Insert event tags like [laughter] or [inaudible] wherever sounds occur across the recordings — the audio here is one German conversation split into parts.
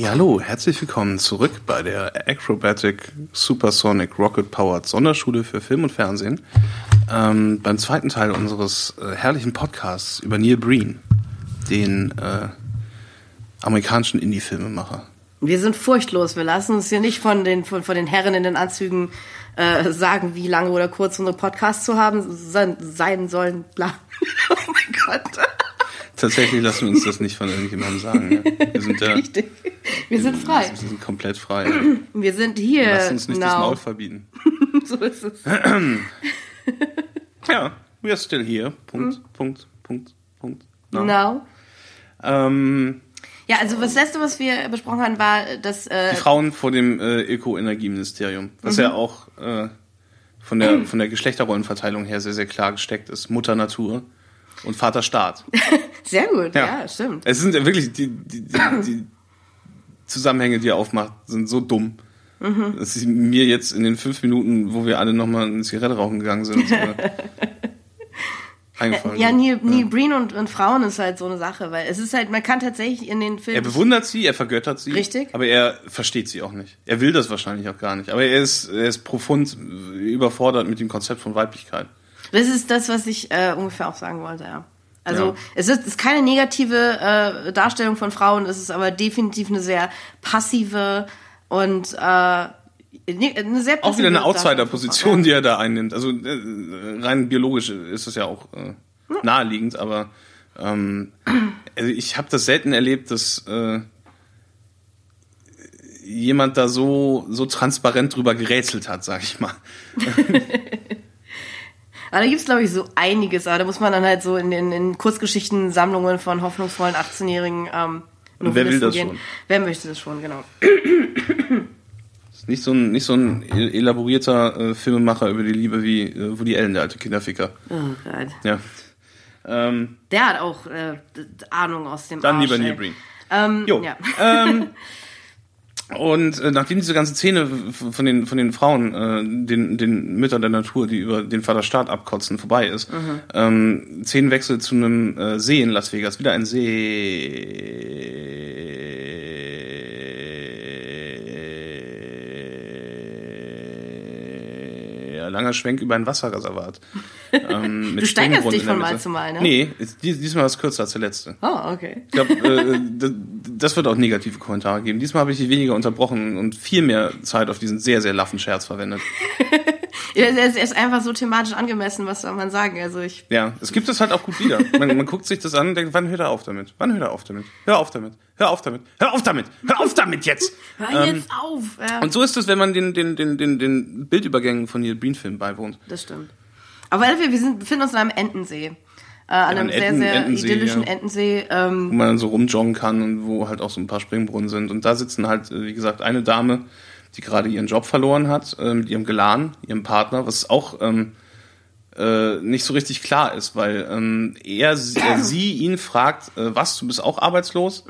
Ja, hallo, herzlich willkommen zurück bei der Acrobatic Supersonic Rocket Powered Sonderschule für Film und Fernsehen. Ähm, beim zweiten Teil unseres äh, herrlichen Podcasts über Neil Breen, den äh, amerikanischen Indie-Filmemacher. Wir sind furchtlos. Wir lassen uns hier nicht von den, von, von den Herren in den Anzügen äh, sagen, wie lange oder kurz unsere Podcasts zu haben sein, sollen. Bla. [laughs] oh mein Gott. Tatsächlich lassen wir uns das nicht von irgendjemandem sagen. Ja. Wir sind [laughs] ja, Richtig. Wir sind frei. Wir sind komplett frei. [clears throat] Wir sind hier. Lass uns nicht das now. Maul verbieten. [laughs] so ist es. [clears throat] Ja, we are still here. Punkt, Hm. Punkt, Punkt, Punkt. No. Now. Ähm, Ja, also das letzte, was wir besprochen haben, war, dass äh, die Frauen vor dem äh, Öko-Energieministerium, was Mhm. ja auch äh, von, der, [clears throat] von der Geschlechterrollenverteilung her sehr, sehr klar gesteckt ist. Mutter Natur und Vater Staat. [laughs] sehr gut, Ja. ja, stimmt. Es sind ja wirklich, die, die, die, Zusammenhänge, die er aufmacht, sind so dumm. Mhm. Dass sie mir jetzt in den fünf Minuten, wo wir alle nochmal eine Zigarette rauchen gegangen sind, [laughs] eingefallen Ja. Neil, Neil Breen und, und Frauen ist halt so eine Sache, weil es ist halt, man kann tatsächlich in den Er Filmen. bewundert sie, er vergöttert sie. Richtig. Aber er versteht sie auch nicht. Er will das wahrscheinlich auch gar nicht. Aber er ist, er ist profund überfordert mit dem Konzept von Weiblichkeit. Das ist das, was ich äh, ungefähr auch sagen wollte, ja. Also Ja. es ist, ist keine negative äh, Darstellung von Frauen, es ist aber definitiv eine sehr passive und äh, ne- eine sehr Auch wieder eine Outsider-Position, die er da einnimmt. Also äh, rein biologisch ist es ja auch äh, naheliegend, aber ähm, also ich habe das selten erlebt, dass äh, jemand da so so transparent drüber gerätselt hat, sag ich mal. [laughs] Aber da gibt's glaube ich, so einiges, aber da muss man dann halt so in den in Kurzgeschichten-Sammlungen von hoffnungsvollen 18-Jährigen ähm, Und wer will das gehen. schon? Wer möchte das schon, genau. Ist Nicht so ein, nicht so ein elaborierter äh, Filmemacher über die Liebe wie äh, Woody Allen, der alte Kinderficker. Oh Gott. Ja. Ähm, Der hat auch äh, Ahnung aus dem dann Arsch, lieber Breen. Ähm, Jo. Ja. Ähm, [laughs] und äh, nachdem diese ganze Szene von den von den Frauen, äh, den den Müttern der Natur, die über den Vaterstaat abkotzen, vorbei ist, Mhm. ähm, Szenenwechsel zu einem äh, See in Las Vegas, wieder ein See. Ja, langer Schwenk über ein Wasserreservat. [laughs] Ähm, mit Du steigerst dich von Mal zu Mal, ne? Nee, dies, diesmal ist es kürzer als der letzte. Oh, okay. Ich glaube, äh, d- das wird auch negative Kommentare geben. Diesmal habe ich dich weniger unterbrochen und viel mehr Zeit auf diesen sehr, sehr laffen Scherz verwendet. [laughs] Ja, Er ist, einfach so thematisch angemessen, was soll man sagen? Also ich. Ja, es gibt es halt auch gut wieder. Man, man guckt sich das an und denkt, wann hört er auf damit? Wann hört er auf damit? Hör auf damit. Hör auf damit. Hör auf damit. Hör auf damit jetzt. [laughs] Hör Ähm, jetzt auf! Ja, und so ist es, wenn man den, den, den, den, den Bildübergängen von Neil Breen Filmen beiwohnt. das stimmt. Aber wir, sind, befinden uns in einem Entensee. Äh, an einem ein sehr, Enten- sehr Entensee, idyllischen ja. Entensee. Ähm, wo man so rumjoggen kann und wo halt auch so ein paar Springbrunnen sind. Und da sitzen halt, äh, wie gesagt, eine Dame, die gerade ihren Job verloren hat, äh, mit ihrem Gelan, ihrem Partner, was auch ähm, äh, nicht so richtig klar ist, weil ähm, er, sie, äh, [clears throat] sie ihn fragt, äh, was, du bist auch arbeitslos?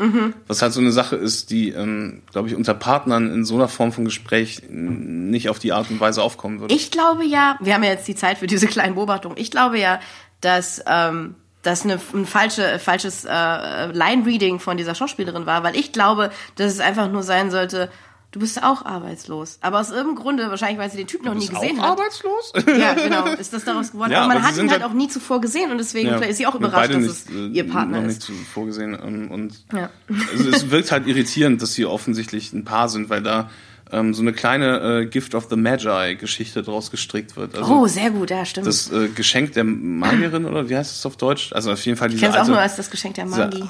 Was halt so eine Sache ist, die, ähm, glaube ich, unter Partnern in so einer Form von Gespräch nicht auf die Art und Weise aufkommen würde. ich glaube ja, wir haben ja jetzt die Zeit für diese [laughs] kleinen Beobachtungen. Ich glaube ja, dass ähm, das eine, ein falsche, falsches äh, Line-Reading von dieser Schauspielerin war, weil ich glaube, dass es einfach nur sein sollte, du bist auch arbeitslos. Aber aus irgendeinem Grunde, wahrscheinlich weil sie den Typ noch nie bist gesehen auch hat. arbeitslos? Ja, genau, ist das daraus geworden. [laughs] Ja, aber man hat ihn halt halt- auch nie zuvor gesehen und deswegen Ja, ist sie auch überrascht, beide dass es nicht, äh, ihr Partner noch ist. nicht so vorgesehen. ähm, Und Ja. also es wirkt halt irritierend, dass sie offensichtlich ein Paar sind, weil da ähm, so eine kleine äh, Gift of the Magi-Geschichte draus gestrickt wird. Also Oh, sehr gut, ja, stimmt. das äh, Geschenk der Magierin, oder wie heißt es auf Deutsch? Also auf jeden Fall ich diese kenne es auch nur als das Geschenk der Magie.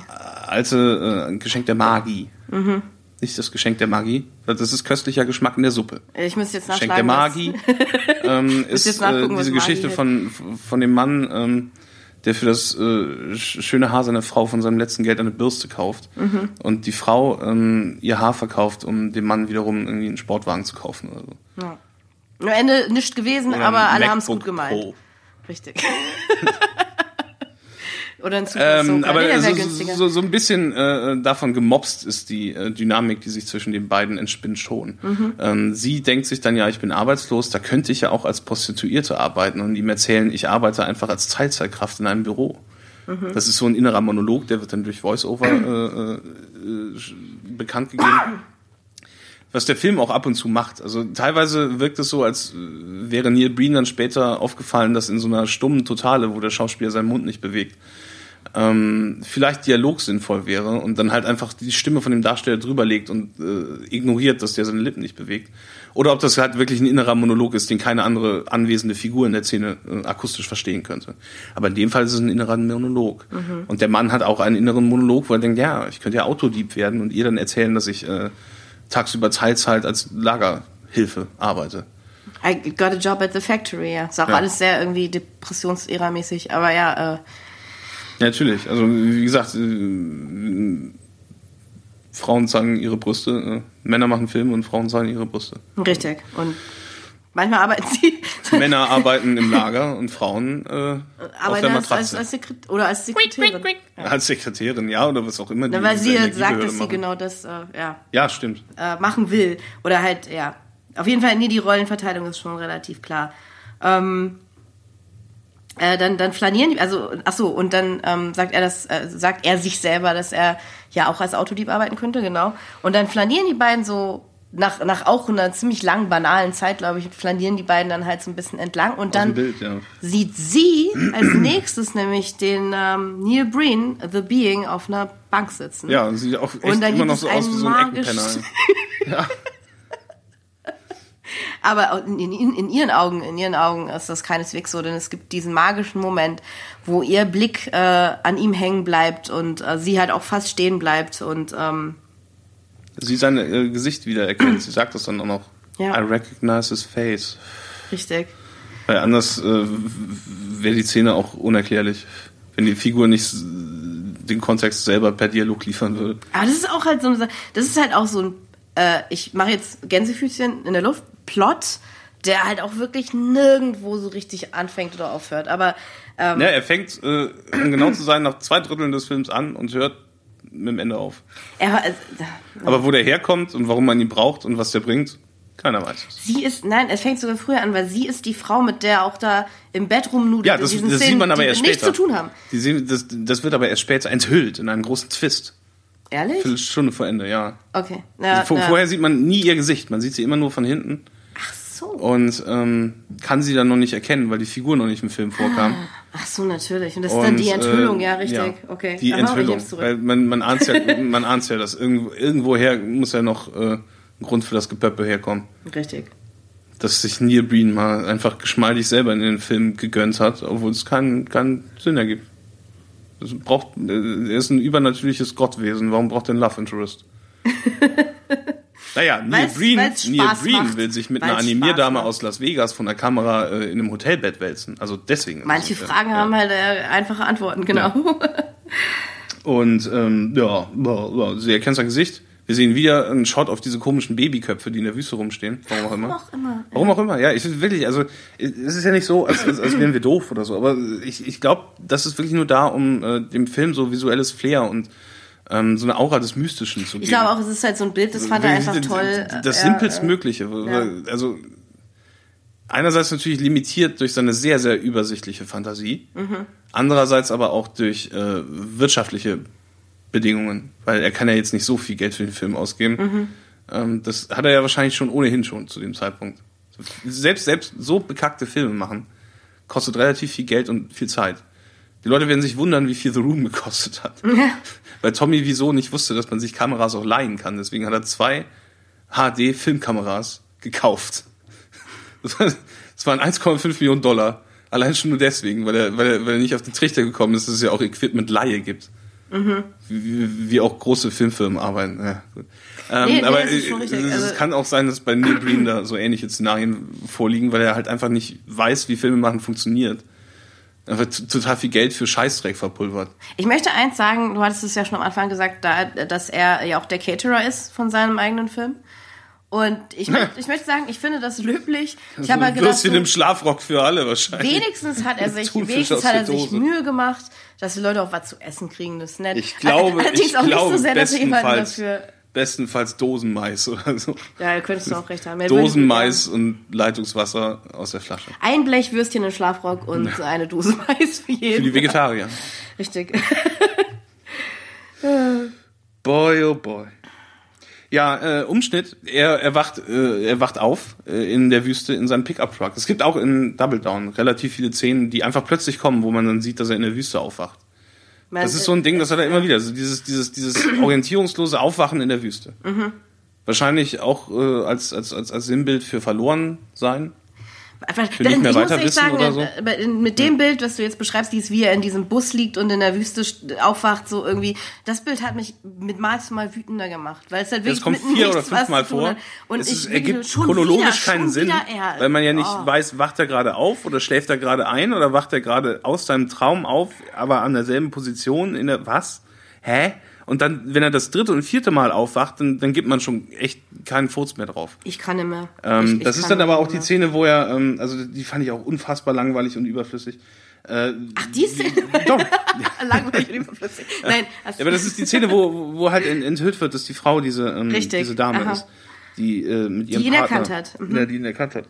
alte äh, Geschenk der Magie. Mhm. Nicht das Geschenk der Magie, das ist köstlicher Geschmack in der Suppe. Ich müsste jetzt Geschenk nachschlagen. der was- Magie ähm, [laughs] ist jetzt äh, diese Geschichte von, von dem Mann, ähm, der für das äh, sch- schöne Haar seiner Frau von seinem letzten Geld eine Bürste kauft Mhm. und die Frau ähm, ihr Haar verkauft, um dem Mann wiederum irgendwie einen Sportwagen zu kaufen oder so. Ja. Am Ende nicht gewesen, Oder aber alle haben es gut gemeint. Pro. Richtig. [laughs] Oder ein Super Ähm, aber nee, so, günstiger. so, so ein bisschen äh, davon gemobst ist die äh, Dynamik, die sich zwischen den beiden entspinnt schon. Mhm. Ähm, sie denkt sich dann, ja, ich bin arbeitslos, da könnte ich ja auch als Prostituierte arbeiten und ihm erzählen, ich arbeite einfach als Teilzeitkraft in einem Büro. Mhm. Das ist so ein innerer Monolog, der wird dann durch Voice-Over äh, äh, bekannt gegeben. Was der Film auch ab und zu macht. Also teilweise wirkt es so, als wäre Neil Breen dann später aufgefallen, dass in so einer stummen Totale, wo der Schauspieler seinen Mund nicht bewegt, ähm, vielleicht Dialog sinnvoll wäre und dann halt einfach die Stimme von dem Darsteller drüber legt und äh, ignoriert, dass der seine Lippen nicht bewegt. Oder ob das halt wirklich ein innerer Monolog ist, den keine andere anwesende Figur in der Szene äh, akustisch verstehen könnte. Aber in dem Fall ist es ein innerer Monolog. Mhm. Und der Mann hat auch einen inneren Monolog, wo er denkt, ja, ich könnte ja Autodieb werden und ihr dann erzählen, dass ich äh, tagsüber Teilzeit als Lagerhilfe arbeite. I got a job at the factory, ja. Ist auch ja. alles sehr irgendwie depressionsära-mäßig, aber ja, äh, ja, natürlich. Also wie gesagt, äh, Frauen zeigen ihre Brüste, äh, Männer machen Filme und Frauen zeigen ihre Brüste. Richtig. Und manchmal arbeiten sie. Männer arbeiten im Lager und Frauen äh, auf der Matratze. Als, als Sekret oder als Sekretärin. Ja. Als Sekretärin, ja, oder was auch immer. Na, weil sie sagt, dass sie genau das, äh, ja. Ja, stimmt. Äh, machen will. Oder halt, ja. Auf jeden Fall, nee, die Rollenverteilung ist schon relativ klar. Ähm, äh, dann, dann flanieren die, also, ach so, und dann ähm, sagt er das, äh, sagt er sich selber, dass er ja auch als Autodieb arbeiten könnte, genau. Und dann flanieren die beiden so nach, nach auch einer ziemlich langen, banalen Zeit, glaube ich, flanieren die beiden dann halt so ein bisschen entlang und dann Bild, ja. sieht sie als nächstes nämlich den ähm, Neil Breen, The Being, auf einer Bank sitzen. Ja, und sieht auch echt und dann immer noch so aus wie so ein Eckenpenner. [laughs] ja. Aber in, in, in, ihren Augen, in ihren Augen ist das keineswegs so, denn es gibt diesen magischen Moment, wo ihr Blick äh, an ihm hängen bleibt und äh, sie halt auch fast stehen bleibt und ähm, sie sein äh, Gesicht wiedererkennt. sie sagt das dann auch noch. Ja. I recognize his face. Richtig. Weil anders äh, wäre die Szene auch unerklärlich, wenn die Figur nicht den Kontext selber per Dialog liefern würde. Aber das ist auch halt so ein, das ist halt auch so ein, äh, ich mache jetzt Gänsefüßchen in der Luft, Plot, der halt auch wirklich nirgendwo so richtig anfängt oder aufhört. Aber ähm, ja, er fängt, äh, um genau zu sein, nach zwei Dritteln des Films an und hört mit dem Ende auf. Er, äh, Aber wo der herkommt und warum man ihn braucht und was der bringt, keiner weiß. Sie ist, nein, es fängt sogar früher an, weil sie ist die Frau, mit der auch da im Bett rumnudelt. Ja, das, das Szenen, sieht man aber erst später. Nichts zu tun haben. Die, das, das wird aber erst später enthüllt in einem großen Twist. Ehrlich? Viertelstunde vor Ende, ja. Okay. Ja, also, vorher sieht man nie ihr Gesicht, man sieht sie immer nur von hinten so. Und ähm, kann sie dann noch nicht erkennen, weil die Figur noch nicht im Film vorkam. Ach so, natürlich. Und das ist dann die Enthüllung, äh, ja, richtig. Ja, okay. Die Aha, Enthüllung. Weil man, man ahnt ja, [laughs] man ahnt ja, dass irgendwo, irgendwoher muss ja noch äh, ein Grund für das Gepöppe herkommen. Richtig. Dass sich Neil Breen mal einfach geschmeidig selber in den Film gegönnt hat, obwohl es keinen, keinen Sinn ergibt. Es braucht, er ist ein übernatürliches Gottwesen. Warum braucht er einen Love Interest? [laughs] Naja, Neil Breen, Neil Breen will sich mit einer Animierdame aus Las Vegas von der Kamera äh, in einem Hotelbett wälzen. Also deswegen. Manche Fragen ja. haben halt äh, einfache Antworten, genau. Ja. [laughs] Und ähm, ja, sie erkennt sein Gesicht. Wir sehen wieder einen Shot auf diese komischen Babyköpfe, die in der Wüste rumstehen. Warum auch immer. Warum auch immer. Warum auch immer. Ja, ich wirklich, also es ist ja nicht so, als, als, als wären wir doof oder so. Aber ich, ich glaube, das ist wirklich nur da, um äh, dem Film so visuelles Flair und ähm, so eine Aura des Mystischen zu geben. Ich glaube auch, es ist halt so ein Bild, das fand er einfach toll. Das äh, Simpelstmögliche. Ja. Also einerseits natürlich limitiert durch seine sehr, sehr übersichtliche Fantasie, mhm. andererseits aber auch durch äh, wirtschaftliche Bedingungen, weil er kann ja jetzt nicht so viel Geld für den Film ausgeben. Mhm. Ähm, das hat er ja wahrscheinlich schon ohnehin schon zu dem Zeitpunkt. Selbst, selbst so bekackte Filme machen, kostet relativ viel Geld und viel Zeit. Die Leute werden sich wundern, wie viel The Room gekostet hat. Ja. [laughs] Weil Tommy wieso nicht wusste, dass man sich Kameras auch leihen kann. Deswegen hat er zwei HD-Filmkameras gekauft. [laughs] Das waren 1,5 Millionen Dollar. Allein schon nur deswegen, weil er, weil, er, weil er nicht auf den Trichter gekommen ist, dass es ja auch Equipment Laie gibt. Mhm. Wie, wie, auch große Filmfirmen arbeiten. Ja, ähm, nee, nee, aber es, also, kann auch sein, dass bei Neil Breen da so ähnliche Szenarien vorliegen, weil er halt einfach nicht weiß, wie Filme machen funktioniert. Einfach total viel Geld für Scheißdreck verpulvert. Ich möchte eins sagen, du hattest es ja schon am Anfang gesagt, da, dass er ja auch der Caterer ist von seinem eigenen Film. Und ich, [laughs] möchte, ich möchte sagen, ich finde das löblich. Ich also habe halt gedacht, so, im Schlafrock für alle wahrscheinlich. Wenigstens hat er sich, wenigstens hat er sich Mühe gemacht, dass die Leute auch was zu essen kriegen. Das ist nett. Ich glaube, Allerdings ich auch glaube, nicht so sehr, dass er jemanden dafür bestenfalls Dosenmais oder so. Ja, da könntest du auch recht haben. Dosenmais und Leitungswasser aus der Flasche. Ein Blech Würstchen im Schlafrock und ja. eine Dose Mais für jeden. Für die Vegetarier. Richtig. [laughs] boy, oh boy. Ja, äh, Umschnitt. Er, er, wacht, äh, er wacht auf äh, in der Wüste in seinem Pickup-Truck. Es gibt auch in Double Down relativ viele Szenen, die einfach plötzlich kommen, wo man dann sieht, dass er in der Wüste aufwacht. Man, das ist so ein Ding, das hat er immer wieder. Also dieses, dieses, dieses [clears throat] orientierungslose Aufwachen in der Wüste. Mhm. Wahrscheinlich auch äh, als, als, als, als Sinnbild für verloren sein. Für nicht mehr weiter wissen sagen, oder so. Äh, mit dem Bild, was du jetzt beschreibst, dieses, wie er in diesem Bus liegt und in der Wüste aufwacht, so irgendwie, das Bild hat mich mit Mal zu Mal wütender gemacht, weil es halt wirklich das kommt vier oder fünf Mal vor. Und es ich ergibt chronologisch wieder, keinen Sinn, weil man ja nicht oh. weiß, wacht er gerade auf oder schläft er gerade ein oder wacht er gerade aus seinem Traum auf, aber an derselben Position in der was? Hä? Und dann, wenn er das dritte und vierte Mal aufwacht, dann, dann gibt man schon echt keinen Furz mehr drauf. Ich kann nicht mehr. Ähm, ich, ich das ist dann aber auch die Szene, wo er, ähm, also die fand ich auch unfassbar langweilig und überflüssig. Äh, Ach, die Szene? Doch. [laughs] langweilig und überflüssig. Nein. Ja, aber das ist die Szene, wo, wo halt enthüllt wird, dass die Frau diese, ähm, diese Dame Aha. ist, die äh, mit ihrem die ihn Partner, erkannt hat. Mhm. Ja, die ihn erkannt hat.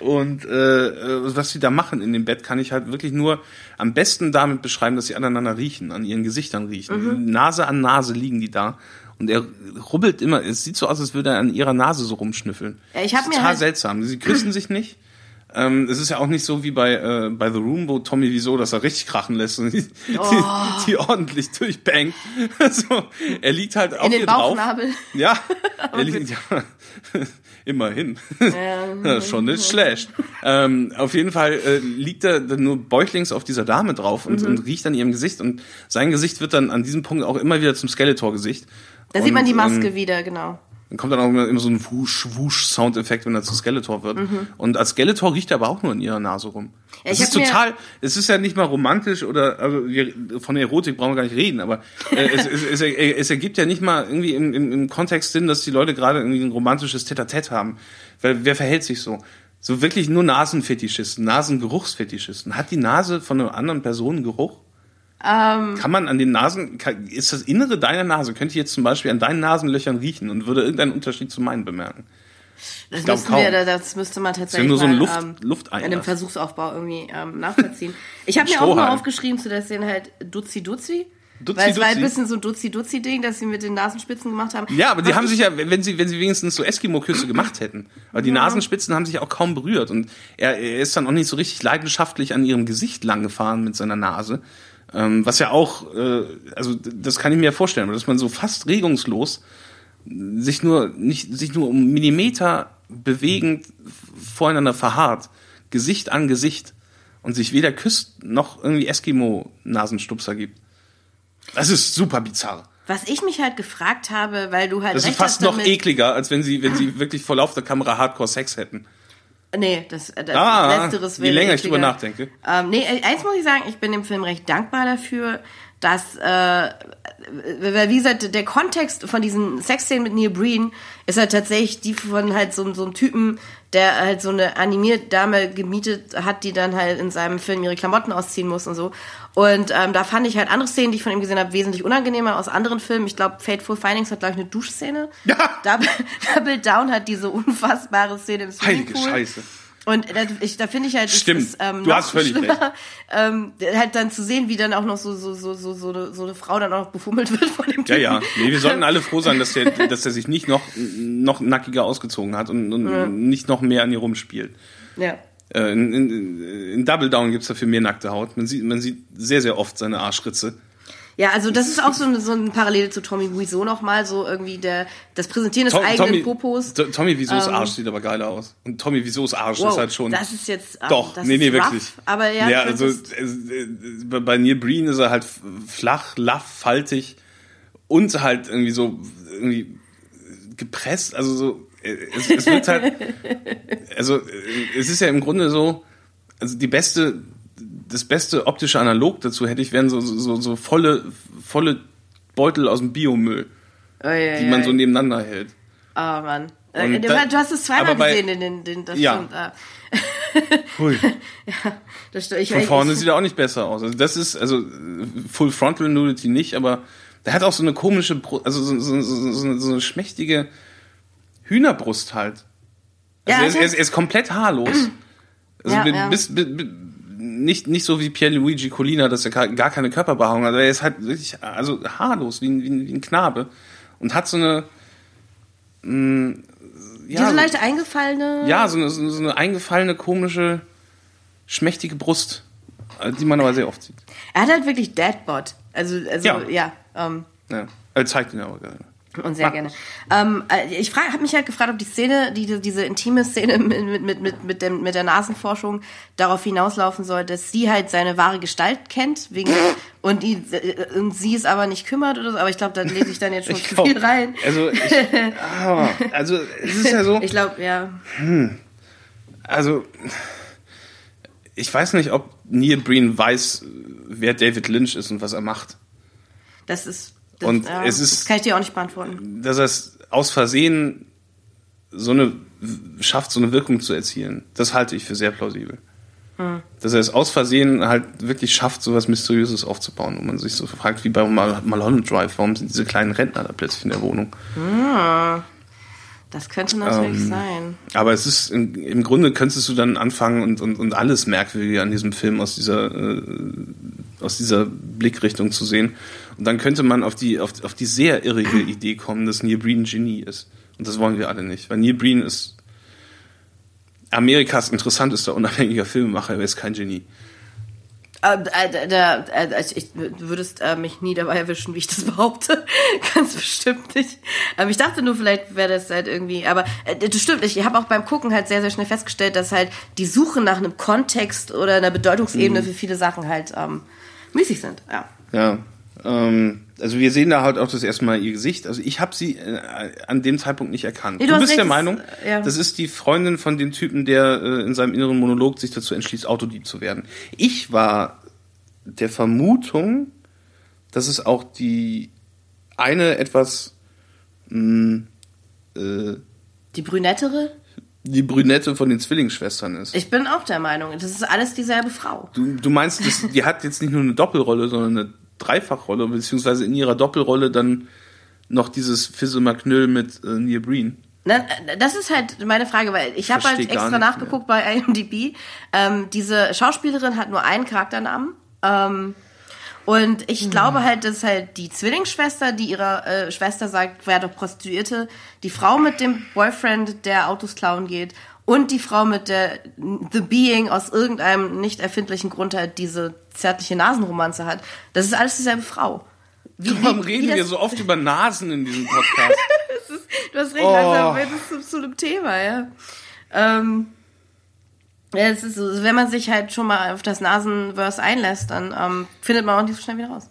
Und äh, was sie da machen in dem Bett, kann ich halt wirklich nur am besten damit beschreiben, dass sie aneinander riechen, an ihren Gesichtern riechen. Mhm. Nase an Nase liegen die da. Und er rubbelt immer, es sieht so aus, als würde er an ihrer Nase so rumschnüffeln. Ja, ich hab total mir halt seltsam. Sie küssen sich nicht. Ähm, es ist ja auch nicht so wie bei, äh, bei The Room, wo Tommy wieso, dass er richtig krachen lässt und die, oh. die, die ordentlich durchbangt. [laughs] so, er liegt halt auf In den ihr Bauchnabel. drauf. Ja, [laughs] er liegt, ja. [laughs] Immerhin. Ja. Schon nicht schlecht. ähm, auf jeden Fall äh, liegt er nur bäuchlings auf dieser Dame drauf und, mhm. und, riecht an ihrem Gesicht. Und sein Gesicht wird dann an diesem Punkt auch immer wieder zum Skeletor-Gesicht. Da und, sieht man die Maske ähm, wieder, genau. Dann kommt dann auch immer so ein Wusch-Wusch-Soundeffekt, wenn er zu Skeletor wird. Mhm. Und als Skeletor riecht er aber auch nur in ihrer Nase rum. Ja, es ist total, es ist ja nicht mal romantisch oder, also wir, von der Erotik brauchen wir gar nicht reden, aber äh, es, es, es, es, ergibt ja nicht mal irgendwie im, im, im Kontext Sinn, dass die Leute gerade irgendwie ein romantisches Tete-a-Tete haben. Weil wer verhält sich so? So wirklich nur Nasenfetischisten, Nasengeruchsfetischisten. Hat die Nase von einer anderen Person Geruch? Ähm, kann man an den Nasen, kann, ist das Innere deiner Nase, könnte ich jetzt zum Beispiel an deinen Nasenlöchern riechen und würde irgendeinen Unterschied zu meinen bemerken? Das, müssten wir, das müsste man tatsächlich nur so ein Luft, ähm, Lufteinlass. in einem Versuchsaufbau irgendwie ähm, nachvollziehen. Ich habe mir auch mal aufgeschrieben zu der Szene halt Duzi Duzi. Duzi, Weil es war ein bisschen so ein Duzi-Duzi-Ding, dass sie mit den Nasenspitzen gemacht haben. Ja, aber die haben sich ja, wenn sie, wenn sie wenigstens so Eskimo-Küsse [clears throat] gemacht hätten. Aber die ja. Nasenspitzen haben sich auch kaum berührt. Und er, er ist dann auch nicht so richtig leidenschaftlich an ihrem Gesicht langgefahren mit seiner Nase. Ähm, was ja auch, äh, also das kann ich mir vorstellen, dass man so fast regungslos sich nur nicht sich nur um Millimeter bewegend voreinander verharrt, Gesicht an Gesicht und sich weder küsst noch irgendwie Eskimo-Nasenstupser gibt. Das ist super bizarr. Was ich mich halt gefragt habe, weil du halt das ist fast noch ekliger, als wenn sie wenn sie wirklich vor Lauf der Kamera Hardcore Sex hätten. Nee, das, das ah, Letzteres wäre. Je länger ich drüber nachdenke. Ähm, nee, eins muss ich sagen, ich bin dem Film recht dankbar dafür, dass, äh, wie gesagt, der Kontext von diesen Sexszenen mit Neil Breen ist halt tatsächlich die von halt so, so einem Typen, der halt so eine Animiert-Dame gemietet hat, die dann halt in seinem Film ihre Klamotten ausziehen muss und so. Und ähm, da fand ich halt andere Szenen, die ich von ihm gesehen habe, wesentlich unangenehmer aus anderen Filmen. Ich glaube, Fateful Findings hat, glaube ich, eine Duschszene. Ja. Double, [laughs] Double Down hat diese unfassbare Szene im Swimmingpool. Heilige Scheiße. Und da, ich, da finde ich halt, Stimmt. Ist, ähm, du hast völlig recht. [laughs] Ähm, halt dann zu sehen, wie dann auch noch so so so so so eine, so eine Frau dann auch noch befummelt wird von dem Typen. Ja, ja. Nee, wir sollten [laughs] alle froh sein, dass der, dass der sich nicht noch noch nackiger ausgezogen hat und, und ja. nicht noch mehr an ihr rumspielt. Ja. Äh, in, in, in Double Down gibt's dafür mehr nackte Haut. Man sieht, man sieht sehr, sehr oft seine Arschritze. Ja, also das ist auch so ein, so ein Parallel zu Tommy Wiseau nochmal, so irgendwie der, das Präsentieren des Tom, eigenen Tommy, Popos. Tommy Wiseaus ähm, Arsch sieht aber geiler aus. Und Tommy Wiseaus Arsch wow, ist halt schon. Das ist jetzt. Ähm, Doch, nee, nee, rough, wirklich. Aber ja, ja also äh, bei Neil Breen ist er halt flach, laff, faltig und halt irgendwie so irgendwie gepresst, also so. Äh, es, es wird halt. [laughs] also es ist ja im Grunde so, also die beste das beste optische Analog dazu hätte ich, wären so, so, so volle, volle Beutel aus dem Biomüll, oh, ja, die man ja. so nebeneinander hält. Oh Mann. Und du, hast es zweimal bei, gesehen, in den, den, das ja. stimmt. [laughs] Ah. Hui. [laughs] ja, das, ich, Von vorne sieht er auch nicht besser aus. Also das ist, also Full Frontal Nudity nicht, aber Der hat auch so eine komische, also so, so, so, so, so eine schmächtige Hühnerbrust halt. Also Ja, er, ist, er, ist, er ist komplett haarlos. [clears throat] Also Ja, bi- ja. Bis, bi- bi- nicht, nicht so wie Pierluigi Colina, dass er gar keine Körperbehaarung hat. Er ist halt wirklich also haarlos, wie ein, wie ein, wie ein Knabe. Und hat so eine. Mh, ja, Diese leicht eingefallene. ja, so eine, so eine- so eine eingefallene, komische, schmächtige Brust, äh, die man aber sehr oft sieht. Er hat halt wirklich Deadbot. Also, also Ja. ja. ähm, Ja. Er zeigt ihn aber gerne. Und sehr gerne. Ähm, äh, ich habe mich halt gefragt, ob die Szene, die, diese intime Szene [laughs] mit, mit, mit, mit, dem, mit der Nasenforschung darauf hinauslaufen soll, dass sie halt seine wahre Gestalt kennt wegen [laughs] und, die, äh, und sie es aber nicht kümmert oder so. Aber ich glaube, da lese ich dann jetzt [laughs] schon zu glaub, viel rein. Also, ich, ah, also es ist ja so, Ich glaube, ja. also ich weiß nicht, ob Neil Breen weiß, wer David Lynch ist und was er macht. Das ist. Das, Und ja, es ist- das kann ich dir auch nicht beantworten. Dass er es aus Versehen so eine schafft, so eine Wirkung zu erzielen, das halte ich für sehr plausibel. Hm. Dass er es aus Versehen halt wirklich schafft, so was Mysteriöses aufzubauen, wo man sich so fragt, wie bei Mal Mulholland Drive, warum sind diese kleinen Rentner da plötzlich in der Wohnung? Das könnte natürlich Ähm, sein. Aber es ist im, im Grunde könntest du dann anfangen und, und, und alles Merkwürdige an diesem Film aus dieser äh, aus dieser Blickrichtung zu sehen. Und dann könnte man auf die auf, auf die sehr irrige Idee kommen, dass Neil Breen ein Genie ist. Und das wollen wir alle nicht, weil Neil Breen ist Amerikas interessantester unabhängiger Filmemacher, er ist kein Genie. Äh, äh, äh, also ich, du würdest äh, mich nie dabei erwischen, wie ich das behaupte. [laughs] Ganz bestimmt nicht. Aber ich dachte nur, vielleicht wäre das halt irgendwie. Aber das stimmt. Ich habe auch beim Gucken halt sehr, sehr schnell festgestellt, dass halt die Suche nach einem Kontext oder einer Bedeutungsebene für viele Sachen halt ähm, müßig sind. Ja. Ja. Ähm, also wir sehen da halt auch das erste Mal ihr Gesicht. Also ich habe sie äh, an dem Zeitpunkt nicht erkannt. Nee, du du bist der Meinung, ja. das ist die Freundin von dem Typen, der äh, in seinem inneren Monolog sich dazu entschließt, Autodieb zu werden. Ich war der Vermutung, dass es auch die eine etwas mh, äh, Die Brünettere? Die Brünette von den Zwillingsschwestern ist. Ich bin auch der Meinung, das ist alles dieselbe Frau. Du, du meinst, das, die hat jetzt nicht nur eine Doppelrolle, sondern eine Dreifachrolle, beziehungsweise in ihrer Doppelrolle dann noch dieses Fisselmaknüll mit äh, Neil Breen. Ne, das ist halt meine Frage, weil ich habe halt extra nachgeguckt bei [laughs] IMDb. Ähm, diese Schauspielerin hat nur einen Charakternamen. Ähm, und ich glaube halt, dass halt die Zwillingsschwester, die ihrer äh, Schwester sagt, wer doch Prostituierte, die Frau mit dem Boyfriend, der Autos klauen geht, und die Frau mit der The Being aus irgendeinem nicht erfindlichen Grund halt diese zärtliche Nasenromanze hat, das ist alles dieselbe Frau. Wie, Warum wie- wie reden wir das- so oft über Nasen in diesem Podcast? [laughs] Du hast recht, Oh. langsam wird es zu, zu einem Thema, ja. Ähm, ja, es ist so, wenn man sich halt schon mal auf das Nasenverse einlässt, dann ähm, findet man auch nicht so schnell wieder raus.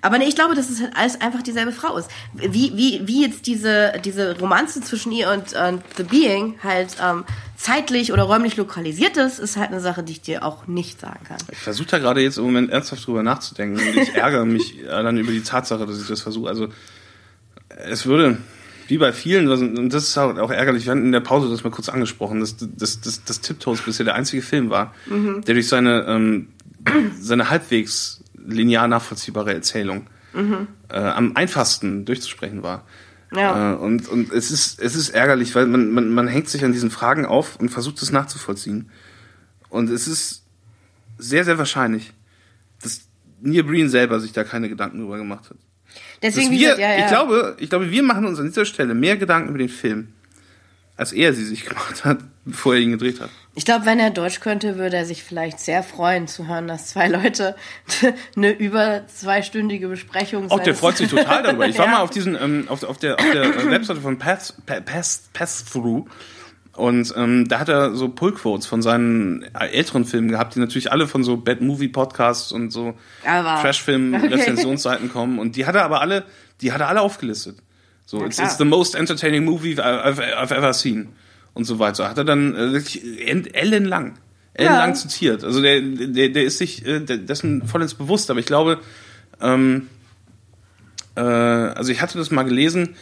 Aber nee, ich glaube, dass es halt alles einfach dieselbe Frau ist. Wie, wie, wie jetzt diese, diese Romanze zwischen ihr und, und The Being halt ähm, zeitlich oder räumlich lokalisiert ist, ist halt eine Sache, die ich dir auch nicht sagen kann. Ich versuche da gerade jetzt im Moment ernsthaft drüber nachzudenken und ich [laughs] ärgere mich äh, dann über die Tatsache, dass ich das versuche. Also es würde, wie bei vielen, und das ist halt auch ärgerlich, wir hatten in der Pause das mal kurz angesprochen, dass das, das, das Tiptoes bisher der einzige Film war, der durch seine, ähm, seine halbwegs linear nachvollziehbare Erzählung äh, am einfachsten durchzusprechen war. Ja. Äh, und und es, ist, es ist ärgerlich, weil man, man, man hängt sich an diesen Fragen auf und versucht es nachzuvollziehen. Und es ist sehr, sehr wahrscheinlich, dass Neil Breen selber sich da keine Gedanken drüber gemacht hat. Deswegen, wir, gesagt, ja, ja. Ich, glaube, ich glaube, wir machen uns an dieser Stelle mehr Gedanken über den Film, als er sie sich [laughs] gemacht hat, bevor er ihn gedreht hat. Ich glaube, wenn er Deutsch könnte, würde er sich vielleicht sehr freuen zu hören, dass zwei Leute [laughs] eine über zweistündige Besprechung Auch der freut sich total darüber. Ich war [laughs] Ja. mal auf diesen, ähm, auf, auf der, auf der [clears throat] Webseite von Pass, Pa- Pass, Pass Through und ähm, da hat er so Pull-Quotes von seinen älteren Filmen gehabt, die natürlich alle von so Bad Movie Podcasts und so Trash-Film-Rezensionsseiten [laughs] kommen und die hat er aber alle, die hat er alle aufgelistet. So, it's, it's the most entertaining movie I've, I've ever seen und so weiter. Hat er dann äh, wirklich end- ellenlang, ellenlang Ja. zitiert. Also der, der, der ist sich äh, dessen vollends bewusst, aber ich glaube, ähm, äh, also ich hatte das mal gelesen,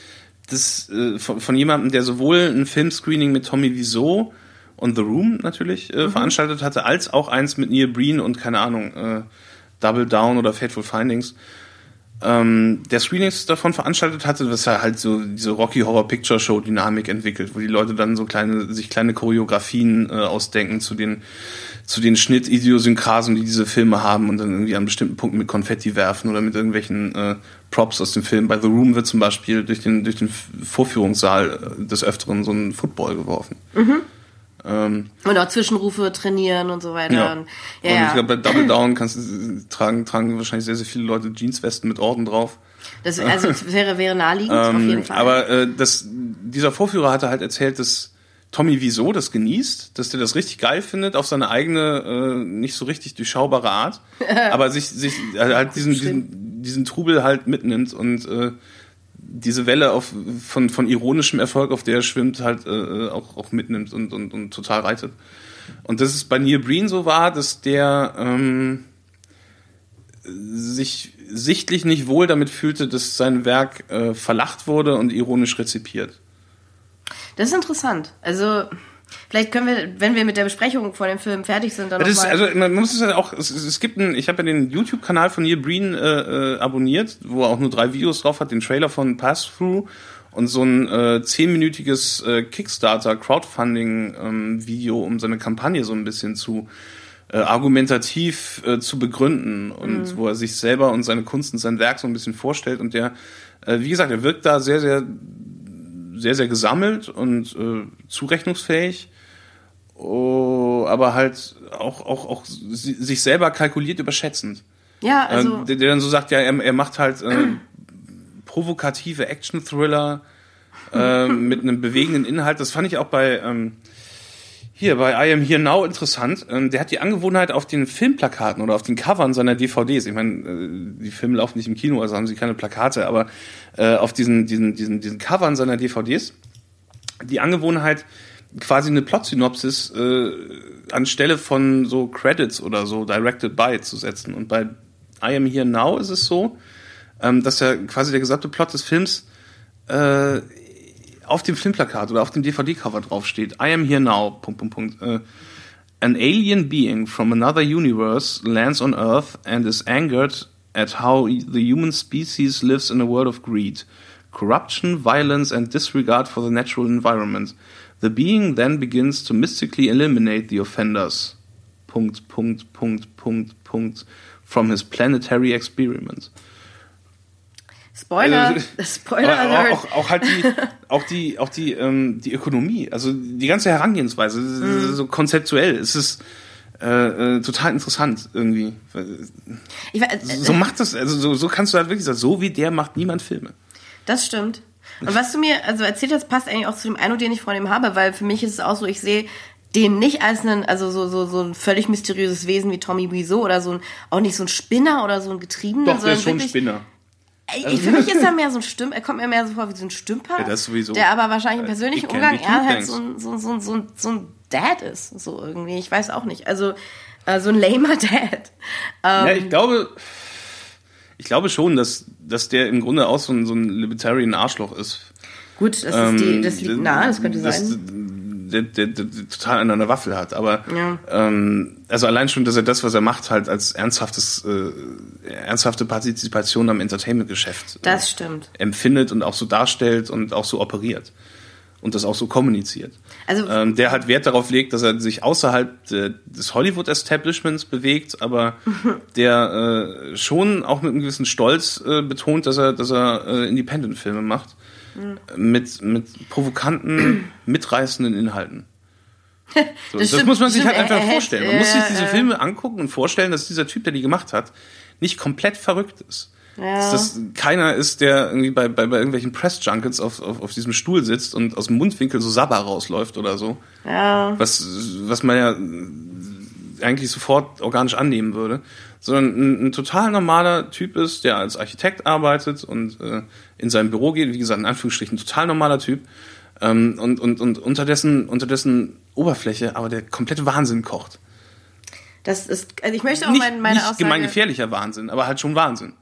das, äh, von, von jemandem, der sowohl ein Filmscreening mit Tommy Wiseau und The Room natürlich äh, veranstaltet hatte, als auch eins mit Neil Breen und keine Ahnung, äh, Double Down oder Fateful Findings. ähm, der Screenings davon veranstaltet hatte, was er halt so diese Rocky Horror Picture Show Dynamik entwickelt, wo die Leute dann so kleine, sich kleine Choreografien äh, ausdenken zu den, zu den Schnittidiosynkrasen, die diese Filme haben und dann irgendwie an bestimmten Punkten mit Konfetti werfen oder mit irgendwelchen äh, Props aus dem Film. Bei The Room wird zum Beispiel durch den, durch den Vorführungssaal äh, des Öfteren so ein Football geworfen. Mhm. Ähm, und auch Zwischenrufe trainieren und so weiter. Ja. Und, ja, und ich glaube, bei Double Down kannst du, tragen, tragen wahrscheinlich sehr, sehr viele Leute Jeanswesten mit Orden drauf. Das, also das [laughs] wäre, wäre naheliegend, ähm, auf jeden Fall. Aber äh, das, dieser Vorführer hatte halt erzählt, dass Tommy Wieso das genießt, dass der das richtig geil findet, auf seine eigene, äh, nicht so richtig durchschaubare Art, [laughs] aber sich, sich halt diesen, diesen, diesen Trubel halt mitnimmt und äh, diese Welle auf, von, von ironischem Erfolg, auf der er schwimmt, halt äh, auch, auch mitnimmt und, und, und total reitet. Und dass es bei Neil Breen so war, dass der ähm, sich sichtlich nicht wohl damit fühlte, dass sein Werk äh, verlacht wurde und ironisch rezipiert. Das ist interessant. Also Vielleicht können wir, wenn wir mit der Besprechung vor dem Film fertig sind, dann das ist, Also man muss es ja auch, es, es gibt einen, ich habe ja den YouTube-Kanal von Neil Breen äh, äh, abonniert, wo er auch nur drei Videos drauf hat, den Trailer von Pass-Through und so ein äh, zehnminütiges äh, Kickstarter-Crowdfunding-Video, ähm, um seine Kampagne so ein bisschen zu äh, argumentativ äh, zu begründen und mhm. wo er sich selber und seine Kunst und sein Werk so ein bisschen vorstellt und der, äh, wie gesagt, er wirkt da sehr, sehr sehr, sehr gesammelt und äh, zurechnungsfähig, oh, aber halt auch, auch, auch sich selber kalkuliert überschätzend. Ja, also. Äh, der, der, dann so sagt, ja, er, er macht halt äh, provokative Action-Thriller äh, mit einem bewegenden Inhalt. Das fand ich auch bei. Ähm, hier bei I Am Here Now interessant. Ähm, der hat die Angewohnheit auf den Filmplakaten oder auf den Covern seiner DVDs. Ich meine, äh, die Filme laufen nicht im Kino, also haben sie keine Plakate, aber äh, auf diesen, diesen, diesen, diesen Covern seiner DVDs die Angewohnheit, quasi eine Plot-Synopsis äh, anstelle von so Credits oder so Directed By zu setzen. Und bei I Am Here Now ist es so, ähm, dass ja quasi der gesamte Plot des Films äh, auf dem Filmplakat oder auf dem DVD-Cover draufsteht, I am here now, Punkt, Punkt, Punkt. Uh, an alien being from another universe lands on Earth and is angered at how the human species lives in a world of greed, corruption, violence, and disregard for the natural environment. The being then begins to mystically eliminate the offenders. Punkt, Punkt, Punkt, Punkt, Punkt, from his planetary experiment. Spoiler, also, [laughs] Spoiler Alert. Auch, auch, halt die, [laughs] auch die, auch die, ähm, die Ökonomie, also die ganze Herangehensweise, mhm. so konzeptuell, es ist äh, äh, total interessant irgendwie. Ich, äh, so macht das, also so, so kannst du halt wirklich sagen, so wie der macht niemand Filme. Das stimmt. Und was du mir also erzählt hast, passt eigentlich auch zu dem Eindruck, den ich von ihm habe, weil für mich ist es auch so, ich sehe den nicht als einen, also so, so, so ein völlig mysteriöses Wesen wie Tommy Wiseau oder so ein, auch nicht so ein Spinner oder so ein Getriebener. Doch, der ist schon ein Spinner. Ich, für mich ist er [laughs] mehr so ein Stimm, er kommt mir mehr so vor wie so ein Stümper, ja, das sowieso. der aber wahrscheinlich im persönlichen Umgang eher halt so ein, so, so, so, so ein Dad ist, so irgendwie. Ich weiß auch nicht. Also äh, so ein lamer [laughs] Dad. Ähm, ja, ich glaube, ich glaube schon, dass, dass der im Grunde auch so ein, so ein Libertarian Arschloch ist. Gut, das, ist die, das liegt nahe, das könnte das, sein der, der, der, total an einer Waffel hat. Aber ja. ähm, also allein schon, dass er das, was er macht, halt als ernsthaftes, äh, ernsthafte Partizipation am Entertainment-Geschäft das äh, stimmt. empfindet und auch so darstellt und auch so operiert und das auch so kommuniziert. Also ähm, der halt Wert darauf legt, dass er sich außerhalb de, des Hollywood-Establishments bewegt, aber [laughs] der äh, schon auch mit einem gewissen Stolz äh, betont, dass er, dass er äh, Independent-Filme macht mit, mit provokanten, [clears throat] mitreißenden Inhalten. [laughs] So, das, das muss man sich halt einfach vorstellen. Man muss sich diese Filme angucken und vorstellen, dass dieser Typ, der die gemacht hat, nicht komplett verrückt ist. Ja. Dass das keiner ist, der irgendwie bei, bei, bei irgendwelchen Press-Junkets auf, auf, auf diesem Stuhl sitzt und aus dem Mundwinkel so Sabber rausläuft oder so. Ja. Was, was man ja eigentlich sofort organisch annehmen würde, sondern ein, ein, total normaler Typ ist, der als Architekt arbeitet und äh, in sein Büro geht, wie gesagt, in Anführungsstrichen total normaler Typ ähm, und, und, und unter dessen, unter dessen Oberfläche aber der komplette Wahnsinn kocht. Das ist, also ich möchte auch nicht, meine, meine nicht Aussage... gemeingefährlicher Wahnsinn, aber halt schon Wahnsinn.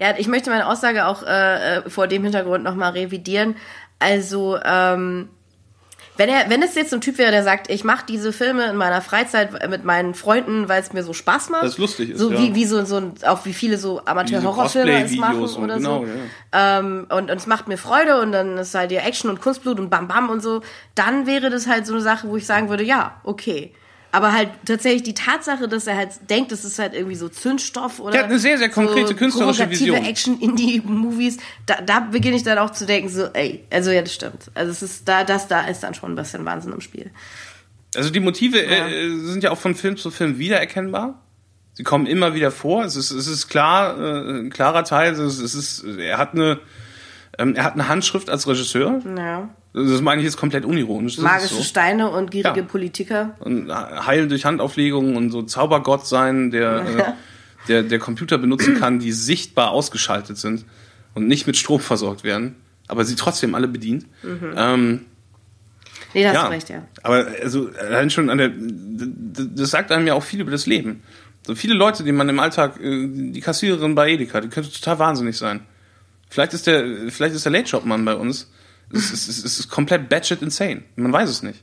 Ja, ich möchte meine Aussage auch äh, äh vor dem Hintergrund nochmal revidieren. Also, ähm, Wenn er, wenn es jetzt so ein Typ wäre, der sagt, ich mache diese Filme in meiner Freizeit mit meinen Freunden, weil es mir so Spaß macht. Das ist lustig ist, So ja. wie, wie so, so auch wie viele so Amateur-Horrorfilme es machen oder genau, so. ja. Ähm, und, und es macht mir Freude und dann ist halt die Action und Kunstblut und Bam Bam und so. Dann wäre das halt so eine Sache, wo ich sagen würde, ja, okay. Aber halt tatsächlich die Tatsache, dass er halt denkt, das ist halt irgendwie so Zündstoff oder Der hat eine sehr, sehr konkrete so künstlerische Vision. Action-Indie-Movies, da, da beginne ich dann auch zu denken, so, ey, also ja, das stimmt. Also es ist da, das da ist dann schon ein bisschen Wahnsinn im Spiel. Also die Motive äh, sind ja auch von Film zu Film wiedererkennbar. Sie kommen immer wieder vor. Es ist, es ist klar, äh, ein klarer Teil. Es ist, es ist, er hat eine, ähm, er hat eine Handschrift als Regisseur. Ja. Das meine ich jetzt komplett unironisch. Das Magische so. Steine und gierige Ja. Politiker. Und heilen durch Handauflegungen und so Zaubergott sein, der, [laughs] äh, der, der Computer benutzen kann, die sichtbar ausgeschaltet sind und nicht mit Strom versorgt werden, aber sie trotzdem alle bedient. Ähm, Nee, da hast ja, recht, ja. aber also allein schon an der, das sagt einem ja auch viel über das Leben. So viele Leute, die man im Alltag, äh, die Kassiererin bei Edeka, die könnte total wahnsinnig sein. Vielleicht ist der, vielleicht ist der Late Shop Mann bei uns. Es ist, es ist, komplett batshit insane. Man weiß es nicht.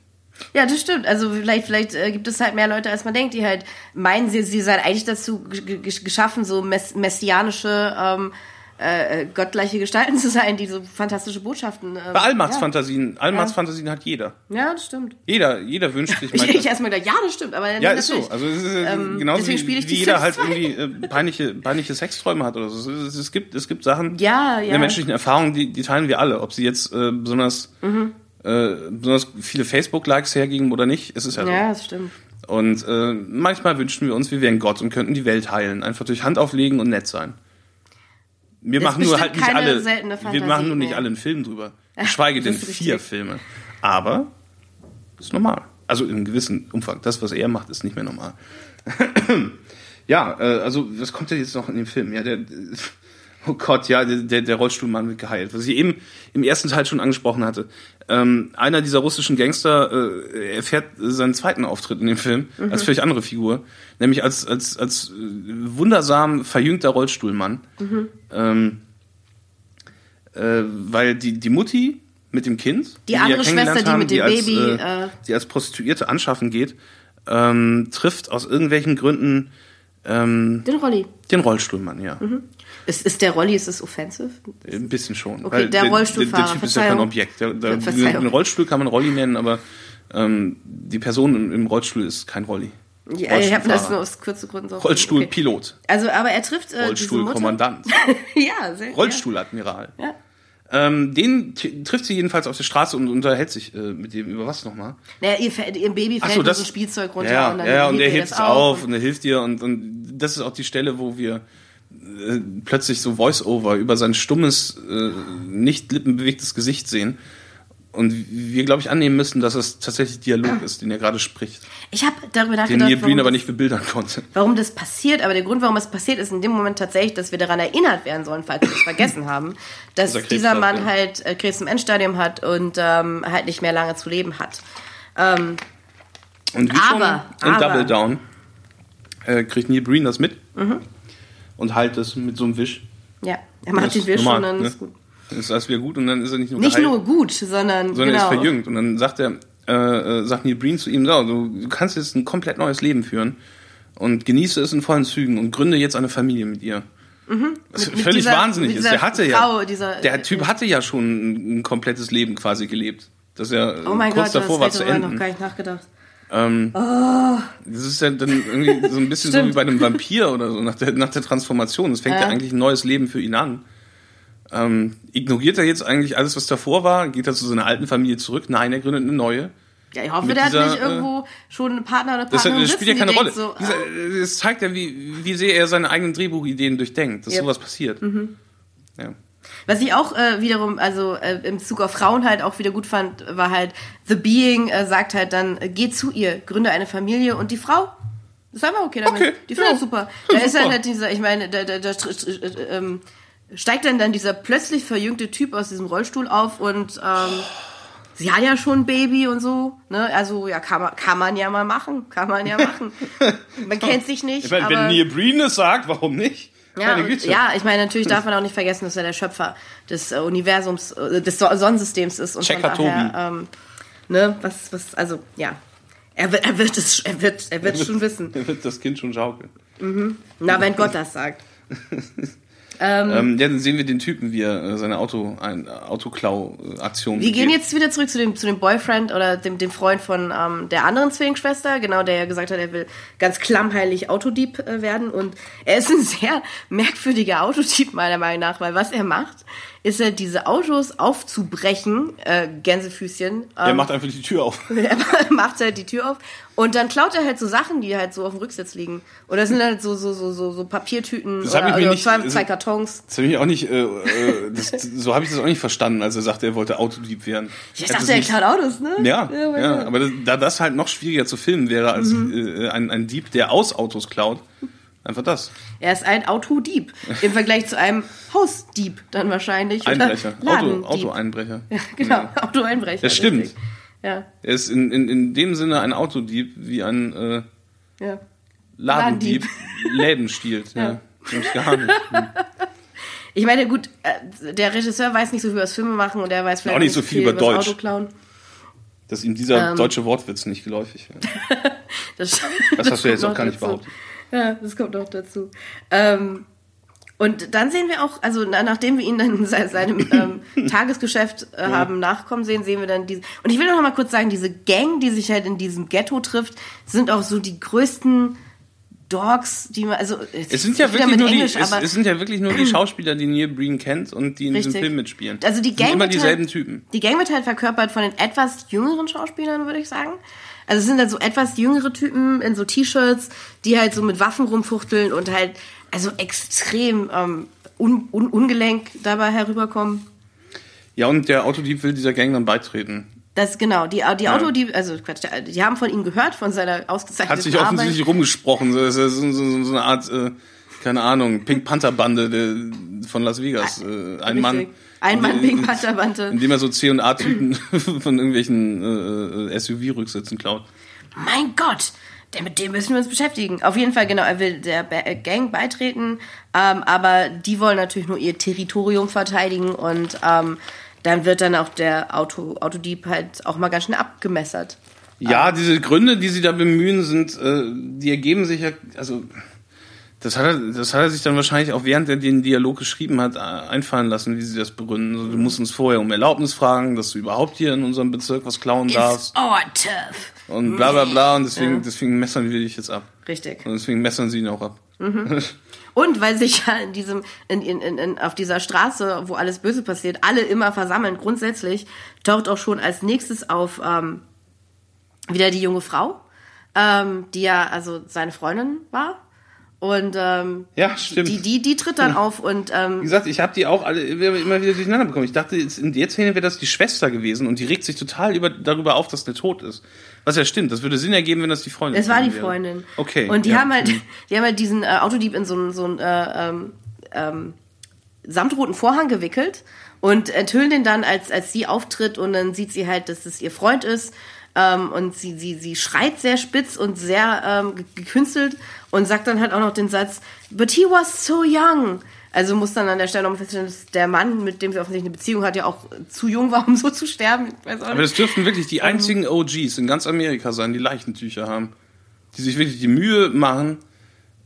Ja, das stimmt. Also vielleicht, vielleicht äh, gibt es halt mehr Leute, als man denkt, die halt meinen, sie, sie seien eigentlich dazu geschaffen, so mess messianische, ähm, äh, äh, gottgleiche Gestalten [laughs] zu sein, die so fantastische Botschaften. Ähm, Bei Allmachtsfantasien, Allmachtsfantasien hat jeder. Ja. ja, das stimmt. Jeder, jeder wünscht sich Ich, [laughs] mal. ich erstmal gedacht, ja, das stimmt, aber ja, ist so. Also es ist äh, Ähm, genauso deswegen wie, spiele ich wie jeder halt 2. irgendwie äh, peinliche, peinliche Sexträume hat oder so. Es, es gibt, es gibt Sachen Ja, in ja. der menschlichen Erfahrung, die, die teilen wir alle. Ob sie jetzt äh, besonders, Mhm. äh, besonders viele Facebook-Likes hergeben oder nicht, es ist ja, Ja, das stimmt. so. Und äh, manchmal wünschen wir uns, wir wären Gott und könnten die Welt heilen. Einfach durch Hand auflegen und nett sein. Wir machen nur halt nicht alle. Wir machen nur nicht alle einen Film drüber. Geschweige denn vier. Filme. Aber ist normal. Also in einem gewissen Umfang. Das, was er macht, ist nicht mehr normal. [clears throat] ja, äh, also was kommt denn jetzt noch in dem Film? Ja, der, oh Gott, ja, der, der Rollstuhlmann wird geheilt. Was ich eben im ersten Teil schon angesprochen hatte. Ähm, einer dieser russischen Gangster äh, erfährt seinen zweiten Auftritt in dem Film als völlig andere Figur, nämlich als als als wundersam verjüngter Rollstuhlmann, ähm, äh, weil die die Mutti mit dem Kind, Die wir andere kennengelernt Schwester, die mit dem als, Baby, äh, äh, die als Prostituierte anschaffen geht, ähm, trifft aus irgendwelchen Gründen ähm, Den Rolli. den Rollstuhlmann, ja. Ist, ist der Rolli, ist es offensive? Ein bisschen schon. Okay, weil der Rollstuhlfahrer, Der, der Typ ist ja kein. Objekt. Der, der, einen Rollstuhl kann man Rolli nennen, aber ähm, die Person im, Rollstuhl ist kein Rolli. Ja, ich habe das nur aus kurzen Gründen so. Rollstuhlpilot. Also, aber er trifft äh. Rollstuhlkommandant. [laughs] ja, sehr. Rollstuhladmiral. Ja. Ähm, den trifft sie jedenfalls auf der Straße und unterhält sich äh, mit dem über was nochmal. Naja, ihr, ihrem Baby fällt so, das so ein Spielzeug runter ja, und dann ja, und er hebt es auf und er hilft ihr und, und das ist auch die Stelle, wo wir äh, plötzlich so Voice-Over über sein stummes, äh, nicht lippenbewegtes Gesicht sehen und wir, glaube ich, annehmen müssen, dass es tatsächlich Dialog ist, den er gerade spricht, Ich habe darüber den nachgedacht, Neil Breen aber nicht bebildern konnte. warum das passiert, aber der Grund, warum es passiert, ist in dem Moment tatsächlich, dass wir daran erinnert werden sollen, falls wir es vergessen haben, [laughs] dass er dieser Mann ja. halt äh, Krebs im Endstadium hat und ähm, halt nicht mehr lange zu leben hat. Ähm, Und wie Aber, schon in aber- Double Down äh, kriegt Neil Breen das mit Mhm. Und heilt es mit so einem Wisch. ja, er macht Das den Wisch normal, und dann ne? ist gut. Dann ist alles wieder gut und dann ist er nicht nur Nicht geheilt. nur gut, sondern, sondern genau. er ist verjüngt. Und dann sagt er, äh, äh, sagt Neil Breen zu ihm, so, du, du kannst jetzt ein komplett neues Leben führen und genieße es in vollen Zügen und gründe jetzt eine Familie mit ihr. Was Mhm. Mit- mit völlig dieser- wahnsinnig mit ist. Der hatte Frau, ja, dieser- der Typ hatte ja schon ein, ein komplettes Leben quasi gelebt. Das ja Oh mein kurz Gott, davor das war zu man noch enden. gar nicht nachgedacht. Ähm, Das ist ja dann irgendwie so ein bisschen so wie bei einem Vampir oder so nach der, nach der Transformation. Es fängt ja. Ja. eigentlich ein neues Leben für ihn an. Ähm, ignoriert er jetzt eigentlich alles, was davor war? Geht er zu seiner alten Familie zurück? Nein, er gründet eine neue. Ja, ich hoffe, Mit der hat dieser, nicht irgendwo schon einen Partner oder Das, Partnerin das spielt ja keine Rolle. So, Dieser- Es zeigt ja, wie, wie sehr er seine eigenen Drehbuchideen durchdenkt, dass Yep. Mhm. sowas passiert. Ja. Was ich auch äh, wiederum, also äh, im Zug auf Frauen halt auch wieder gut fand, war halt, The Being äh, sagt halt dann, äh, geh zu ihr, gründe eine Familie und die Frau ist einfach okay damit. Okay, die findet ja. super. Da ist dann halt dieser, ich meine, da, da, da äh, ähm, steigt dann dann dieser plötzlich verjüngte Typ aus diesem Rollstuhl auf und ähm, sie hat ja schon ein Baby und so. Ne? Also ja, kann man, kann man ja mal machen. Kann man ja [laughs] machen. Man kennt sich nicht. Ich meine, wenn Neil Breen es sagt, warum nicht? Ja, und, ja, ich meine, natürlich darf man auch nicht vergessen, dass er der Schöpfer des äh, Universums, äh, des so Sonnensystems ist. Und Checker von daher, ähm, ne, was, was, also, ja. Er wird, er wird es, er wird, er wird es schon wissen. [laughs] Er wird das Kind schon schaukeln. Na, wenn Gott das sagt. [laughs] Ähm, ja, dann sehen wir den Typen, wie er äh, seine Auto, ein, Autoklau-Aktion Wir gehen jetzt wieder zurück zu dem, zu dem Boyfriend oder dem, dem Freund von ähm, der anderen Zwillingsschwester, genau, der ja gesagt hat, er will ganz klammheilig Autodieb äh, werden. Und er ist ein [laughs] sehr merkwürdiger Autodieb, meiner Meinung nach, weil was er macht, ist er diese Autos aufzubrechen, äh, Gänsefüßchen. Er ähm, macht einfach die Tür auf. [laughs] er macht halt die Tür auf und dann klaut er halt so Sachen, die halt so auf dem Rücksitz liegen. Oder das sind halt so, so, so, so, so Papiertüten Das oder ich mir nicht- zwei, zwei Kartons. Das habe ich auch nicht, äh, äh, das, so habe ich das auch nicht verstanden, als er sagte, er wollte Autodieb werden. Ich dachte, er klaut Autos, ne? Ja, ja, Gott. aber das, da das halt noch schwieriger zu filmen wäre als Mhm. äh, ein, ein Dieb, der aus Autos klaut, einfach das. Er ist ein Autodieb. Im Vergleich zu einem Hausdieb dann wahrscheinlich. Einbrecher, Auto. Autoeinbrecher. [laughs] Ja, genau, Autoeinbrecher. Das stimmt. richtig. Ja, Er ist in, in, in dem Sinne ein Autodieb wie ein äh, ja. Ladendieb Läden stiehlt. Ja. Ja. [laughs] Ich meine, gut, äh, der Regisseur weiß nicht so viel über das Filme machen und er weiß vielleicht Auch nicht so viel über übers Deutsch. Auto klauen. Dass ihm dieser Ähm. deutsche Wortwitz nicht geläufig wäre. [laughs] Das, Das hast du jetzt auch gar nicht behauptet. Ja, das kommt noch dazu. Ähm, und dann sehen wir auch, also na, nachdem wir ihn dann in se- seinem [laughs] ähm, Tagesgeschäft äh, haben nachkommen sehen, sehen wir dann diese. Und ich will noch mal kurz sagen, diese Gang, die sich halt in diesem Ghetto trifft, sind auch so die größten Dogs, die man, also Es sind ja wirklich nur die, Englisch, es, aber es sind ja wirklich nur die [clears throat] Schauspieler, die Neil Breen kennt und die in diesem Richtig. Film mitspielen. Also die Es Gang sind immer dieselben halt, Typen. Die Gang wird halt verkörpert von den etwas jüngeren Schauspielern, würde ich sagen. Also es sind halt so etwas jüngere Typen in so T-Shirts, die halt so mit Waffen rumfuchteln und halt also extrem ähm, un, un, ungelenk dabei herüberkommen. Ja, und der Autodieb will dieser Gang dann beitreten. Das genau, die, die Auto, die, also Quatsch, die haben von ihm gehört, von seiner ausgezeichneten Hat sich offensichtlich Arbeit. rumgesprochen. So, so, so, so eine Art, äh, keine Ahnung, Pink Panther Bande der, von Las Vegas. Äh, ein. Richtig. Ein Mann in- Pink Panther Bande. Indem er so C&A-Typen [laughs] von irgendwelchen äh, SUV-Rücksitzen klaut. mein Gott, mit dem müssen wir uns beschäftigen. Auf jeden Fall, genau, er will der äh, Gang beitreten, ähm, aber die wollen natürlich nur ihr Territorium verteidigen und ähm, dann wird dann auch der Auto, Autodieb halt auch mal ganz schnell abgemessert. Ja, diese Gründe, die sie da bemühen, sind, äh, die ergeben sich ja, also das hat, er, das hat er sich dann wahrscheinlich auch während er den Dialog geschrieben hat, äh, einfallen lassen, wie sie das begründen. Also, du musst uns vorher um Erlaubnis fragen, dass du überhaupt hier in unserem Bezirk was klauen darfst It's turf. und bla bla bla und deswegen, deswegen messern wir dich jetzt ab. Richtig. Und deswegen messern sie ihn auch ab. [laughs] Und weil sich ja in diesem, in, in, in, in, auf dieser Straße, wo alles Böse passiert, alle immer versammeln, grundsätzlich, taucht auch schon als nächstes auf ähm, wieder die junge Frau, ähm, die ja also seine Freundin war. Und ähm, Ja, stimmt. die, die, die tritt dann auf und Wie ähm, gesagt, ich habe die auch alle immer wieder durcheinander bekommen. Ich dachte, jetzt in der Szene wäre das die Schwester gewesen und die regt sich total über, darüber auf, dass der tot ist. Was ja stimmt, das würde Sinn ergeben, wenn das die Freundin es war die wäre. Freundin. Okay. Und die ja. haben halt, die haben halt diesen äh, Autodieb in so einen so einen, äh, ähm, ähm, samtroten Vorhang gewickelt und enthüllen den dann, als, als sie auftritt und dann sieht sie halt, dass es ihr Freund ist. Ähm, und sie, sie, sie schreit sehr spitz und sehr ähm, ge- gekünstelt und sagt dann halt auch noch den Satz, but he was so young. Also muss dann an der Stelle nochmal feststellen, dass der Mann, mit dem sie offensichtlich eine Beziehung hat, ja auch zu jung war, [laughs] um so zu sterben. Ich weiß auch Aber nicht. das dürften wirklich die Ähm. einzigen OGs in ganz Amerika sein, die Leichentücher haben. Die sich wirklich die Mühe machen,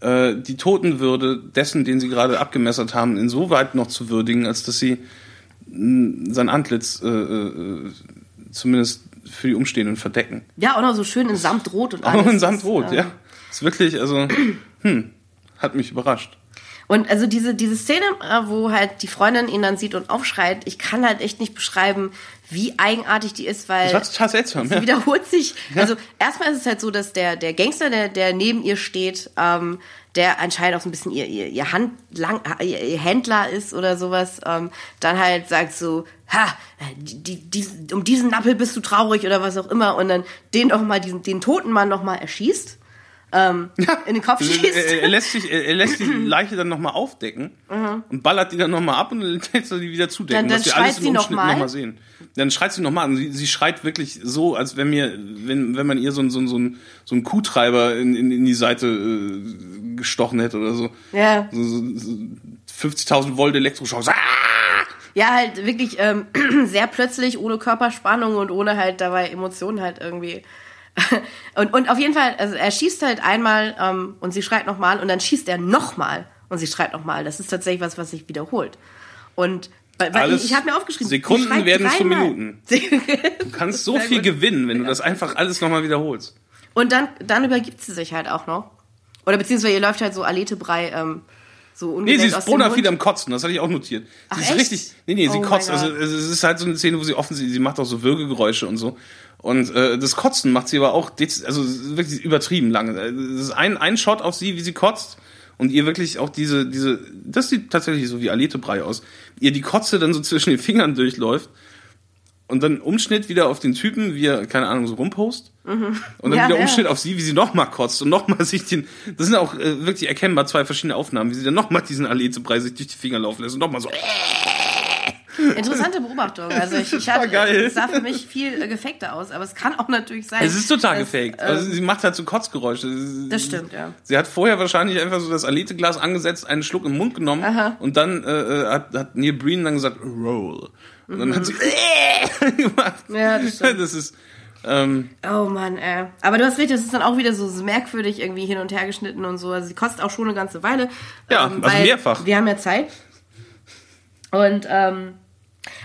äh, die Totenwürde dessen, den sie gerade abgemessert haben, insoweit noch zu würdigen, als dass sie mh, sein Antlitz äh, äh, zumindest für die Umstehenden verdecken. Ja, auch noch so schön in Samtrot und Auch alles. noch in Samtrot, äh, ja. Ist wirklich, also, hm, hat mich überrascht. Und also diese, diese Szene, äh, wo halt die Freundin ihn dann sieht und aufschreit, ich kann halt echt nicht beschreiben, wie eigenartig die ist, weil seltsam, sie ja. wiederholt sich. Also erstmal ist es halt so, dass der, der Gangster, der, der neben ihr steht, ähm, der anscheinend auch so ein bisschen ihr, ihr, ihr, Hand, lang, ihr, Händler ist oder sowas, ähm, dann halt sagt so, ha, die, die, die, um diesen Nappel bist du traurig oder was auch immer und dann den auch mal, diesen, den toten Mann noch mal erschießt, ähm, in den Kopf [laughs] schießt. Er, er, lässt sich, er, lässt die Leiche dann nochmal aufdecken und ballert die dann nochmal ab und dann lässt er die wieder zudecken, Dann- dann dass wir schreit alles im sie noch Umschnitt mal. nochmal sehen. Dann schreit sie nochmal an. Sie, sie schreit wirklich so, als wenn mir, wenn, wenn man ihr so, so, so, ein, so einen Kuhtreiber in, in, in die Seite äh, gestochen hätte oder so. Ja. So, so, so 50.000 Volt Elektroschock. Ah! Ja, halt wirklich ähm, [clears throat] sehr plötzlich, ohne Körperspannung und ohne halt dabei Emotionen halt irgendwie. [laughs] und, und auf jeden Fall, also er schießt halt einmal ähm, und sie schreit nochmal und dann schießt er nochmal und sie schreit nochmal. Das ist tatsächlich was, was sich wiederholt. Und weil, weil ich, ich habe mir aufgeschrieben, Sekunden werden zu. Minuten. [laughs] Du kannst so viel gut. gewinnen, wenn du das einfach alles nochmal wiederholst. Und dann, dann übergibt sie sich halt auch noch. Oder beziehungsweise ihr läuft halt so Aletebrei ähm, so Nee, sie ist bona fide am Kotzen, das hatte ich auch notiert. Sie Ach, ist echt? richtig, nee, nee, sie Oh kotzt, also Gott. es ist halt so eine Szene, wo sie offensichtlich, sie macht auch so Würgegeräusche und so. Und äh, das Kotzen macht sie aber auch, also wirklich übertrieben lange. Es ist ein, ein Shot auf sie, wie sie kotzt und ihr wirklich auch diese, diese, das sieht tatsächlich so wie Aletebrei aus. Ihr die Kotze dann so zwischen den Fingern durchläuft und dann Umschnitt wieder auf den Typen, wie er, keine Ahnung, so rumpost. Und dann Mhm. Ja, wieder ja. Umschnitt auf sie, wie sie nochmal kotzt und nochmal [laughs] sich den, das sind auch äh, wirklich erkennbar zwei verschiedene Aufnahmen, wie sie dann nochmal diesen Aletebrei sich durch die Finger laufen lässt und nochmal so, [laughs] Interessante Beobachtung. Also ich, ich hatte, geil. es sah für mich viel äh, gefakter aus, aber es kann auch natürlich sein. es ist total dass, gefaked. äh, Also sie macht halt so Kotzgeräusche. das stimmt, ja. Sie hat vorher wahrscheinlich einfach so das Aleteglas angesetzt, einen Schluck im Mund genommen Aha. und dann äh, äh, hat, hat Neil Breen dann gesagt, roll. Und dann hat sie [laughs] gemacht. Mhm. Ja, das stimmt. Das ist, ähm, Oh Mann, ey. Aber du hast recht, das ist dann auch wieder so merkwürdig irgendwie hin und her geschnitten und so. Also sie kostet auch schon eine ganze Weile. ähm, Ja, also weil mehrfach. Wir haben ja Zeit. Und ähm,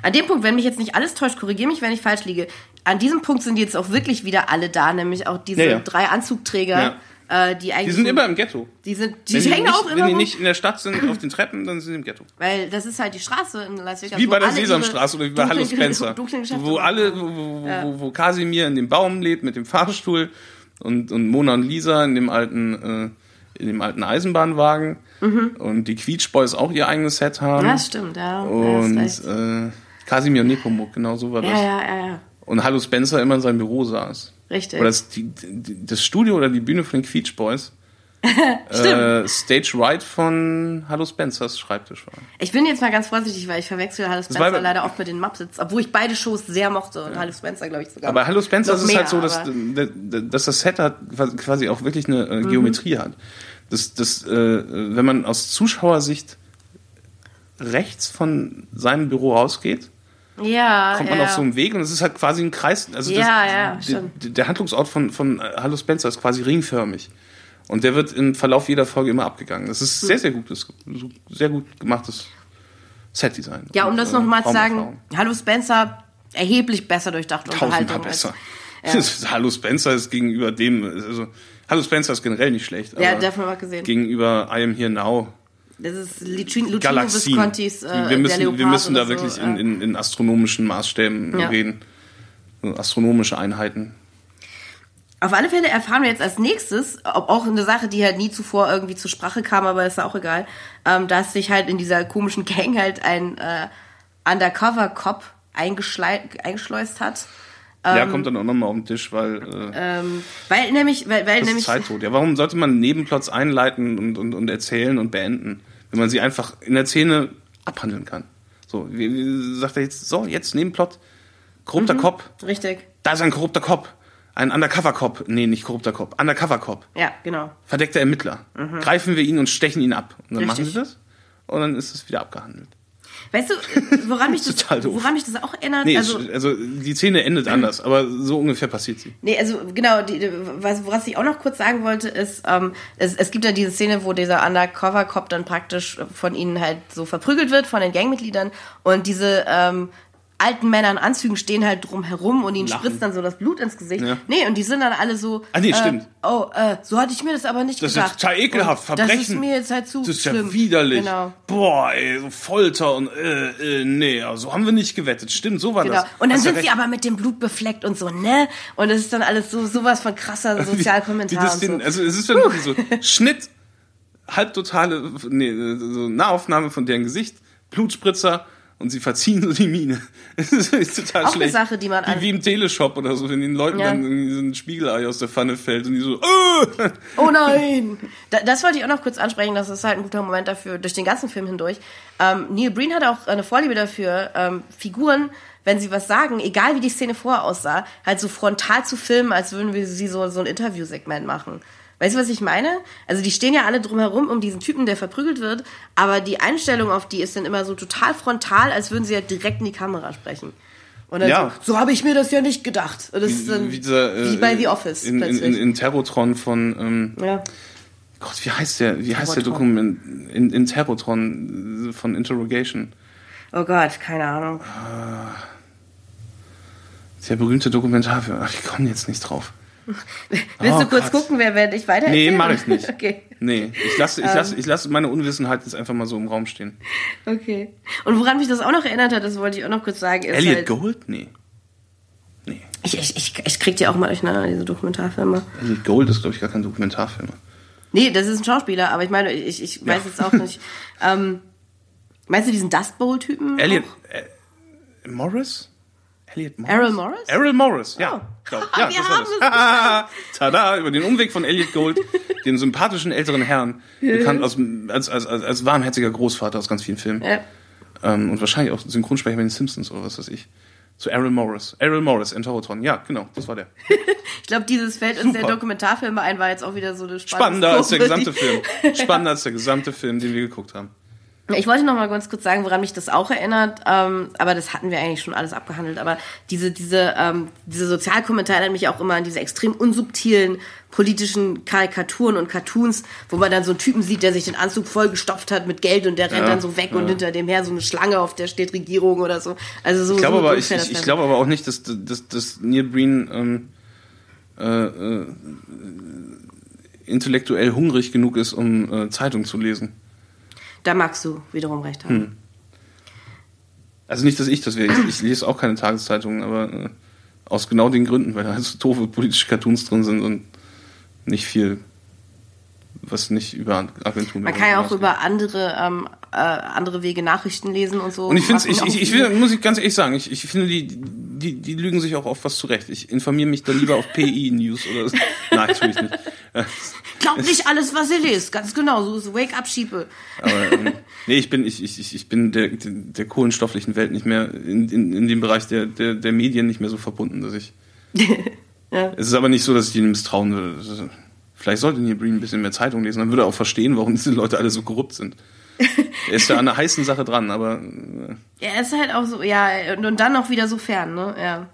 an dem Punkt, wenn mich jetzt nicht alles täuscht, korrigiere mich, wenn ich falsch liege. An diesem Punkt sind jetzt auch wirklich wieder alle da, nämlich auch diese Ja, ja. drei Anzugträger, äh, die eigentlich. die sind immer im Ghetto. Die sind, die Wenn die, hängen nicht, auch immer wenn die nicht in der Stadt sind, auf den [clears throat] Treppen, dann sind sie im Ghetto. weil das ist halt die Straße in Las Vegas. Wie bei der Sesamstraße oder wie bei Hallo Spencer. [laughs] Wo alle, wo, wo, wo, wo Kasimir in dem Baum lebt mit dem Fahrstuhl und, und Mona und Lisa in dem alten, äh, in dem alten Eisenbahnwagen und die Quietsch Boys auch ihr eigenes Set haben. Ja, stimmt, ja. und ja, äh, Kasimir und Nepomuk, genau so war das. ja, ja, ja, ja. Und Hallo Spencer immer in seinem Büro saß. Richtig. Oder das, die, das Studio oder die Bühne von den Quietsch Boys. [laughs] äh, Stage Right von Hallo Spencers Schreibtisch war. Ich bin jetzt mal ganz vorsichtig, weil ich verwechsel Hallo war Spencer aber- leider oft mit den Muppets, obwohl ich beide Shows sehr mochte und Hallo Spencer, glaube ich, sogar. Aber Hallo Spencer ist es mehr, halt so, dass, dass das Set hat quasi auch wirklich eine Mhm. äh, Geometrie hat. Das, das, äh, wenn man aus Zuschauersicht rechts von seinem Büro rausgeht, ja, kommt man ja. auf so einen Weg und es ist halt quasi ein Kreis. Also Ja, das, ja, der, stimmt. der Handlungsort von, von äh, Hallo Spencer ist quasi ringförmig. Und der wird im Verlauf jeder Folge immer abgegangen. Das ist sehr, sehr gutes, sehr gut gemachtes Setdesign. Ja, um Und, das äh, nochmal zu sagen. Hallo Spencer, erheblich besser durchdachte tausendmal Unterhaltung. als- besser. [laughs] Hallo Spencer ist gegenüber dem, also Hallo Spencer ist generell nicht schlecht. Ja, aber davon mal gesehen. Gegenüber I Am Here Now, Das ist Lucino, Lucino Galaxien. Viscontis äh, wir müssen, wir müssen da oder wirklich so, in, in, in astronomischen Maßstäben Ja. reden. So astronomische Einheiten. Auf alle Fälle erfahren wir jetzt als nächstes, ob auch eine Sache, die halt nie zuvor irgendwie zur Sprache kam, aber ist auch egal, ähm, dass sich halt in dieser komischen Gang halt ein äh, Undercover-Cop eingeschleust hat. Ja, kommt dann auch nochmal auf den Tisch, weil äh, Ähm, weil nämlich, weil, weil das ist nämlich, Zeittod. Ja, warum sollte man Nebenplots einleiten und, und, und erzählen und beenden, wenn man sie einfach in der Szene abhandeln kann? So, wie, wie sagt er jetzt, so, jetzt Nebenplot, Mhm. korrupter Cop, richtig, Da ist ein korrupter Cop. Ein Undercover-Cop. Nee, nicht korrupter Cop. Undercover-Cop. ja, genau. Verdeckter Ermittler. Greifen wir ihn und stechen ihn ab. Und dann Mhm. Richtig. machen sie das. Und dann ist es wieder abgehandelt. Weißt du, woran mich [laughs] das, doof. woran mich das auch erinnert? Nee, also, also, die Szene endet anders, aber so ungefähr passiert sie. Nee, also genau, die- was, was ich auch noch kurz sagen wollte, ist, ähm, es, es gibt ja diese Szene, wo dieser Undercover-Cop dann praktisch von ihnen halt so verprügelt wird, von den Gangmitgliedern und diese ähm, alten Männer in Anzügen stehen halt drum herum und ihnen Lachen. spritzt dann so das Blut ins Gesicht. Ja. Nee, und die sind dann alle so. Ah, nee, äh, stimmt. Oh, äh, so hatte ich mir das aber nicht Das ist gedacht. total ekelhaft, Und Verbrechen. Das ist mir jetzt halt zu Das ist ja schlimm. widerlich. Genau. Boah, ey, so Folter und äh, äh, nee, so haben wir nicht gewettet. Stimmt, so war Genau. das. Und dann Hast ja sind sie aber mit dem Blut befleckt und so, ne? Und es ist dann alles so sowas von krasser Wie Sozialkommentar das den, so. Also es ist dann wirklich so Schnitt, halbtotale nee, so Nahaufnahme von deren Gesicht, Blutspritzer und sie verziehen so die Miene. [laughs] Das ist total Auch eine schlecht. Sache, die man an- wie, wie im Teleshop oder so, wenn den Leuten Ja. dann irgendwie so ein Spiegelei aus der Pfanne fällt und die so, äh! [laughs] Oh nein! Da, das wollte ich auch noch kurz ansprechen, das ist halt ein guter Moment dafür, durch den ganzen Film hindurch. Ähm, Neil Breen hat auch eine Vorliebe dafür, ähm, Figuren, wenn sie was sagen, egal wie die Szene vorher aussah, halt so frontal zu filmen, als würden wir sie so, so ein Interviewsegment machen. Weißt du, was ich meine? Also die stehen ja alle drumherum um diesen Typen, der verprügelt wird, aber die Einstellung auf die ist dann immer so total frontal, als würden sie ja direkt in die Kamera sprechen. Und dann Ja. so, so habe ich mir das ja nicht gedacht. Und das ist dann wie, dieser, äh, bei The Office in, in, plötzlich. in, in Terrotron von ähm, ja. Gott, wie heißt der? Wie heißt der. Dokument in, in Terrotron äh, von Interrogation? Oh Gott, keine Ahnung. Der berühmte Dokumentarfilm. Ach, ich komme jetzt nicht drauf. [laughs] Willst Oh du kurz Gott. gucken, wer werde ich weiter Nee, erzählen? mach ich nicht. [laughs] Okay, Nee, ich lasse ich Ähm. lasse ich lasse meine Unwissenheit jetzt einfach mal so im Raum stehen. okay. Und woran mich das auch noch erinnert hat, das wollte ich auch noch kurz sagen, ist Elliot halt, Gold? Nee. Nee. ich, ich, ich, ich krieg die auch mal durcheinander, diese Dokumentarfilme. Elliot Gold ist, glaube ich, gar kein Dokumentarfilm. Nee, das ist ein Schauspieler, aber ich meine, ich, ich weiß Ja. jetzt auch nicht. [laughs] Ähm, meinst du diesen Dust Bowl-Typen? Elliot äh, Morris? Elliot Morris? Errol Morris? Errol Morris, ja. Oh. Glaub, [laughs] ja [laughs] Wir das war haben das. [laughs] Tada, über den Umweg von Elliot Gold, dem sympathischen älteren Herrn, bekannt aus, als, als, als, als warmherziger Großvater aus ganz vielen Filmen. Ja. Ähm, und wahrscheinlich auch Synchronsprecher bei den Simpsons oder was weiß ich. Zu Errol Morris. Errol Morris, Enterotron. Ja, genau, das war der. Ich glaube, dieses fällt uns der. Dokumentarfilme ein, war jetzt auch wieder so eine Spannender als der gesamte Film. Spannender als der gesamte Film, den wir geguckt haben. Ich wollte noch mal ganz kurz sagen, woran mich das auch erinnert, ähm, aber das hatten wir eigentlich schon alles abgehandelt. Aber diese diese ähm, diese Sozialkommentare erinnert mich auch immer an diese extrem unsubtilen politischen Karikaturen und Cartoons, wo man dann so einen Typen sieht, der sich den Anzug vollgestopft hat mit Geld und der rennt Ja, dann so weg und ja. hinter dem her so eine Schlange, auf der steht Regierung oder so. Also so. Ich glaube so aber, ich, ich, ich glaube aber auch nicht, dass, dass, dass Neil Breen ähm, äh, äh, intellektuell hungrig genug ist, um äh, Zeitung zu lesen. Da magst du wiederum recht Hm. haben. Also nicht, dass ich das wäre. Ich, ich lese auch keine Tageszeitungen, aber äh, aus genau den Gründen, weil da halt so doofe politische Cartoons drin sind und nicht viel, was nicht über Agenturen. Man kann ja auch über andere ähm, äh, andere Wege Nachrichten lesen und so. Und ich finde, ich, ich, ich will, muss ich ganz ehrlich sagen, ich, ich finde, die, die, die lügen sich auch auf was zurecht. Ich informiere mich dann lieber auf [laughs] PI News oder so. Nein, tue ich nicht. [laughs] Glaubt nicht alles, was ihr lest. Ganz genau, so ist Wake Up Schiepe. Aber ähm, nee, ich bin, ich, ich, ich- bin der, der, der kohlenstofflichen Welt nicht mehr in, in, in dem Bereich der, der, der Medien nicht mehr so verbunden, dass ich. [laughs] Es ist aber nicht so, dass ich ihnen misstrauen würde. Vielleicht sollte Neil Breen ein bisschen mehr Zeitung lesen, dann würde er auch verstehen, warum diese Leute alle so korrupt sind. Er ist ja an einer heißen Sache dran, aber äh, Ja, er ist halt auch so, ja, und, dann noch wieder so fern, ne? Ja.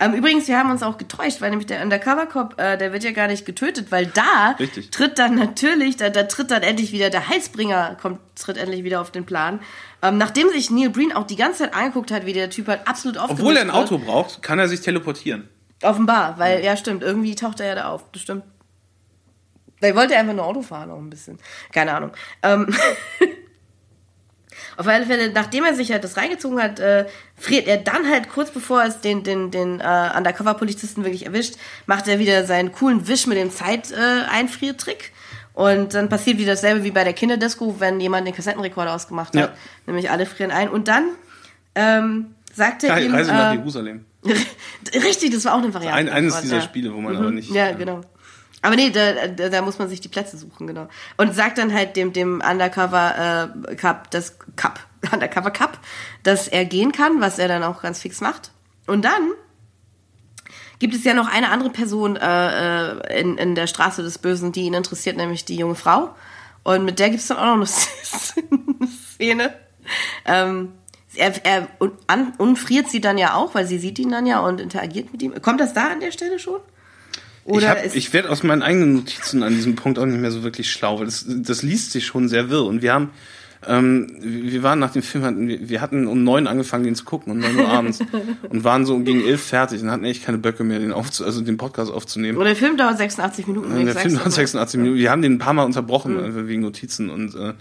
Ähm, übrigens, wir haben uns auch getäuscht, weil nämlich der Undercover Cop, äh, der wird ja gar nicht getötet, weil da Richtig. tritt dann natürlich, da, da tritt dann endlich wieder der Heilsbringer, kommt, tritt endlich wieder auf den Plan. Ähm, nachdem sich Neil Breen auch die ganze Zeit angeguckt hat, wie der Typ halt absolut aufgelöst obwohl er ein wird. Auto braucht, kann er sich teleportieren. Offenbar, weil, ja, stimmt, irgendwie taucht er ja da auf, das stimmt. Vielleicht wollte er einfach nur Auto fahren, auch ein bisschen. Keine Ahnung. Ähm, [laughs] auf alle Fälle, nachdem er sich halt das reingezogen hat, äh, friert er dann halt kurz bevor es den, den, den äh, Undercover-Polizisten wirklich erwischt, macht er wieder seinen coolen Wisch mit dem Zeit-Einfriertrick. Und dann passiert wieder dasselbe wie bei der Kinderdisco, wenn jemand den Kassettenrekorder ausgemacht hat. Ja. Nämlich alle frieren ein. Und dann ähm, sagt er Geil, ihm... Reise nach äh, Jerusalem. [laughs] Richtig, das war auch eine Variante. Ein, eines davon, dieser ja. Spiele, wo man aber nicht. Ja, äh, genau. Aber nee, da, da, da muss man sich die Plätze suchen, genau. Und sagt dann halt dem, dem Undercover äh, Cup, das Cup, [laughs] Undercover Cup, dass er gehen kann, was er dann auch ganz fix macht. Und dann gibt es ja noch eine andere Person äh, äh, in, in der Straße des Bösen, die ihn interessiert, nämlich die junge Frau. Und mit der gibt es dann auch noch eine [laughs] Szene. Ähm, er, er un, an, unfriert sie dann ja auch, weil sie sieht ihn dann ja und interagiert mit ihm. Kommt das da an der Stelle schon? Ich hab, ist- ich werde aus meinen eigenen Notizen an diesem Punkt auch nicht mehr so wirklich schlau, weil das, das liest sich schon sehr wirr. Und wir haben, ähm, wir waren nach dem Film, hatten, wir, wir hatten um neun angefangen, den zu gucken, um neun Uhr abends. [laughs] und waren so gegen elf fertig und hatten echt keine Böcke mehr, den, aufzu also den Podcast aufzunehmen. Und der Film dauert 86 Minuten. ich der sag's Film dauert mal. 86 Minuten. Wir haben den ein paar Mal unterbrochen, Mhm. einfach wegen Notizen und äh,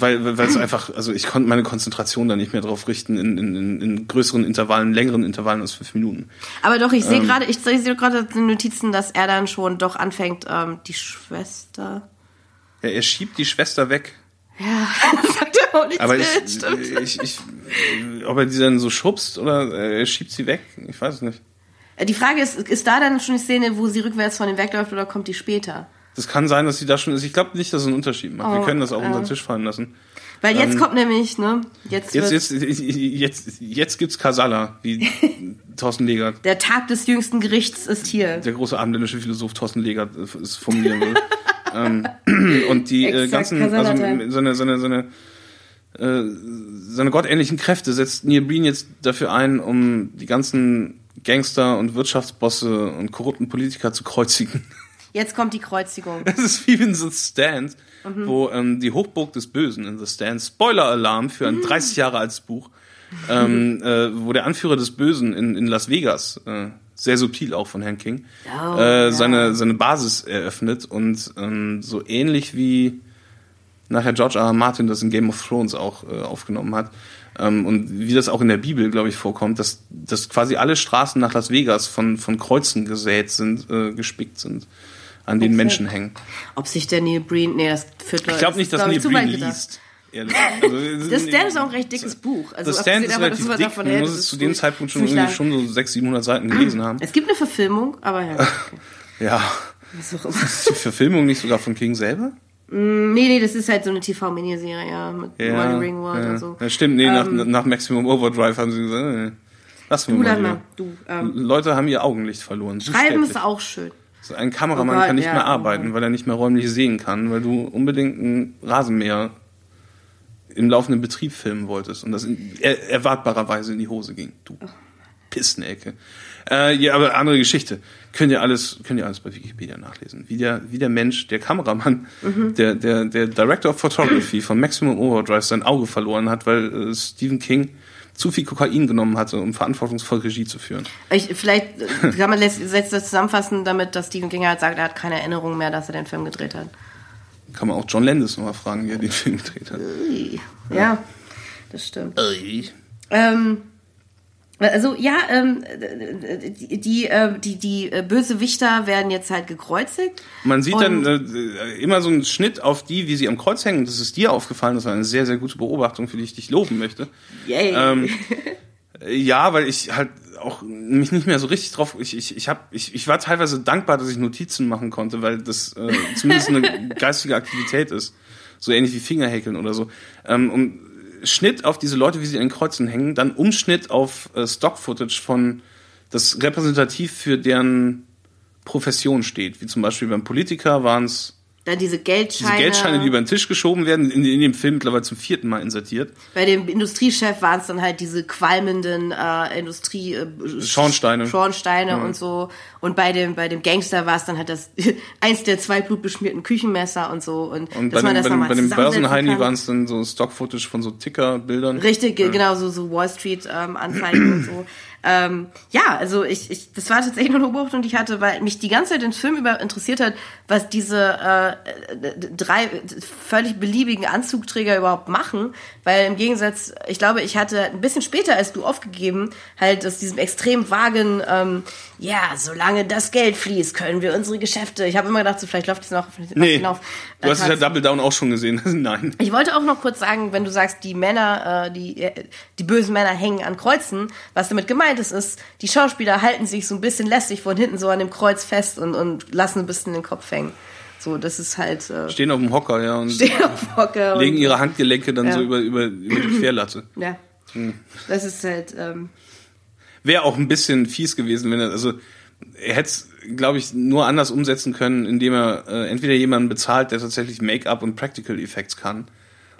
weil, weil es [clears throat] einfach, also ich konnte meine Konzentration da nicht mehr drauf richten in, in, in, größeren Intervallen, längeren Intervallen als fünf Minuten. Aber doch, ich sehe Ähm. gerade, ich sehe sehe gerade in den Notizen, dass er dann schon doch anfängt, ähm, die Schwester. Ja, er schiebt die Schwester weg. Ja, [laughs] sagt er auch nicht Aber ich, stimmt. ich, ich, ob er die dann so schubst oder äh, er schiebt sie weg, ich weiß es nicht. Die Frage ist, ist da dann schon die Szene, wo sie rückwärts von ihm wegläuft oder kommt die später? Das kann sein, dass sie da schon ist. Ich glaube nicht, dass es einen Unterschied macht. Wir Oh, können das auch ja. unter den Tisch fallen lassen. Weil jetzt Ähm, kommt nämlich, ne, jetzt, Jetzt, jetzt, jetzt, jetzt gibt's Kasala, wie [laughs] Thorsten Legert, der Tag des jüngsten Gerichts ist hier. der große abendländische Philosoph Thorsten Legert äh, es formulieren will. [laughs] ähm, [clears throat] und die äh, ganzen, also Kasala-Time. seine, seine, seine, äh, seine gottähnlichen Kräfte setzt Neil Breen jetzt dafür ein, um die ganzen Gangster und Wirtschaftsbosse und korrupten Politiker zu kreuzigen. Jetzt kommt die Kreuzigung. [laughs] Das ist wie in The Stand, Mhm. wo ähm, die Hochburg des Bösen in The Stand, Spoiler-Alarm für ein 30 Jahre altes Buch, ähm, [laughs] äh, wo der Anführer des Bösen in, in Las Vegas, äh, sehr subtil auch von Herrn King, Oh, äh, ja. seine, seine Basis eröffnet und ähm, so ähnlich wie nachher George R. R. Martin das in Game of Thrones auch äh, aufgenommen hat. Ähm, und wie das auch in der Bibel, glaube ich, vorkommt, dass, dass quasi alle Straßen nach Las Vegas von, von Kreuzen gesät sind, äh, gespickt sind, an denen Okay. Menschen hängen. Ob sich der Neil Breen, nee, das führt Ich glaube nicht, dass Neil zu weit Breen gedacht. liest. Ehrlich. Also, Das Stand ist auch ein recht dickes Buch. Also das Stand ist relativ dick. davon hält, muss es zu dem. Zeitpunkt schon, irgendwie schon so 600, 700 Seiten gelesen haben. Es gibt eine Verfilmung, aber ja. [laughs] Okay. Ja. Was auch immer. Ist die Verfilmung nicht sogar von King selber? Nee, nee, das ist halt so eine TV-Miniserie, ja, mit Ja, Molly Ringwald ja. und so. ja stimmt, nee, nach, Ähm, nach Maximum Overdrive haben sie gesagt, äh, lassen wir Du mal. du. Ähm, Leute haben ihr Augenlicht verloren. schreiben ist auch schön. So Ein Kameramann Oh Gott, kann nicht ja, mehr oh arbeiten, weil er nicht mehr räumlich sehen kann, weil du unbedingt ein Rasenmäher im laufenden Betrieb filmen wolltest und das in, er, erwartbarerweise in die Hose ging. Du Pissnecke. Äh, ja, aber andere Geschichte. Könnt ihr alles, könnt ihr alles bei Wikipedia nachlesen. Wie der, wie der Mensch, der Kameramann, Mhm. der, der, der Director of Photography von Maximum Overdrive sein Auge verloren hat, weil äh, Stephen King zu viel Kokain genommen hatte, um verantwortungsvoll Regie zu führen. Ich, vielleicht äh, [laughs] kann man das zusammenfassen damit, dass Stephen King halt sagt, er hat keine Erinnerung mehr, dass er den Film gedreht hat. Kann man auch John Landis nochmal fragen, wie er den Film gedreht hat. Ui. Ja, das stimmt. Ähm, also ja, ähm, die, die, äh, die, die äh, Bösewichter werden jetzt halt gekreuzigt. Man sieht dann äh, immer so einen Schnitt auf die, wie sie am Kreuz hängen. Das ist dir aufgefallen. Das war eine sehr, sehr gute Beobachtung, für die ich dich loben möchte. Yay. Ähm, äh, [laughs] ja, weil ich halt auch mich nicht mehr so richtig drauf. Ich, ich, ich, hab, ich, ich war teilweise dankbar, dass ich Notizen machen konnte, weil das äh, zumindest eine [laughs] geistige Aktivität ist. So ähnlich wie Fingerhäkeln oder so. Ähm, und Schnitt auf diese Leute, wie sie an den Kreuzen hängen, dann Umschnitt auf äh, Stock-Footage von das repräsentativ für deren Profession steht. Wie zum Beispiel beim Politiker waren es Dann diese Geldscheine. diese Geldscheine, die über den Tisch geschoben werden, in, in dem Film mittlerweile zum vierten Mal insertiert. Bei dem Industriechef waren es dann halt diese qualmenden äh, Industrie äh, Schornsteine. Schornsteine und so. Und bei dem bei dem Gangster war es dann halt das [laughs] eins der zwei blutbeschmierten Küchenmesser und so und, Und dass bei man dem, das bei dem, bei dem Börsenheini waren es dann so Stock-Footage von so Ticker-Bildern. Richtig, ge- genau, so, so Wall Street ähm, Anzeigen und so. Ähm, ja, also ich, ich, das war tatsächlich nur eine Beobachtung, die ich hatte, weil mich die ganze Zeit den Film über interessiert hat, was diese äh, drei völlig beliebigen Anzugträger überhaupt machen. Weil im Gegensatz, ich glaube, ich hatte ein bisschen später als du aufgegeben, halt aus diesem extrem vagen, ähm, ja, solange das Geld fließt, können wir unsere Geschäfte. Ich habe immer gedacht, so, vielleicht läuft es noch Nee, hinauf. du hast es ja Tags- Double Down auch schon gesehen. [laughs] Nein. ich wollte auch noch kurz sagen, wenn du sagst, die Männer, äh, die, äh, die bösen Männer hängen an Kreuzen, was damit gemeint ist, ist, die Schauspieler halten sich so ein bisschen lästig von hinten so an dem Kreuz fest und, und lassen ein bisschen den Kopf hängen. So, das ist halt, äh, Stehen auf dem Hocker, ja, und stehen auf Hocke [laughs] legen und, ihre Handgelenke dann Ja. so über, über, über die Querlatte. ja. Hm. Das ist halt, ähm, Wäre auch ein bisschen fies gewesen, wenn er, also, er hätte es, glaube ich, nur anders umsetzen können, indem er äh, entweder jemanden bezahlt, der tatsächlich Make-up und Practical Effects kann.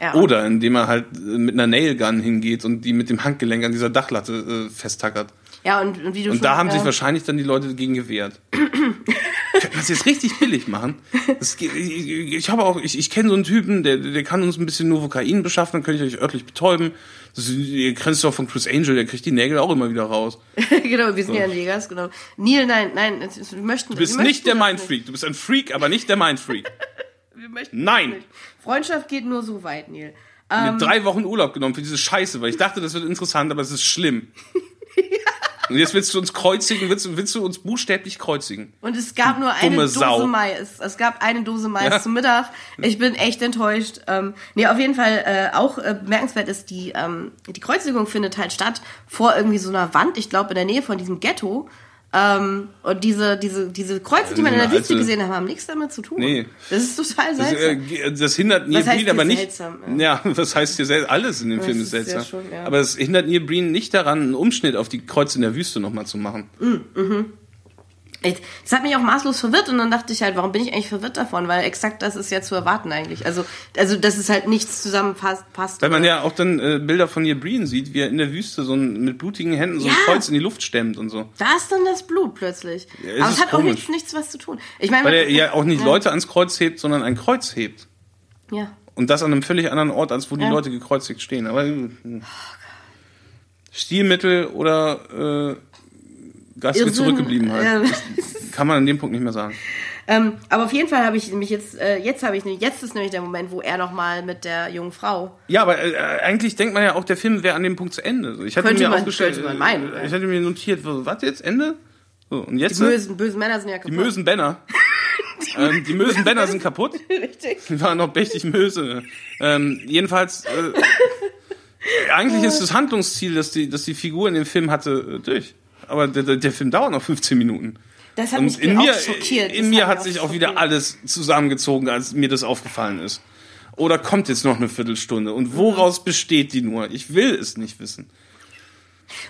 Ja. Oder indem er halt äh, mit einer Nailgun hingeht und die mit dem Handgelenk an dieser Dachlatte äh, festtackert. Ja, und, und wie du Und schon, da haben äh, sich wahrscheinlich dann die Leute dagegen gewehrt. [clears throat] Könnte man es jetzt richtig billig machen? Das, ich ich habe auch, ich, ich kenne so einen Typen, der, der kann uns ein bisschen Novocain beschaffen, dann könnte ich euch örtlich betäuben. Das, ihr kennt es doch von Chris Angel, der kriegt die Nägel auch immer wieder raus. [laughs] genau, wir sind ja in Vegas, genau. Neil, nein, nein, wir möchten Du bist wir nicht der möchten Mindfreak. Du bist ein Freak, aber nicht der Mindfreak. [laughs] Wir möchten Nein. nicht. Freundschaft geht nur so weit, Neil. Ich Ähm, habe drei Wochen Urlaub genommen für diese Scheiße, weil ich dachte, das wird interessant, aber es ist schlimm. [laughs] Und jetzt willst du uns kreuzigen, willst, du- willst du uns buchstäblich kreuzigen. Und es gab nur eine Dose Sau. Mais. Es gab eine Dose Mais Ja. zum Mittag. Ich bin echt enttäuscht. Ähm, nee, auf jeden Fall äh, auch äh, bemerkenswert ist, die, ähm, die Kreuzigung findet halt statt vor irgendwie so einer Wand, ich glaube in der Nähe von diesem Ghetto. Ähm, und diese, diese, diese Kreuze, die man in der Wüste gesehen hat, haben nichts damit zu tun. Nee. Das ist total seltsam. Das, äh, das hindert Neil Breen aber nicht. seltsam, ja. [laughs] was heißt hier seltsam? Alles in dem Das Film ist ist seltsam. schon, ja. Aber es hindert Neil Breen nicht daran, einen Umschnitt auf die Kreuze in der Wüste nochmal zu machen. Ich- Das hat mich auch maßlos verwirrt und dann dachte ich halt, warum bin ich eigentlich verwirrt davon? Weil exakt das ist ja zu erwarten eigentlich. Also, also dass es halt nichts zusammenpasst. Passt, Weil man ja auch dann äh, Bilder von Breen sieht, wie er in der Wüste so ein, mit blutigen Händen so ein Ja. Kreuz in die Luft stemmt und so. Da ist dann das Blut plötzlich. Ja, es Aber es hat auch komisch. nichts, nichts was zu tun. Ich meine, Weil er ja auch nicht Leute ans Kreuz hebt, sondern ein Kreuz hebt. Ja. Und das an einem völlig anderen Ort, als wo die Ja. Leute gekreuzigt stehen. Aber äh, Stilmittel oder äh, geistige Irrsinn, Zurückgebliebenheit. Das kann man an dem Punkt nicht mehr sagen. Ähm, aber auf jeden Fall habe ich nämlich jetzt, äh, jetzt habe ich, nämlich- jetzt ist nämlich der Moment, wo er noch mal mit der jungen Frau. Ja, aber äh, eigentlich denkt man ja auch, der Film wäre an dem Punkt zu Ende. Ich hatte Könnte mir man- könnte man meinen, ich hatte mir notiert, was jetzt Ende? So, und Die jetzt äh, bösen, bösen Männer sind ja die kaputt. Mösen Benner. [laughs] ähm, die Mösen Benner sind kaputt. Richtig. Die waren noch mächtig Möse. Ähm, jedenfalls, äh, [laughs] eigentlich ist das Handlungsziel, das die, das die Figur in dem Film hatte, äh, durch. Aber der, der, Film dauert noch 15 Minuten. Das hat Und mich in auch mir, schockiert. in Das mir hat sich auch auch wieder schockiert. alles zusammengezogen, als mir das aufgefallen ist. Oder kommt jetzt noch eine Viertelstunde? Und woraus besteht die nur? Ich will es nicht wissen.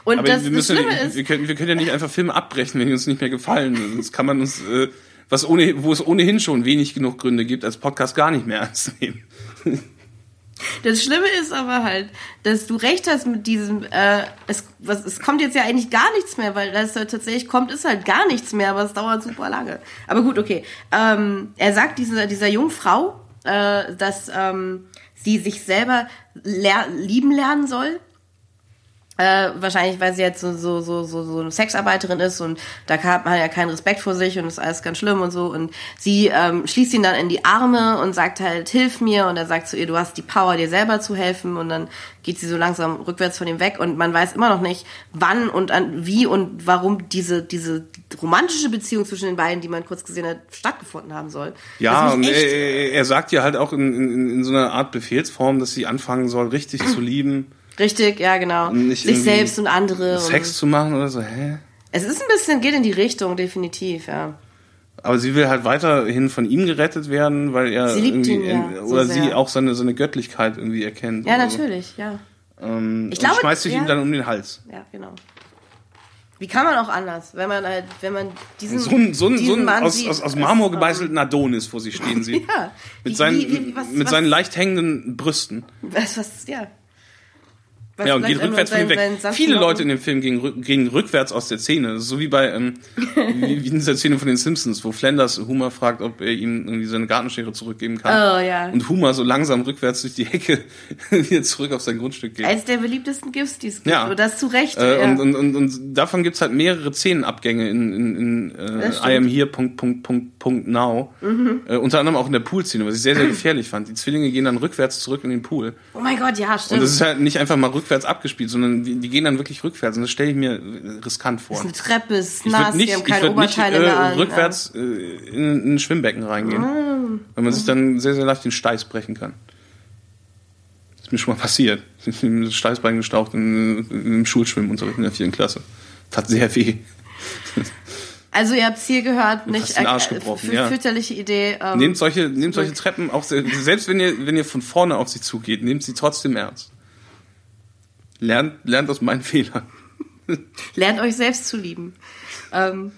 Und Aber das, wir, das müssen, Schlimme ist, wir, können, wir können ja nicht einfach Filme abbrechen, wenn die uns nicht mehr gefallen. Sonst kann man uns, äh, was ohne, wo es ohnehin schon wenig genug Gründe gibt, als Podcast gar nicht mehr ernst nehmen. Das Schlimme ist aber halt, dass du recht hast mit diesem, äh, es, was, es kommt jetzt ja eigentlich gar nichts mehr, weil das halt tatsächlich kommt, ist halt gar nichts mehr, aber es dauert super lange. Aber gut, okay. Ähm, er sagt dieser, dieser jungen Frau, äh, dass ähm, sie sich selber ler lieben lernen soll. Äh, wahrscheinlich, weil sie jetzt so, so, so, so, so eine Sexarbeiterin ist und da hat man ja keinen Respekt vor sich und ist alles ganz schlimm und so. Und sie ähm, schließt ihn dann in die Arme und sagt halt, hilf mir. Und er sagt zu ihr, du hast die Power, dir selber zu helfen. Und dann geht sie so langsam rückwärts von ihm weg und man weiß immer noch nicht, wann und an, wie und warum diese, diese romantische Beziehung zwischen den beiden, die man kurz gesehen hat, stattgefunden haben soll. Ja, und er, er er sagt ja halt auch in, in, in so einer Art Befehlsform, dass sie anfangen soll, richtig zu lieben, Richtig, ja, genau. Nicht Sich selbst und andere. Sex Und zu machen oder so. Hä? es ist ein bisschen, geht in die Richtung, definitiv, ja. Aber sie will halt weiterhin von ihm gerettet werden, weil er Sie liebt irgendwie ihn ja in, so oder sie auch seine, seine Göttlichkeit irgendwie erkennt. Ja, oder so. natürlich, ja. Ähm, Ich und glaube, schmeißt sich ja. ihm dann um den Hals. Ja, genau. Wie kann man auch anders, wenn man halt, wenn man diesen, So ein, so ein, so ein Mann aus, sieht, aus, aus ist, Marmor ähm, gebeißelten Adonis vor sich stehen [laughs] sieht. Ja. Mit Wie- seinen, wie- wie- was- mit was- seinen leicht hängenden Brüsten. Was, was, ja. Was Ja, und geht rückwärts von ihm weg. Viele Leute in dem Film gehen, gehen rückwärts aus der Szene. So wie bei, ähm, [laughs] wie, wie in dieser Szene von den Simpsons, wo Flanders Homer fragt, ob er ihm irgendwie seine Gartenschere zurückgeben kann. Oh, ja. Und Homer so langsam rückwärts durch die Hecke [laughs] wieder zurück auf sein Grundstück geht. Eines der beliebtesten GIFs, die es gibt. Ja. Und das zu Recht. Äh, ja. und, und, und, und davon gibt's halt mehrere Szenenabgänge in, in, in äh. I am here, Punkt, Punkt, Punkt, Punkt, now. Äh, unter anderem auch in der Poolszene, was ich sehr, sehr gefährlich fand. Die Zwillinge gehen dann rückwärts zurück in den Pool. oh mein Gott, ja, Und stimmt. das ist halt nicht einfach mal rückwärts abgespielt, sondern die, die gehen dann wirklich rückwärts. Und das stelle ich mir äh, riskant vor. eine Treppe, ist Ich nass, nicht, die haben keine würd nicht äh, mehr an. rückwärts äh, in, in ein Schwimmbecken reingehen, Ah. weil man sich dann sehr, sehr leicht den Steiß brechen kann. Das ist mir schon mal passiert. [laughs] Ich bin mit dem Steißbein gestaucht in, in, im Schulschwimmunterricht in der vierten Klasse. Tat sehr weh. Also ihr habt Ziel gehört, nicht den Arsch gebrochen, fü- ja. fürchterliche Idee. Ähm, Nehmt solche, nehmt solche Treppen auch, selbst wenn ihr, wenn ihr von vorne auf sie zugeht, nehmt sie trotzdem ernst. Lernt, lernt aus meinen Fehlern. [laughs] Lernt euch selbst zu lieben. Ähm,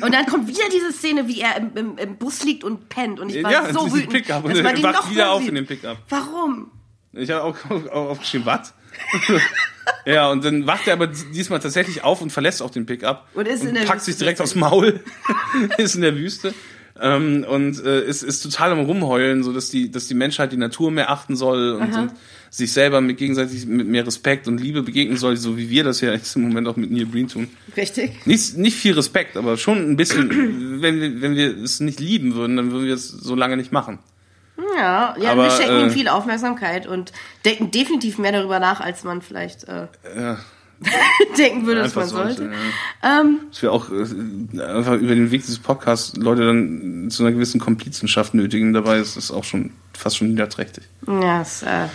und dann kommt wieder diese Szene, wie er im, im, im Bus liegt und pennt. Und ich war Ja, so wütend. Pickup. Und er wacht noch wieder auf in dem Pickup. Warum? Ich habe auch, auch aufgeschrieben, was? [laughs] ja, und dann wacht er aber diesmal tatsächlich auf und verlässt auch den Pickup. Und ist in der packt Wüste sich direkt aufs Maul, [laughs] ist in der Wüste. Ähm, und äh, ist, ist total am Rumheulen, so dass die, dass die Menschheit die Natur mehr achten soll und, und sich selber mit gegenseitig mit mehr Respekt und Liebe begegnen soll, so wie wir das ja jetzt im Moment auch mit Neil Breen tun. Richtig. Nicht, nicht viel Respekt, aber schon ein bisschen, wenn wir, wenn wir es nicht lieben würden, dann würden wir es so lange nicht machen. Ja, ja Aber, wir schenken äh, ihm viel Aufmerksamkeit und denken definitiv mehr darüber nach, als man vielleicht äh, Ja, [laughs] denken würde, dass man sollte. ja. Ähm, dass wir auch äh, einfach über den Weg dieses Podcasts Leute dann zu einer gewissen Komplizenschaft nötigen. Dabei ist es auch schon fast schon niederträchtig. ja, es, äh,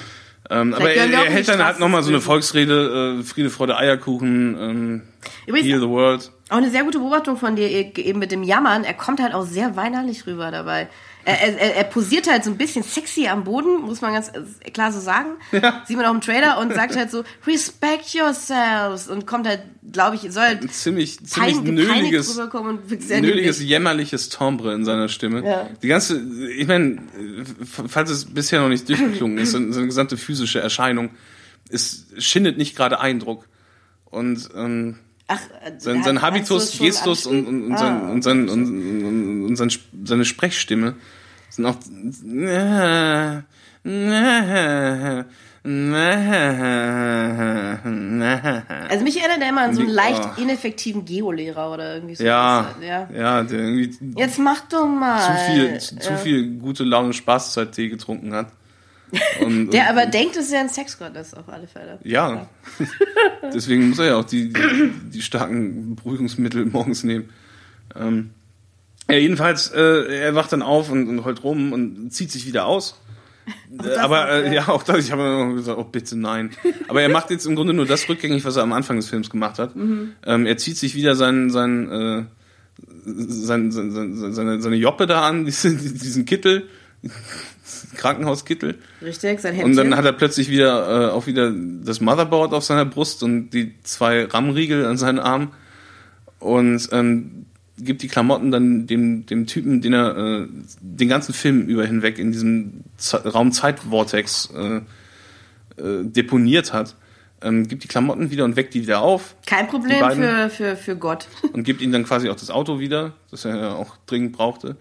Ähm, aber er, er hält dann halt nochmal so eine. Volksrede, äh, Friede, Freude, Eierkuchen, ähm, übrigens, Heal the World. Auch eine sehr gute Beobachtung von dir eben mit dem Jammern. Er kommt halt auch sehr weinerlich rüber dabei. Er, er, er posiert halt so ein bisschen sexy am Boden, muss man ganz äh, klar so sagen. Ja. Sieht man auch im Trailer und sagt halt so, respect yourselves und kommt halt, glaube ich, soll halt ein ziemlich, ziemlich nöliges, nöliges, jämmerliches Timbre in seiner Stimme. Ja. Die ganze, ich meine, falls es bisher noch nicht durchgeklungen ist, seine gesamte physische Erscheinung, es schindet nicht gerade Eindruck. Und ähm, Ach, sein, sein Habitus, Gestus und, und, und, ah, und, sein, und, sein, seine Sprechstimme sind auch. Also mich erinnert er immer an so einen leicht oh. ineffektiven Geolehrer oder irgendwie so. Ja, ja, ja, der irgendwie. Jetzt mach doch mal. Zu viel, zu, ja. zu viel gute Laune Spaßzeit-Tee getrunken hat. Und, der aber denkt, dass er ein Sexgott ist, auf alle Fälle. Ja. [laughs] Deswegen muss er ja auch die, die starken Beruhigungsmittel morgens nehmen. Ähm, ja, jedenfalls, äh, er wacht dann auf und, und heult rum und zieht sich wieder aus. Äh, aber äh, ja. auch das, ich habe gesagt, oh bitte nein. Aber er macht jetzt im Grunde nur das rückgängig, was er am Anfang des Films gemacht hat. Mhm. Ähm, er zieht sich wieder sein, sein, äh, sein, sein, sein, seine, seine Joppe da an, [laughs] diesen, diesen Kittel, Krankenhauskittel. Richtig, sein Hemdchen. Und dann hat er plötzlich wieder äh, auch wieder das Motherboard auf seiner Brust und die zwei RAM-Riegel an seinen Arm und ähm, gibt die Klamotten dann dem, dem Typen, den er äh, den ganzen Film über hinweg in diesem Raum-Zeit-Vortex äh, äh, deponiert hat. Ähm, gibt die Klamotten wieder und weckt die wieder auf. Kein Problem für, für, für Gott. Und gibt ihm dann quasi auch das Auto wieder, das er ja auch dringend brauchte.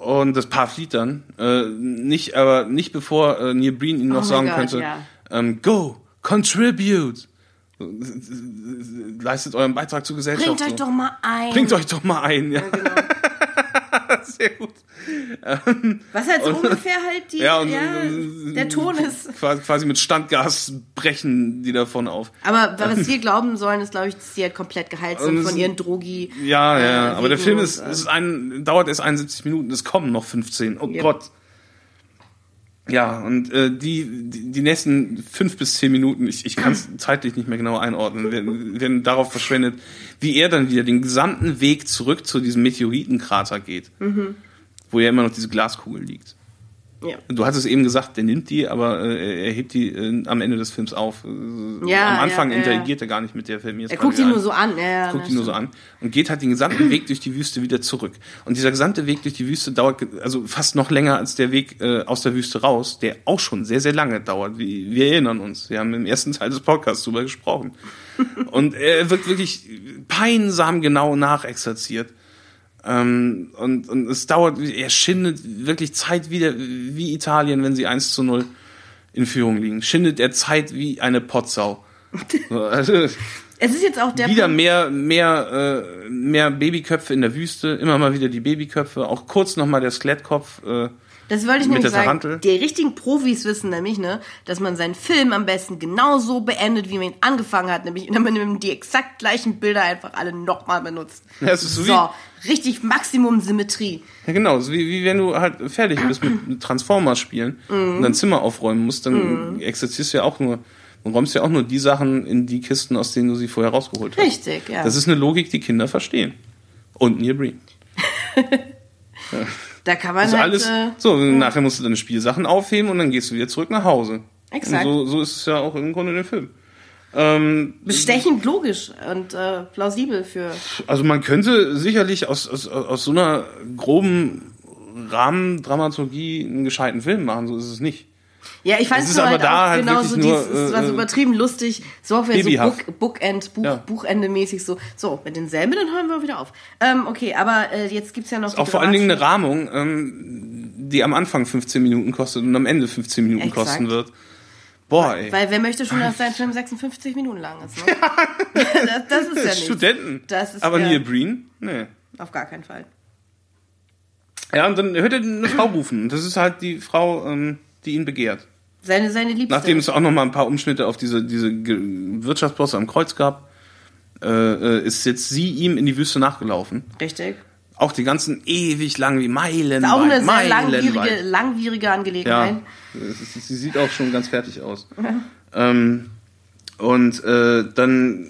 Und das Paar flieht dann. Äh, nicht, aber nicht bevor äh, Neil Breen ihm noch oh sagen God, könnte, ja. ähm, go, contribute. Leistet euren Beitrag zur Gesellschaft. Bringt euch doch mal ein. Bringt euch doch mal ein, ja. ja genau. Sehr gut. Ähm, Was halt so und, ungefähr halt die, ja, und, ja, der Ton ist. Quasi mit Standgas brechen die davon auf. Aber was [laughs] wir glauben sollen, ist, glaube ich, dass sie halt komplett geheilt sind von ihren Drogi. Ja, ja, äh, aber der Film ist, ist ein, dauert erst 71 Minuten, es kommen noch 15. Oh yep. Gott. Ja, und äh, die, die, die nächsten fünf bis zehn Minuten, ich, ich kann es [laughs] zeitlich nicht mehr genau einordnen, werden, werden darauf verschwendet, wie er dann wieder den gesamten Weg zurück zu diesem Meteoritenkrater geht, mhm. wo ja immer noch diese Glaskugel liegt. Ja. Du hattest eben gesagt, der nimmt die, aber äh, er hebt die äh, am Ende des Films auf. Äh, ja, am Anfang ja, interagiert er gar nicht mit der Film. Er guckt ihn nur so an. Ja, guckt ihn nur so an und geht halt den gesamten Weg durch die Wüste wieder zurück. Und dieser gesamte Weg durch die Wüste dauert also fast noch länger als der Weg äh, aus der Wüste raus, der auch schon sehr, sehr lange dauert. Wir, wir erinnern uns. Wir haben im ersten Teil des Podcasts darüber gesprochen. und er wird wirklich peinsam genau nachexerziert. Ähm, und, und es dauert, er schindet wirklich Zeit wieder wie Italien, wenn sie 1 zu 0 in Führung liegen. Schindet er Zeit wie eine Potsau. [laughs] also, es ist jetzt auch der wieder Punkt. mehr mehr äh, mehr Babyköpfe in der Wüste, immer mal wieder die Babyköpfe, auch kurz noch mal der Skelettkopf. Äh, das wollte ich nämlich sagen. Tarantel. Die richtigen Profis wissen nämlich, ne, dass man seinen Film am besten genauso beendet, wie man ihn angefangen hat, nämlich [laughs] indem man die exakt gleichen Bilder einfach alle nochmal benutzt. Ja, das ist so, so richtig Maximum Symmetrie. Ja, genau, so wie, wie wenn du halt fertig bist mit [clears throat] Transformers spielen mm. und dein Zimmer aufräumen musst, dann mm. exerzierst du ja auch nur und räumst ja auch nur die Sachen in die Kisten, aus denen du sie vorher rausgeholt hast. Richtig, ja. Das ist eine Logik, die Kinder verstehen. Und Neil Breen. [laughs] ja. Da kann man also halt, alles. Äh, so, ja. nachher musst du deine Spielsachen aufheben und dann gehst du wieder zurück nach Hause. Exakt. Und so, so ist es ja auch im Grunde in dem Film. Ähm, Bestechend logisch und äh, plausibel für. Also man könnte sicherlich aus, aus, aus so einer groben Rahmendramaturgie einen gescheiten Film machen, so ist es nicht. Ja, ich fand es aber halt da halt genau so nur, dieses, es war so äh, übertrieben lustig, so auch wieder so Book, Bookend, Buch, ja. Buchende mäßig so. So, mit denselben, dann hören wir wieder auf. Ähm, okay, aber äh, jetzt gibt's ja noch. Auch vor allen Dingen eine Rahmung, ähm, die am Anfang 15 Minuten kostet und am Ende 15 Minuten Exakt. kosten wird. Boah, ey. Weil wer möchte schon, dass sein Film 56 Minuten lang ist, ne? [laughs] das, das ist ja nicht. Studenten. Das ist aber ja, Neil Breen? Nee. Auf gar keinen Fall. Ja, und dann hört er eine Frau rufen. Das ist halt die Frau, ähm, die ihn begehrt. Seine, seine Liebste. Nachdem es auch noch mal ein paar Umschnitte auf diese, diese Wirtschaftsbosse am Kreuz gab, äh, äh, ist jetzt sie ihm in die Wüste nachgelaufen. Richtig. Auch die ganzen ewig lang wie Meilen. Auch eine sehr langwierige, langwierige Angelegenheit. Ja, sie sieht auch schon ganz fertig aus. Ähm, Und äh, dann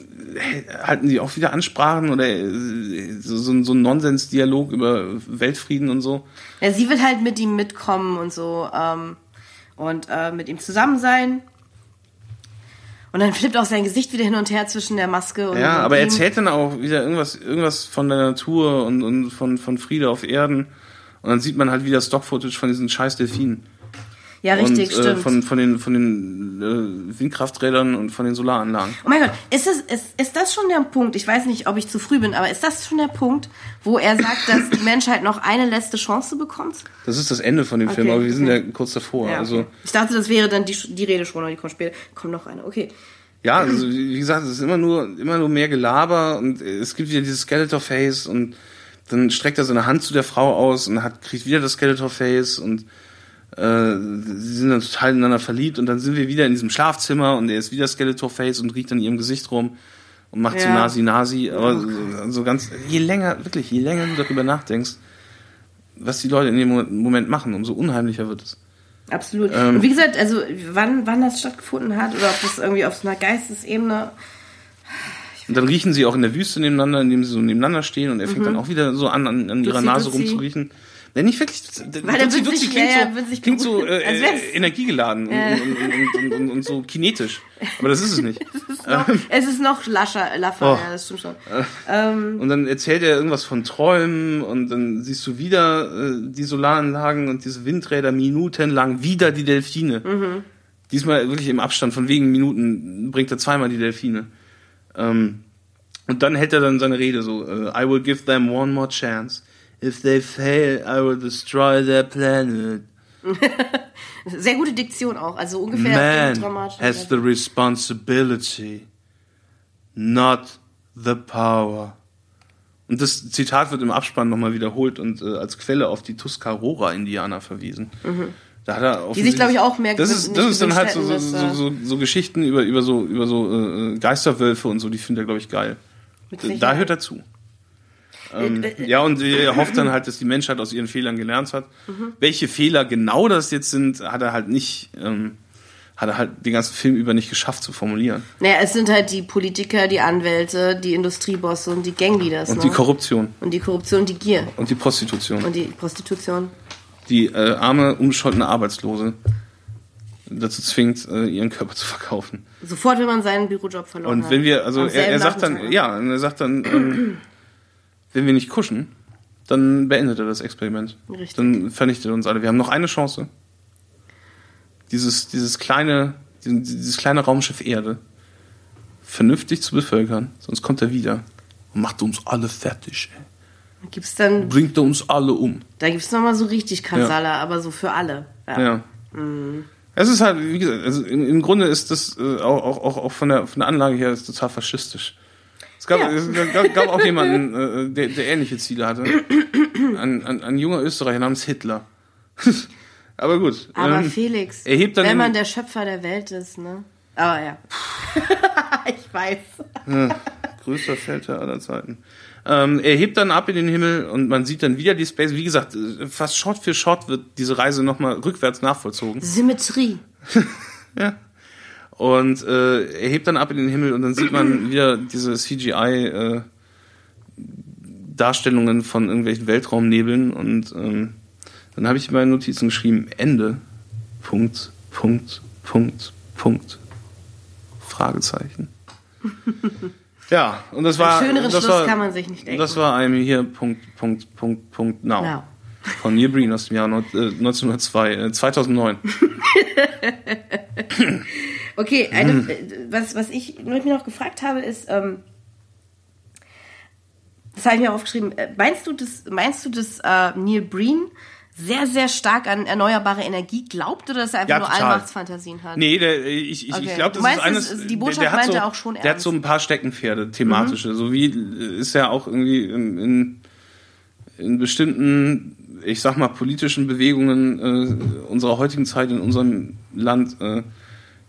halten die auch wieder Ansprachen oder äh, so, so, so ein Nonsensdialog über Weltfrieden und so. Ja, sie will halt mit ihm mitkommen und so ähm, und äh, mit ihm zusammen sein. Und dann flippt auch sein Gesicht wieder hin und her zwischen der Maske und Ja, aber er erzählt dann auch wieder irgendwas, irgendwas von der Natur und, und von, von Friede auf Erden. Und dann sieht man halt wieder Stock-Footage von diesen scheiß Delfinen. Ja, richtig, und, äh, stimmt. von, von den, von den äh, Windkrafträdern und von den Solaranlagen. Oh mein Gott, ist, es, ist, ist das schon der Punkt, ich weiß nicht, ob ich zu früh bin, aber ist das schon der Punkt, wo er sagt, dass die Menschheit noch eine letzte Chance bekommt? Das ist das Ende von dem Okay, Film, aber wir sind okay. ja kurz davor. Ja, Also okay. Ich dachte, das wäre dann die, die Rede schon, oder die kommt später. Kommt noch eine, okay. Ja, also wie gesagt, es ist immer nur, immer nur mehr Gelaber und es gibt wieder dieses Skeletor-Face und dann streckt er seine Hand zu der Frau aus und hat, kriegt wieder das Skeletor-Face und äh, sie sind dann total ineinander verliebt und dann sind wir wieder in diesem Schlafzimmer und er ist wieder Skeletor-Face und riecht an ihrem Gesicht rum und macht so Ja. Nasi-Nasi, aber so, so ganz, je länger, wirklich, je länger du darüber nachdenkst, was die Leute in dem Moment- machen, umso unheimlicher wird es. Absolut. Ähm. und wie gesagt, also wann, wann das stattgefunden hat oder ob das irgendwie auf so einer Geistesebene. Und dann riechen sie auch in der Wüste nebeneinander, indem sie so nebeneinander stehen und er fängt dann auch wieder so an, an, an ihrer Mhm. Nase rumzuriechen. Nein, nicht wirklich. Weil er Dutzi, Dutzi klingt ja, ja, so, sich klingt so äh, energiegeladen und, und, und, und, so kinetisch. Aber das ist es nicht. [laughs] Es ist noch, [laughs] es ist noch lascher, laffer, Oh. ja, das stimmt schon. Und dann erzählt er irgendwas von Träumen und dann siehst du wieder äh, die Solaranlagen und diese Windräder minutenlang, wieder die Delfine. Mhm. Diesmal wirklich im Abstand von wenigen Minuten bringt er zweimal die Delfine. Ähm, und dann hält er dann seine Rede so, äh, I will give them one more chance. If they fail, I will destroy their planet. [laughs] Sehr gute Diktion auch, also ungefähr Man has the responsibility, not the power. Und das Zitat wird im Abspann nochmal wiederholt und äh, als Quelle auf die Tuscarora-Indianer verwiesen. Da hat er Mhm. Die sich, glaub ich, auch mehr Das ist, das ist dann halt so, so, so, so, Geschichten über, über so, über so äh, Geisterwölfe und so, die findet er, glaube ich, geil. Da hört er zu. Ähm, Äh, äh, ja, und er hofft dann halt, dass die Menschheit aus ihren Fehlern gelernt hat. Mhm. Welche Fehler genau das jetzt sind, hat er halt nicht, ähm, hat er halt den ganzen Film über nicht geschafft zu formulieren. Naja, es sind halt die Politiker, die Anwälte, die Industriebosse und die Gangleaders. Und ne? die Korruption und die Korruption, die Gier und die Prostitution. und die Prostitution. die äh, arme, unbescholtene Arbeitslose dazu zwingt, äh, ihren Körper zu verkaufen. Sofort, wenn man seinen Bürojob verloren Und hat. wenn wir, also er, er sagt dann, Nachmittag. ja, und er sagt dann, ähm, wenn wir nicht kuschen, dann beendet er das Experiment. Richtig. Dann vernichtet er uns alle. Wir haben noch eine Chance. Dieses, dieses kleine, dieses kleine Raumschiff Erde vernünftig zu bevölkern, sonst kommt er wieder und macht uns alle fertig. Ey. Gibt's dann, Bringt er uns alle um. da gibt's nochmal so richtig Kasala, aber so für alle. Ja. Ja. Es ist halt, wie gesagt, also im, im Grunde ist das äh, auch, auch, auch, auch von, der, von der Anlage her ist total faschistisch. Es gab, Ja. es gab, gab auch jemanden, äh, der, der ähnliche Ziele hatte. Ein, ein, ein junger Österreicher namens Hitler. [laughs] Aber gut. Aber ähm, Felix, er hebt dann wenn man der Schöpfer der Welt ist, ne? Aber ja. [laughs] ich weiß. größter Feldherr aller Zeiten. Ähm, er hebt dann ab in den Himmel und man sieht dann wieder die Space. Wie gesagt, äh, fast Shot für Shot wird diese Reise nochmal rückwärts nachvollzogen. Symmetrie. [laughs] Ja. Und äh, er hebt dann ab in den Himmel und dann sieht man [clears throat] wieder diese CGI äh, Darstellungen von irgendwelchen Weltraumnebeln und ähm, dann habe ich in meinen Notizen geschrieben Ende Punkt Punkt Punkt Punkt Fragezeichen. [laughs] Ja, und das war schöneren das Schluss war, kann man sich nicht denken. Das war einem hier Punkt Punkt Punkt Punkt now. Now. Von Neil Breen aus dem Jahr neun- äh, 1902, äh, 2009. [laughs] Okay, eine, Hm. äh, was, was ich mir noch gefragt habe, ist, ähm, das habe ich mir aufgeschrieben, äh, meinst du, dass, meinst du, dass äh, Neil Breen sehr, sehr stark an erneuerbare Energie glaubt oder dass er einfach Ja, nur. Allmachtsfantasien hat? Nee, der, ich, ich, Okay. ich glaube, das ist meinst, eines. es- die Botschaft der, der hat meint so, er auch schon Der hat ernst. Mhm. so ein paar Steckenpferde, thematische. So wie äh, ist ja auch irgendwie in, in, in bestimmten, ich sag mal, politischen Bewegungen äh, unserer heutigen Zeit in unserem Land äh,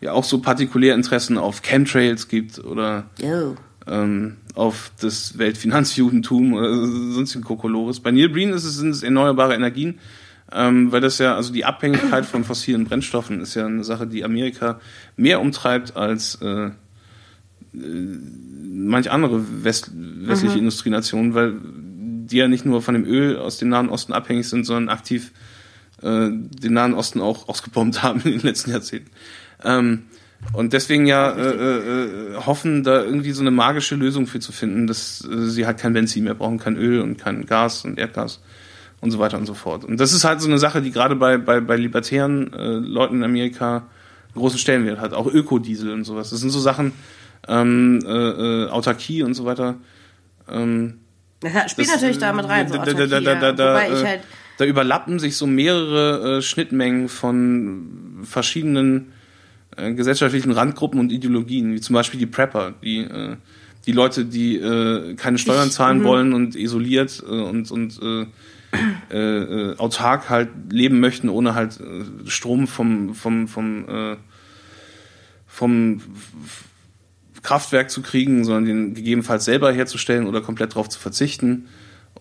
ja auch so Partikulärinteressen auf Chemtrails gibt oder Oh. ähm, auf das Weltfinanzjudentum oder sonstigen Kokolores. Bei Neil Breen ist es, sind es erneuerbare Energien, ähm, weil das ja, also die Abhängigkeit von fossilen Brennstoffen ist ja eine Sache, die Amerika mehr umtreibt als, äh, manch andere West, westliche mhm. Industrienationen, weil die ja nicht nur von dem Öl aus dem Nahen Osten abhängig sind, sondern aktiv äh, den Nahen Osten auch ausgebombt [laughs] haben in den letzten Jahrzehnten. Ähm, und deswegen ja äh, äh, hoffen, da irgendwie so eine magische Lösung für zu finden, dass äh, sie halt kein Benzin mehr brauchen, kein Öl und kein Gas und Erdgas und so weiter und so fort. Und das ist halt so eine Sache, die gerade bei, bei, bei libertären äh, Leuten in Amerika großen Stellenwert hat. Auch Ökodiesel und sowas. Das sind so Sachen, ähm, äh, äh, Autarkie und so weiter. Ähm, das spielt das, natürlich damit rein. So da, da, da, da, da, äh, halt da überlappen sich so mehrere äh, Schnittmengen von verschiedenen äh, gesellschaftlichen Randgruppen und Ideologien, wie zum Beispiel die Prepper, die äh, die Leute, die äh, keine Steuern ich, zahlen -hmm. wollen und isoliert äh, und und äh, äh, autark halt leben möchten, ohne halt äh, Strom vom vom vom äh, vom Kraftwerk zu kriegen, sondern den gegebenenfalls selber herzustellen oder komplett darauf zu verzichten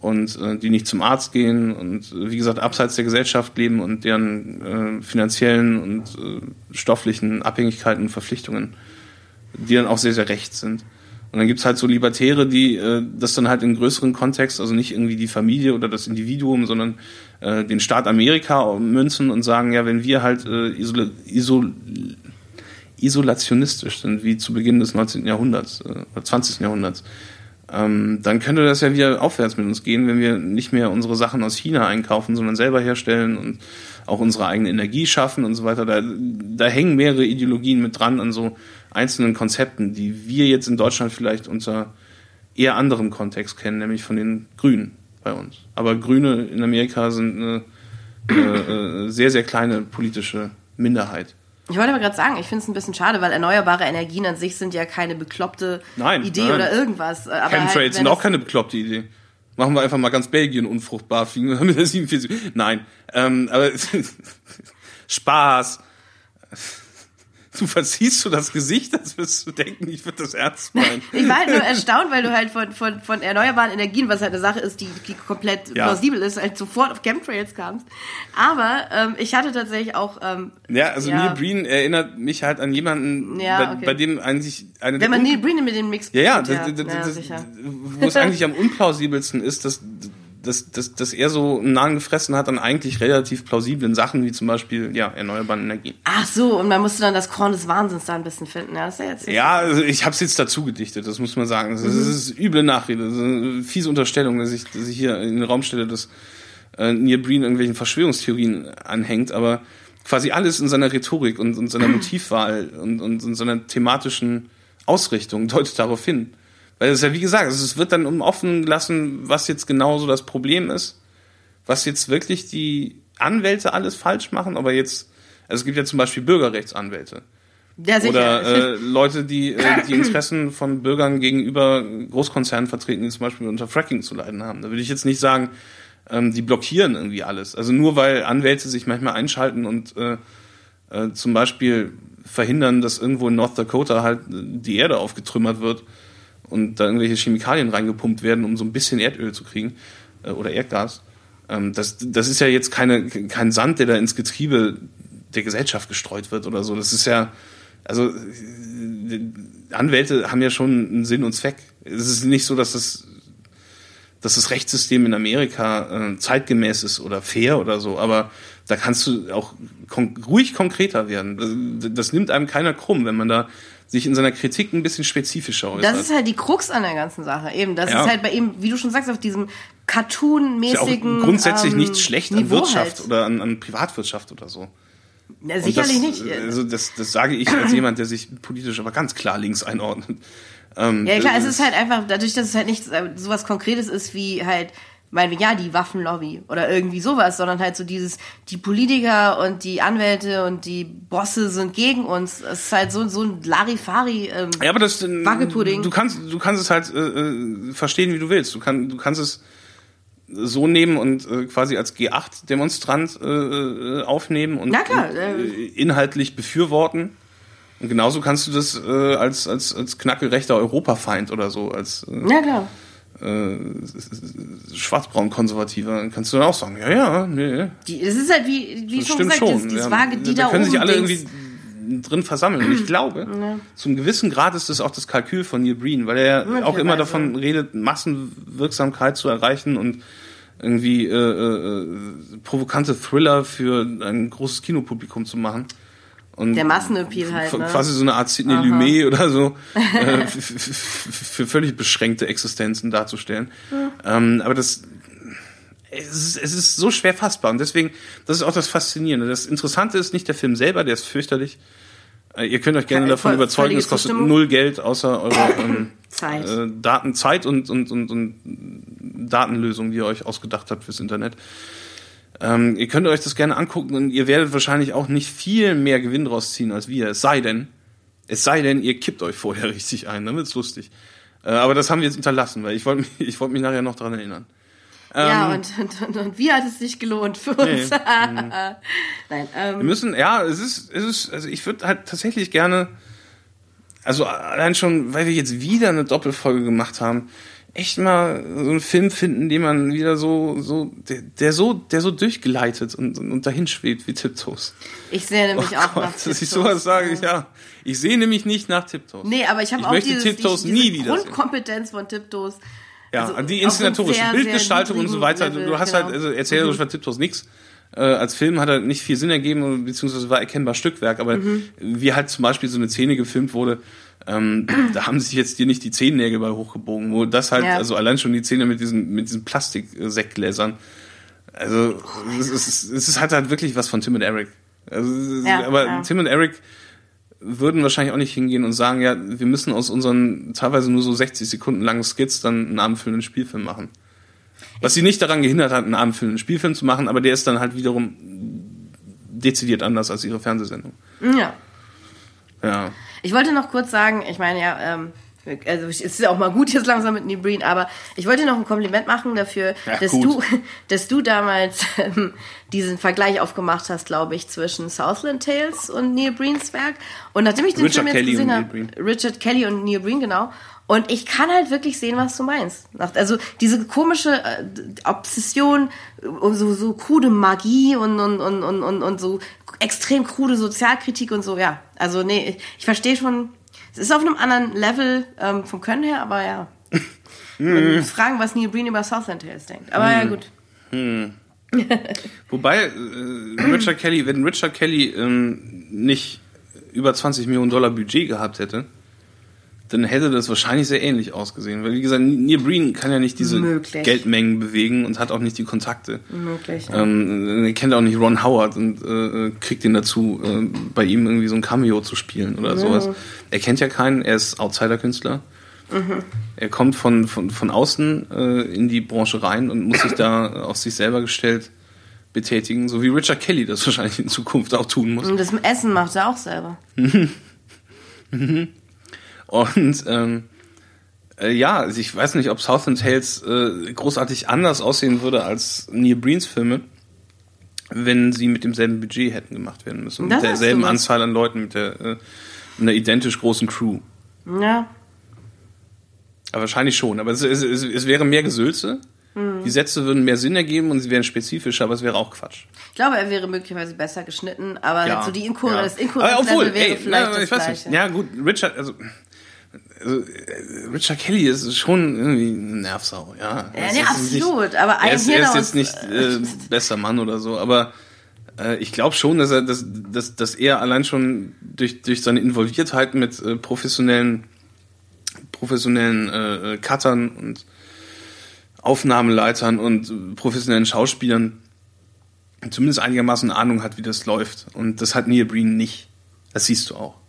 und äh, die nicht zum Arzt gehen und äh, wie gesagt abseits der Gesellschaft leben und deren äh, finanziellen und äh, stofflichen Abhängigkeiten und Verpflichtungen, die dann auch sehr, sehr recht sind. Und dann gibt's halt so Libertäre, die äh, das dann halt in größeren Kontext, also nicht irgendwie die Familie oder das Individuum, sondern äh, den Staat Amerika münzen und sagen, ja, wenn wir halt äh, isol isol isolationistisch sind, wie zu Beginn des 19. Jahrhunderts äh, oder 20. Jahrhunderts, ähm, dann könnte das ja wieder aufwärts mit uns gehen, wenn wir nicht mehr unsere Sachen aus China einkaufen, sondern selber herstellen und auch unsere eigene Energie schaffen und so weiter. Da, da hängen mehrere Ideologien mit dran an so einzelnen Konzepten, die wir jetzt in Deutschland vielleicht unter eher anderem Kontext kennen, nämlich von den Grünen bei uns. Aber Grüne in Amerika sind eine äh, äh, sehr, sehr kleine politische Minderheit. Ich wollte aber gerade sagen, ich finde es ein bisschen schade, weil erneuerbare Energien an sich sind ja keine bekloppte nein, Idee nein. oder irgendwas. Aber Chemtrails halt, sind auch keine bekloppte Idee. Machen wir einfach mal ganz Belgien unfruchtbar, fliegen wir mit der 47. Nein, ähm, aber [laughs] Spaß. Du verziehst du das Gesicht, als würdest du denken, ich würde das ernst meinen. ich war halt nur [laughs] erstaunt, weil du halt von, von, von erneuerbaren Energien, was halt eine Sache ist, die, die komplett ja. plausibel ist, halt sofort auf Chemtrails kamst. Aber ähm, ich hatte tatsächlich auch... Ähm, ja, also ja. Neil Breen erinnert mich halt an jemanden, ja, bei, okay. bei, dem eigentlich... Eine Wenn man Neil Breen mit dem Mix... Ja, ja, das, das, das, wo es [laughs] eigentlich am unplausibelsten ist, dass dass, dass, dass er so einen Nahen gefressen hat an eigentlich relativ plausiblen Sachen, wie zum Beispiel ja, erneuerbaren Energien. Ach so, und man musste dann das Korn des Wahnsinns da ein bisschen finden. Ja, das ist ja, jetzt ja also ich habe es jetzt dazu gedichtet, das muss man sagen. Das, mhm. das ist üble Nachrede, das ist eine fiese Unterstellung, dass ich, dass ich hier in den Raum stelle, dass äh, Neil Breen irgendwelchen Verschwörungstheorien anhängt, aber quasi alles in seiner Rhetorik und, und seiner [clears throat] Motivwahl und, und, und seiner thematischen Ausrichtung deutet darauf hin. Weil es ja, wie gesagt, es wird dann offen gelassen, was jetzt genau so das Problem ist, was jetzt wirklich die Anwälte alles falsch machen, aber jetzt, also es gibt ja zum Beispiel Bürgerrechtsanwälte. Ja, sicher. Oder äh, Leute, die äh, die Interessen von Bürgern gegenüber Großkonzernen vertreten, die zum Beispiel unter Fracking zu leiden haben. Da würde ich jetzt nicht sagen, ähm, die blockieren irgendwie alles. Also nur weil Anwälte sich manchmal einschalten und äh, äh, zum Beispiel verhindern, dass irgendwo in North Dakota halt die Erde aufgetrümmert wird, und da irgendwelche Chemikalien reingepumpt werden, um so ein bisschen Erdöl zu kriegen äh, oder Erdgas. Ähm, das, das ist ja jetzt keine, kein Sand, der da ins Getriebe der Gesellschaft gestreut wird oder so. Das ist ja, also äh, Anwälte haben ja schon einen Sinn und Zweck. Es ist nicht so, dass das, dass das Rechtssystem in Amerika äh, zeitgemäß ist oder fair oder so, aber da kannst du auch kon ruhig konkreter werden. Das, das nimmt einem keiner krumm, wenn man da sich in seiner Kritik ein bisschen spezifischer äußert. Das ist halt die Krux an der ganzen Sache. Eben, das ja. ist halt bei ihm, wie du schon sagst, auf diesem Cartoon-mäßigen. Ja grundsätzlich ähm, nichts schlecht Niveau an Wirtschaft halt. oder an, an Privatwirtschaft oder so. Ja, sicherlich das, nicht. Also das, das sage ich als jemand, der sich politisch aber ganz klar links einordnet. Ähm, ja klar, es ist halt einfach, dadurch, dass es halt nicht äh, sowas Konkretes ist wie halt wir, ja, die Waffenlobby oder irgendwie sowas, sondern halt so dieses, die Politiker und die Anwälte und die Bosse sind gegen uns. Es ist halt so, so ein Larifari ähm, Ja, aber das, äh, du kannst, du kannst es halt äh, äh, verstehen, wie du willst. Du, kann, du kannst es so nehmen und äh, quasi als G8-Demonstrant äh, äh, aufnehmen und, klar, und äh, inhaltlich befürworten. Und genauso kannst du das äh, als, als, als knackelrechter Europafeind oder so, als äh, ja, klar äh, schwarzbraun-konservativer, kannst du dann auch sagen, ja, ja, nee. Die, es ist halt wie, wie schon gesagt, schon. Das ja, vage, die da, da können sich alle irgendwie drin versammeln. Und ich [clears throat] glaube, ja. zum gewissen Grad ist das auch das Kalkül von Neil Breen, weil er ja auch immer davon redet, Massenwirksamkeit zu erreichen und irgendwie äh, äh, provokante Thriller für ein großes Kinopublikum zu machen. Und der Massenappeal halt. Ne? Quasi so eine Art Sidney. Lumet oder so äh, [laughs] für völlig beschränkte Existenzen darzustellen. Mhm. Ähm, aber das es ist, es ist so schwer fassbar und deswegen, das ist auch das Faszinierende. Das Interessante ist nicht der Film selber, der ist fürchterlich. Äh, ihr könnt euch gerne ja, davon überzeugen, es kostet null Geld außer eure [laughs] ähm, Zeit. Äh, Daten, Zeit und, und, und, und Datenlösungen, die ihr euch ausgedacht habt fürs Internet. Ähm, ihr könnt euch das gerne angucken und ihr werdet wahrscheinlich auch nicht viel mehr Gewinn draus ziehen als wir. Es sei denn, es sei denn, ihr kippt euch vorher [laughs] richtig ein, dann wird's lustig. Äh, aber das haben wir jetzt unterlassen, weil ich wollte mich, [laughs] ich wollte mich nachher noch dran erinnern. Ja, ähm, und, und, und, wie hat es sich gelohnt für uns? Nee. [laughs] Nein, ähm, wir müssen, ja, es ist, es ist, also ich würde halt tatsächlich gerne, also allein schon, weil wir jetzt wieder eine Doppelfolge gemacht haben, echt mal so einen Film finden, den man wieder so, so, der, der so, der so durchgeleitet und, und dahin schwebt wie Tiptoes. Ich sehe nämlich oh auch Gott, nach Tiptoes. Dass ich sowas sage, ja. Ich sehe nämlich nicht nach Tiptoes. Nee, aber ich habe auch dieses, Tiptoes die, diese nie wieder Grundkompetenz von Tiptoes. Ja, also die inszenatorische so Bildgestaltung und so weiter. Level, du hast halt, genau. halt, also erzählerisch mhm. war Tiptoes nix. Äh, als Film hat er nicht viel Sinn ergeben, beziehungsweise war erkennbar Stückwerk, aber mhm. wie halt zum Beispiel so eine Szene gefilmt wurde, ähm, da haben sich jetzt dir nicht die Zehennägel bei hochgebogen, wo das halt, ja. also allein schon die Szene mit diesen, mit diesen Plastiksektgläsern. Also, es ist, es ist halt halt wirklich was von Tim und Eric. Also, ja, aber ja. Tim und Eric würden wahrscheinlich auch nicht hingehen und sagen, ja, wir müssen aus unseren teilweise nur so 60 Sekunden langen Skits dann einen abendfüllenden Spielfilm machen. Was sie nicht daran gehindert hat, einen abendfüllenden Spielfilm zu machen, aber der ist dann halt wiederum dezidiert anders als ihre Fernsehsendung. Ja. Ja. Ich wollte noch kurz sagen, ich meine ja, ähm, also es ist ja auch mal gut jetzt langsam mit Neil Breen, aber ich wollte noch ein Kompliment machen dafür, ja, dass du, [laughs] dass du damals ähm, diesen Vergleich aufgemacht hast, glaube ich, zwischen Southland Tales und Neil Breens Werk. Und nachdem ich den Richard Film jetzt Kelly gesehen habe, Richard Kelly und Neil Breen, genau. Und ich kann halt wirklich sehen, was du meinst. Also diese komische äh, Obsession, so, so krude Magie und, und, und, und, und, und so extrem krude Sozialkritik und so, ja. Also nee, ich, ich verstehe schon, es ist auf einem anderen Level ähm, vom Können her, aber ja. [laughs] hm. Fragen, was Neil Breen über Southland Tales denkt. Aber hm. ja, gut. Hm. [laughs] Wobei, äh, Richard Kelly, wenn Richard Kelly ähm, nicht über 20 Millionen Dollar Budget gehabt hätte, dann hätte das wahrscheinlich sehr ähnlich ausgesehen. Weil, wie gesagt, Neil Breen kann ja nicht diese Möglich. Geldmengen bewegen und hat auch nicht die Kontakte. Möglich. Ähm, er kennt auch nicht Ron Howard und äh, kriegt ihn dazu, äh, bei ihm irgendwie so ein Cameo zu spielen oder mhm. sowas. Er kennt ja keinen, er ist Outsider-Künstler. Mhm. Er kommt von, von, von außen äh, in die Branche rein und muss sich da auf sich selber gestellt betätigen, so wie Richard Kelly das wahrscheinlich in Zukunft auch tun muss. Und das Essen macht er auch selber. [laughs] Und ähm, äh, ja, also ich weiß nicht, ob Southland Tales äh, großartig anders aussehen würde als Neil Breens Filme, wenn sie mit demselben Budget hätten gemacht werden müssen. Das mit derselben Anzahl an Leuten, mit der äh, einer identisch großen Crew. Ja. Aber wahrscheinlich schon. Aber es, es, es, es wäre mehr Gesülze. Mhm. Die Sätze würden mehr Sinn ergeben und sie wären spezifischer, aber es wäre auch Quatsch. Ich glaube, er wäre möglicherweise besser geschnitten, aber ja, so die Inkur ja. das Inkurrenz-Level wäre ey, vielleicht na, das Gleiche. Ja gut, Richard, also also, Richard Kelly ist schon irgendwie eine Nervsau, ja. Ja, nee, absolut, nicht, aber er ist, er ist jetzt nicht [laughs] äh, bester Mann oder so, aber äh, ich glaube schon, dass er, dass, dass, dass er allein schon durch, durch seine Involviertheit mit äh, professionellen, professionellen äh, Cuttern und Aufnahmeleitern und professionellen Schauspielern zumindest einigermaßen Ahnung hat, wie das läuft. Und das hat Neil Breen nicht. Das siehst du auch.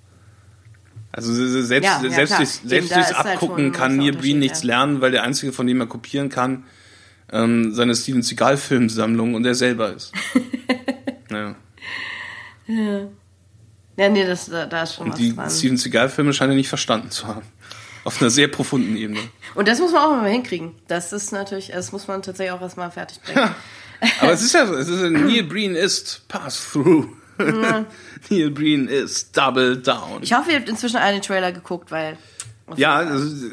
Also selbst, ja, ja, selbst, durch, selbst durchs halt Abgucken halt kann Neil Breen nichts lernen, weil der einzige, von dem er kopieren kann, ähm, seine Steven Seagal Filmsammlung und er selber ist. ja. [laughs] ja. Ja, nee, das, da ist schon und was die dran. Steven Seagal Filme scheint er nicht verstanden zu haben. Auf einer sehr profunden Ebene. Und das muss man auch mal hinkriegen. Das ist natürlich, das muss man tatsächlich auch erstmal fertig bringen. Ja. [laughs] Aber es ist ja so, es ist, [laughs] Neil Breen ist Pass-Through. Ja. [laughs] Neil Breen ist Double Down. Ich hoffe, ihr habt inzwischen einen Trailer geguckt, weil. Ja, also,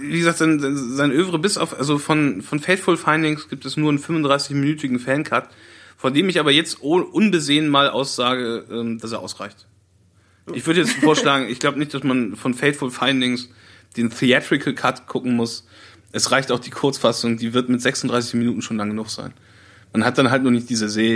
wie gesagt, sein, sein Övre bis auf, also von, von Faithful Findings gibt es nur einen 35-minütigen Fancut, von dem ich aber jetzt unbesehen mal aussage, ähm, dass er ausreicht. Ich würde jetzt vorschlagen, ich glaube nicht, dass man von Fateful Findings den Theatrical Cut gucken muss. Es reicht auch die Kurzfassung, die wird mit 36 Minuten schon lang genug sein. Man hat dann halt nur nicht diese sehr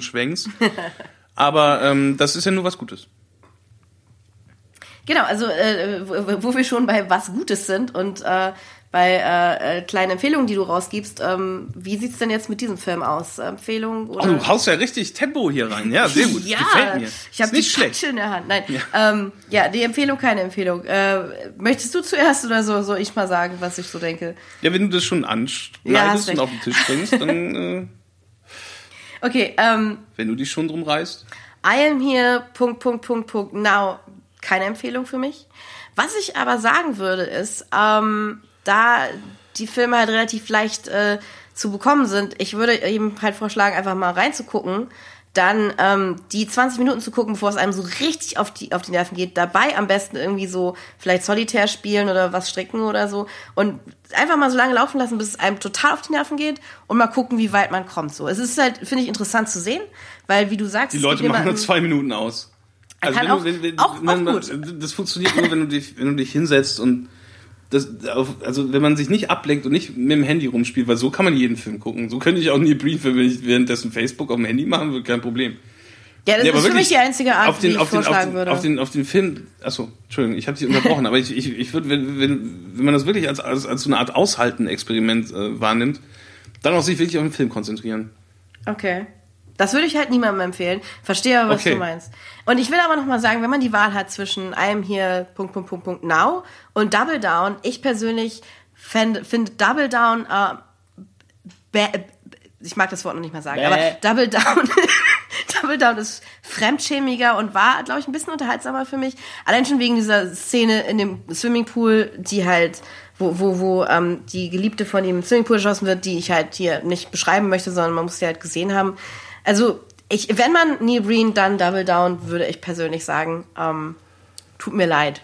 langen Schwenks. [laughs] Aber ähm, das ist ja nur was Gutes. Genau, also äh, wo, wo wir schon bei was Gutes sind und äh, bei äh, äh, kleinen Empfehlungen, die du rausgibst, ähm, wie sieht's denn jetzt mit diesem Film aus? Empfehlung oder? Oh, du haust ja richtig Tempo hier rein. Ja, sehr gut. [laughs] ja, Gefällt mir. ich habe die nicht schlecht. Patsche in der Hand. Nein, ja. Ähm, ja, die Empfehlung, keine Empfehlung. Äh, möchtest du zuerst oder so, soll ich mal sagen, was ich so denke? Ja, wenn du das schon Ja, anschneidest hast und auf den Tisch bringst, dann, äh, Okay, ähm, wenn du dich schon drum reißt. I am here, Punkt, Punkt, Punkt, Punkt, now. Keine Empfehlung für mich. Was ich aber sagen würde, ist, ähm, da die Filme halt relativ leicht äh, zu bekommen sind, ich würde eben halt vorschlagen, einfach mal reinzugucken, dann ähm, die 20 Minuten zu gucken, bevor es einem so richtig auf die, auf die Nerven geht, dabei am besten irgendwie so vielleicht Solitär spielen oder was stricken oder so und einfach mal so lange laufen lassen, bis es einem total auf die Nerven geht und mal gucken, wie weit man kommt. So, es ist halt, finde ich, interessant zu sehen, weil wie du sagst, Die Leute machen nur zwei Minuten aus. Also Kann wenn auch- du, wenn, wenn, auch- man, auch man, das funktioniert nur, wenn du dich, wenn du dich hinsetzt und das, also wenn man sich nicht ablenkt und nicht mit dem Handy rumspielt, weil so kann man jeden Film gucken. So könnte ich auch nie briefen, wenn ich währenddessen Facebook auf dem Handy machen würde, kein Problem. Ja, das Nee, ist für mich die einzige Art, auf den, wie ich auf den, auf vorschlagen den, würde. Auf den, auf den Film, achso, Entschuldigung, ich habe dich unterbrochen, aber ich, ich, ich würde, wenn, wenn, wenn man das wirklich als, als, als so eine Art Aushalten-Experiment äh, wahrnimmt, dann auch sich wirklich auf den Film konzentrieren. Okay. Das würde ich halt niemandem empfehlen. Verstehe aber, was Okay. du meinst. Und ich will aber noch mal sagen, wenn man die Wahl hat zwischen I'm here, Punkt, Punkt, Punkt, Punkt, now und Double Down, ich persönlich finde Double Down, äh, bä- ich mag das Wort noch nicht mal sagen, Bäh. aber Double Down, [laughs] Double Down ist fremdschämiger und war, glaube ich, ein bisschen unterhaltsamer für mich. Allein schon wegen dieser Szene in dem Swimmingpool, die halt, wo, wo, wo ähm, die Geliebte von ihm im Swimmingpool geschossen wird, die ich halt hier nicht beschreiben möchte, sondern man muss sie halt gesehen haben. Also, ich, wenn man Neil Breen, dann Double Down, würde ich persönlich sagen, ähm, tut mir leid.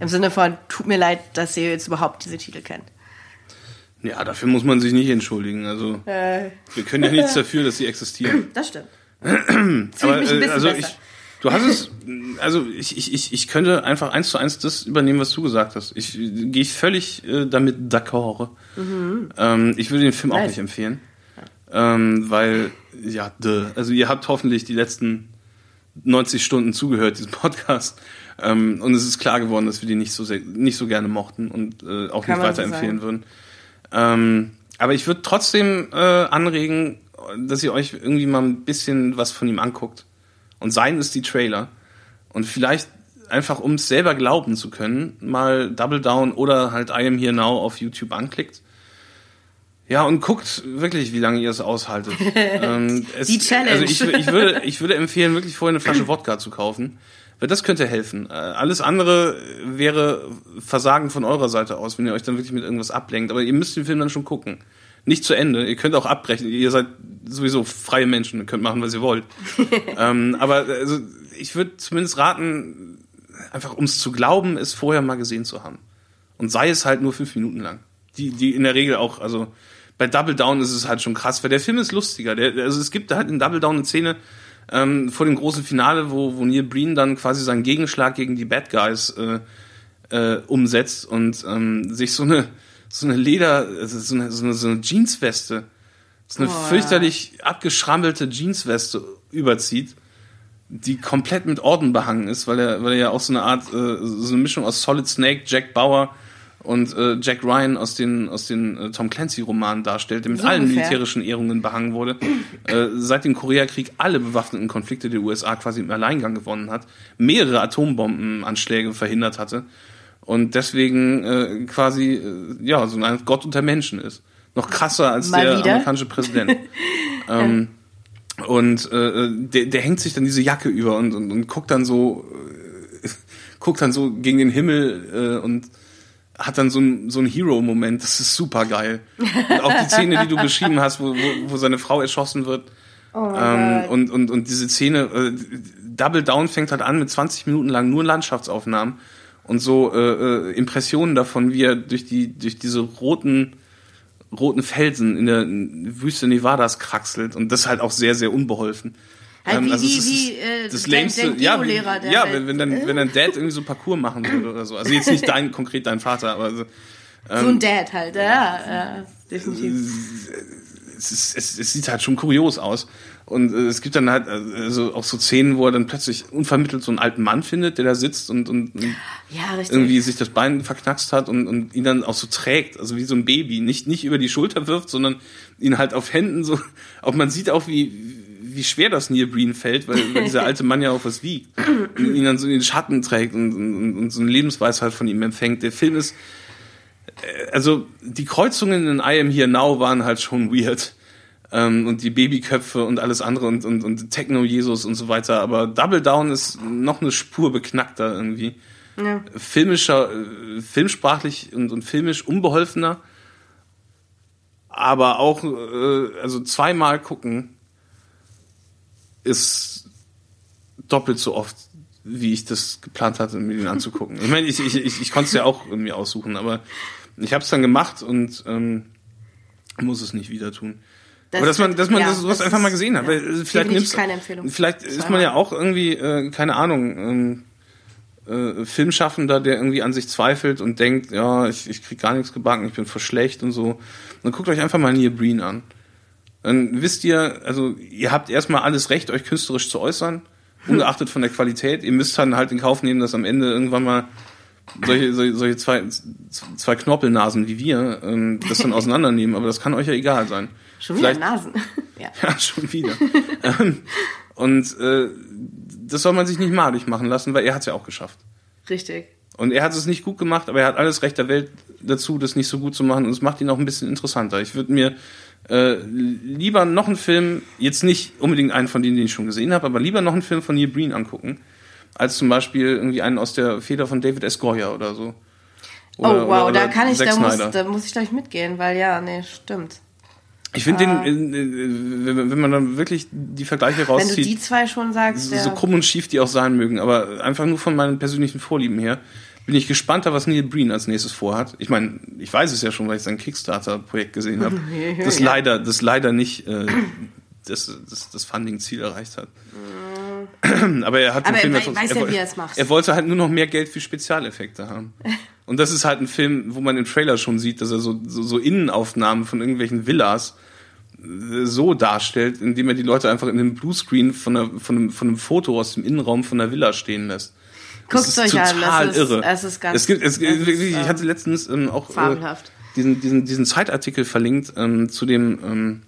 Im Sinne von, tut mir leid, dass ihr jetzt überhaupt diese Titel kennt. Ja, dafür muss man sich nicht entschuldigen. Also Äh, wir können ja nichts dafür, dass sie existieren. [clears throat] das stimmt. [clears throat] Aber, mich ein bisschen äh, also besser. ich, du hast es, also ich, ich, ich, könnte einfach eins zu eins das übernehmen, was du gesagt hast. Ich gehe ich völlig äh, damit d'accord. Ähm, ich würde den Film auch nicht empfehlen. Ähm, weil, ja, duh. also ihr habt hoffentlich die letzten 90 Stunden zugehört, diesem Podcast. Ähm, und es ist klar geworden, dass wir die nicht so sehr, nicht so gerne mochten und äh, auch Kann nicht so weiterempfehlen sagen. würden. Ähm, aber ich würde trotzdem äh, anregen, dass ihr euch irgendwie mal ein bisschen was von ihm anguckt. Und seien es die Trailer. Und vielleicht einfach, um es selber glauben zu können, mal Double Down oder halt I Am Here Now auf YouTube anklickt. Ja, und guckt wirklich, wie lange ihr es aushaltet. [laughs] ähm, es, Die Challenge. Also ich, ich, würde, ich würde empfehlen, wirklich vorher eine Flasche Wodka zu kaufen. Weil das könnte helfen. Äh, Alles andere wäre Versagen von eurer Seite aus, wenn ihr euch dann wirklich mit irgendwas ablenkt. Aber ihr müsst den Film dann schon gucken. Nicht zu Ende. Ihr könnt auch abbrechen. Ihr seid sowieso freie Menschen. Ihr könnt machen, was ihr wollt. [laughs] ähm, aber also, ich würde zumindest raten, einfach um es zu glauben, es vorher mal gesehen zu haben. Und sei es halt nur fünf Minuten lang. Die, die in der Regel auch, also bei Double Down ist es halt schon krass, weil der Film ist lustiger. Der, also es gibt halt in Double Down eine Szene ähm, vor dem großen Finale, wo, wo Neil Breen dann quasi seinen Gegenschlag gegen die Bad Guys äh, äh, umsetzt und ähm, sich so eine so eine Leder, also so eine, so eine, so eine Jeansweste, so eine Oh, ja. fürchterlich abgeschrammelte Jeansweste überzieht, die komplett mit Orden behangen ist, weil er, weil er ja auch so eine Art, äh, so eine Mischung aus Solid Snake, Jack Bauer und äh, Jack Ryan aus den, aus den äh, Tom Clancy-Romanen darstellt, der mit So allen ungefähr. militärischen Ehrungen behangen wurde, äh, seit dem Koreakrieg alle bewaffneten Konflikte der USA quasi im Alleingang gewonnen hat, mehrere Atombombenanschläge verhindert hatte und deswegen äh, quasi äh, ja so ein Gott unter Menschen ist. Noch krasser als Mal der wieder? amerikanische Präsident. [laughs] ähm, und äh, der, der hängt sich dann diese Jacke über und, und, und guckt dann so [laughs] guckt dann so gegen den Himmel und hat dann so ein so ein Hero-Moment. Das ist super geil. Und auch die Szene, die du beschrieben hast, wo, wo, wo seine Frau erschossen wird. Oh ähm, und, und, und diese Szene, äh, Double Down fängt halt an mit 20 Minuten lang nur Landschaftsaufnahmen und so äh, äh, Impressionen davon, wie er durch die durch diese roten roten Felsen in der Wüste Nevadas kraxelt und das halt auch sehr sehr unbeholfen. Halt Ähm, wie, also wie, ist wie äh, das dein ja, wie, der ja, halt- wenn, wenn dann wenn dein Dad irgendwie so Parcours machen würde oder so. Also jetzt nicht [laughs] dein konkret dein Vater, aber so, so ein Dad halt, ja, ja definitiv. es, ist, es, es sieht halt schon kurios aus. Und äh, es gibt dann halt also auch so Szenen, wo er dann plötzlich unvermittelt so einen alten Mann findet, der da sitzt und, und, und Ja, irgendwie sich das Bein verknackst hat und, und ihn dann auch so trägt, also wie so ein Baby, nicht nicht über die Schulter wirft, sondern ihn halt auf Händen so. [laughs] Auch man sieht auch wie wie schwer das Neil Breen fällt, weil, weil dieser [laughs] alte Mann ja auch was wiegt und ihn dann so in den Schatten trägt und, und, und so eine Lebensweisheit von ihm empfängt. Der Film ist äh, also die Kreuzungen in I Am Here Now waren halt schon weird. Ähm, und die Babyköpfe und alles andere und, und, und Techno-Jesus und so weiter. Aber Double Down ist noch eine Spur beknackter irgendwie. Ja. Filmischer, äh, filmsprachlich und, und filmisch unbeholfener. Aber auch, äh, also zweimal gucken ist doppelt so oft, wie ich das geplant hatte, mir den anzugucken. Ich meine, ich, ich, ich, ich konnte es ja auch irgendwie aussuchen, aber ich habe es dann gemacht und ähm, muss es nicht wieder tun. Das aber dass man, dass man ja, das sowas das einfach mal gesehen hat, ja, weil äh, vielleicht nimmst keine Empfehlung. vielleicht ist man ja auch irgendwie äh, keine Ahnung ähm, äh, Filmschaffender, der irgendwie an sich zweifelt und denkt, ja, ich, ich krieg gar nichts gebacken, ich bin voll schlecht und so. Dann guckt euch einfach mal Neil Breen an. Dann wisst ihr, also ihr habt erstmal alles Recht, euch künstlerisch zu äußern, ungeachtet von der Qualität. Ihr müsst dann halt in Kauf nehmen, dass am Ende irgendwann mal solche, solche, solche zwei, zwei Knorpelnasen wie wir ähm, das dann [laughs] auseinandernehmen, aber das kann euch ja egal sein. Schon wieder Vielleicht- Nasen. [laughs] ja. ja, schon wieder. ähm, und äh, das soll man sich nicht madig machen lassen, weil er hat es ja auch geschafft. Richtig. Und er hat es nicht gut gemacht, aber er hat alles Recht der Welt dazu, das nicht so gut zu machen. Und es macht ihn auch ein bisschen interessanter. Ich würde mir äh, lieber noch einen Film, jetzt nicht unbedingt einen von denen, den ich schon gesehen habe, aber lieber noch einen Film von Neil Breen angucken, als zum Beispiel irgendwie einen aus der Feder von David S. Goya oder so. Oder- oh wow, oder- da oder kann ich, da muss, da muss ich gleich mitgehen, weil ja, nee, stimmt. Ich finde den, äh, äh, wenn man dann wirklich die Vergleiche Wenn du rauszieht, die zwei schon sagst, so ja. krumm und schief die auch sein mögen, aber einfach nur von meinen persönlichen Vorlieben her, bin ich gespannter, was Neil Breen als nächstes vorhat. Ich meine, ich weiß es ja schon, weil ich sein Kickstarter-Projekt gesehen habe, [laughs] das Ja. leider, das leider nicht äh, das, das, das Funding-Ziel erreicht hat. aber er hat Aber Film er wei- weiß er, ja, wie er es macht. er wollte halt nur noch mehr Geld für Spezialeffekte haben. [laughs] Und das ist halt ein Film, wo man im Trailer schon sieht, dass er so, so, so Innenaufnahmen von irgendwelchen Villas äh, so darstellt, indem er die Leute einfach in einem Bluescreen von, einer, von, einem, von einem Foto aus dem Innenraum von der Villa stehen lässt. Guckt Das euch ist an, total das ist, irre. es ist ganz es gibt, es, es ist, ich hatte letztens ähm, auch äh, diesen, diesen, diesen Zeitartikel verlinkt ähm, zu dem ähm,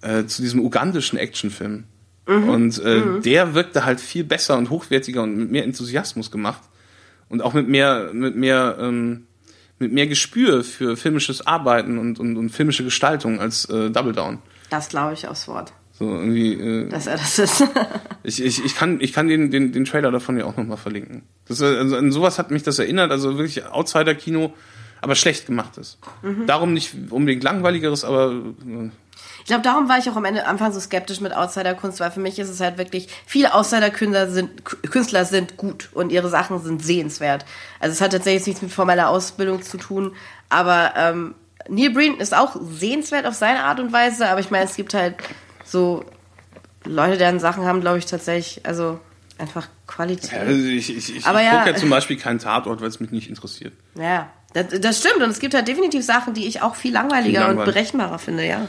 äh, zu diesem ugandischen Actionfilm. Mhm. Und äh, der wirkte halt viel besser und hochwertiger und mit mehr Enthusiasmus gemacht und auch mit mehr mit mehr ähm, mit mehr Gespür für filmisches Arbeiten und, und, und filmische Gestaltung als äh, Double Down. Das glaube ich aufs Wort, So irgendwie äh, dass er das ist. [laughs] ich, ich, ich kann, ich kann den, den, den Trailer davon ja auch nochmal verlinken. Das, also an sowas hat mich das erinnert, also wirklich Outsider-Kino, aber schlecht gemachtes. Mhm. Darum nicht unbedingt langweiligeres, aber äh, Ich glaube, darum war ich auch am Ende Anfang so skeptisch mit Outsider-Kunst, weil für mich ist es halt wirklich, viele Outsider-Künstler sind, Künstler sind gut und ihre Sachen sind sehenswert. Also es hat tatsächlich nichts mit formeller Ausbildung zu tun, aber ähm, Neil Breen ist auch sehenswert auf seine Art und Weise, aber ich meine, es gibt halt so Leute, deren Sachen haben, glaube ich, tatsächlich, also einfach Qualität. also ich, ich, ich, Aber ich ja. gucke ja zum Beispiel keinen Tatort, weil es mich nicht interessiert. Ja, das, das stimmt. Und es gibt halt definitiv Sachen, die ich auch viel langweiliger Viel und langweilig. berechenbarer finde, ja.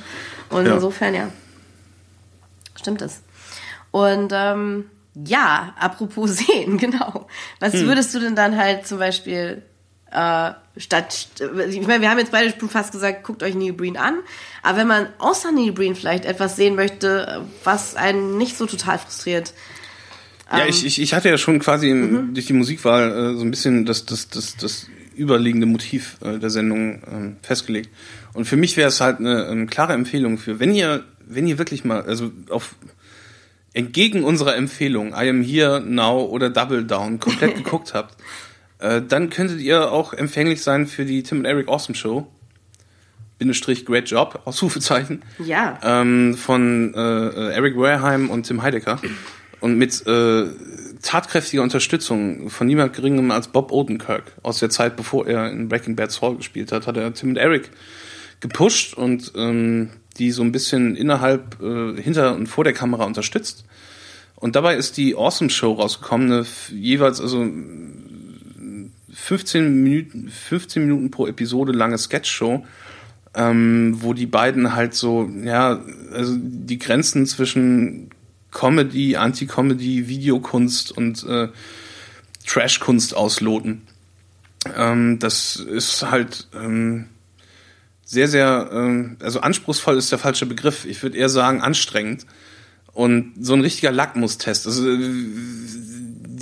Und Ja. insofern, ja. Stimmt es. Und ähm, ja, apropos [laughs] sehen, genau. Was Hm. würdest du denn dann halt zum Beispiel äh, statt, ich meine, wir haben jetzt beide schon fast gesagt, guckt euch Neil Breen an, aber wenn man außer Neil Breen vielleicht etwas sehen möchte, was einen nicht so total frustriert, Ähm. Ja, ich, ich, ich hatte ja schon quasi Mhm. durch die Musikwahl äh, so ein bisschen das, das, das, das überliegende Motiv äh, der Sendung ähm, festgelegt. Und für mich wäre es halt eine, eine klare Empfehlung für, wenn ihr, wenn ihr wirklich mal, also auf entgegen unserer Empfehlung, I am here now oder Double Down komplett [laughs] geguckt habt, äh, dann könntet ihr auch empfänglich sein für die Tim und Eric Awesome Show. Bindestrich Great Job, Ausrufezeichen ja, ähm, von äh, Eric Wareheim und Tim Heidecker und mit äh, tatkräftiger Unterstützung von niemand geringem als Bob Odenkirk aus der Zeit, bevor er in Breaking Bad Saul gespielt hat, hat er Tim und Eric gepusht und ähm, die so ein bisschen innerhalb, äh, hinter und vor der Kamera unterstützt. Und dabei ist die Awesome Show rausgekommen, eine jeweils also 15 Minuten, 15 Minuten pro Episode lange Sketch-Show, ähm, wo die beiden halt so, ja, also die Grenzen zwischen Comedy, Anti-Comedy, Videokunst und äh, Trash-Kunst ausloten. Ähm, das ist halt ähm, sehr, sehr, ähm, also anspruchsvoll ist der falsche Begriff. Ich würde eher sagen anstrengend. Und so ein richtiger Lackmustest. Also äh,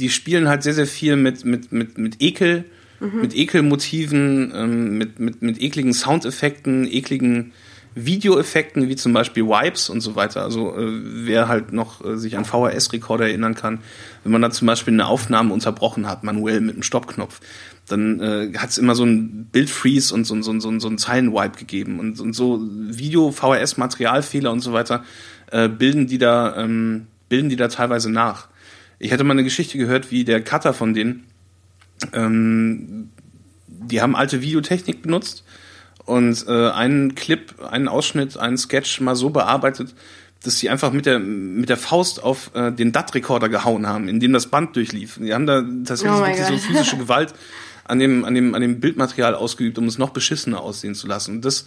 die spielen halt sehr, sehr viel mit, mit, mit, mit Ekel, mhm. mit Ekelmotiven, ähm, mit, mit, mit ekligen Soundeffekten, ekligen Videoeffekten, wie zum Beispiel Wipes und so weiter. Also äh, wer halt noch äh, sich an VHS-Rekorder erinnern kann, wenn man da zum Beispiel eine Aufnahme unterbrochen hat, manuell mit einem Stoppknopf, dann äh, hat es immer so ein Bildfreeze und so, so, so, so ein Zeilenwipe gegeben. Und, und so Video, VHS, Materialfehler und so weiter äh, bilden die da, ähm, bilden die da teilweise nach. Ich hatte mal eine Geschichte gehört, wie der Cutter von denen, ähm, die haben alte Videotechnik benutzt und äh, einen Clip, einen Ausschnitt, einen Sketch mal so bearbeitet, dass sie einfach mit der mit der Faust auf äh, den DAT-Rekorder gehauen haben, in dem das Band durchlief. Die haben da tatsächlich oh wirklich so physische Gewalt an dem an dem an dem Bildmaterial ausgeübt, um es noch beschissener aussehen zu lassen. Und das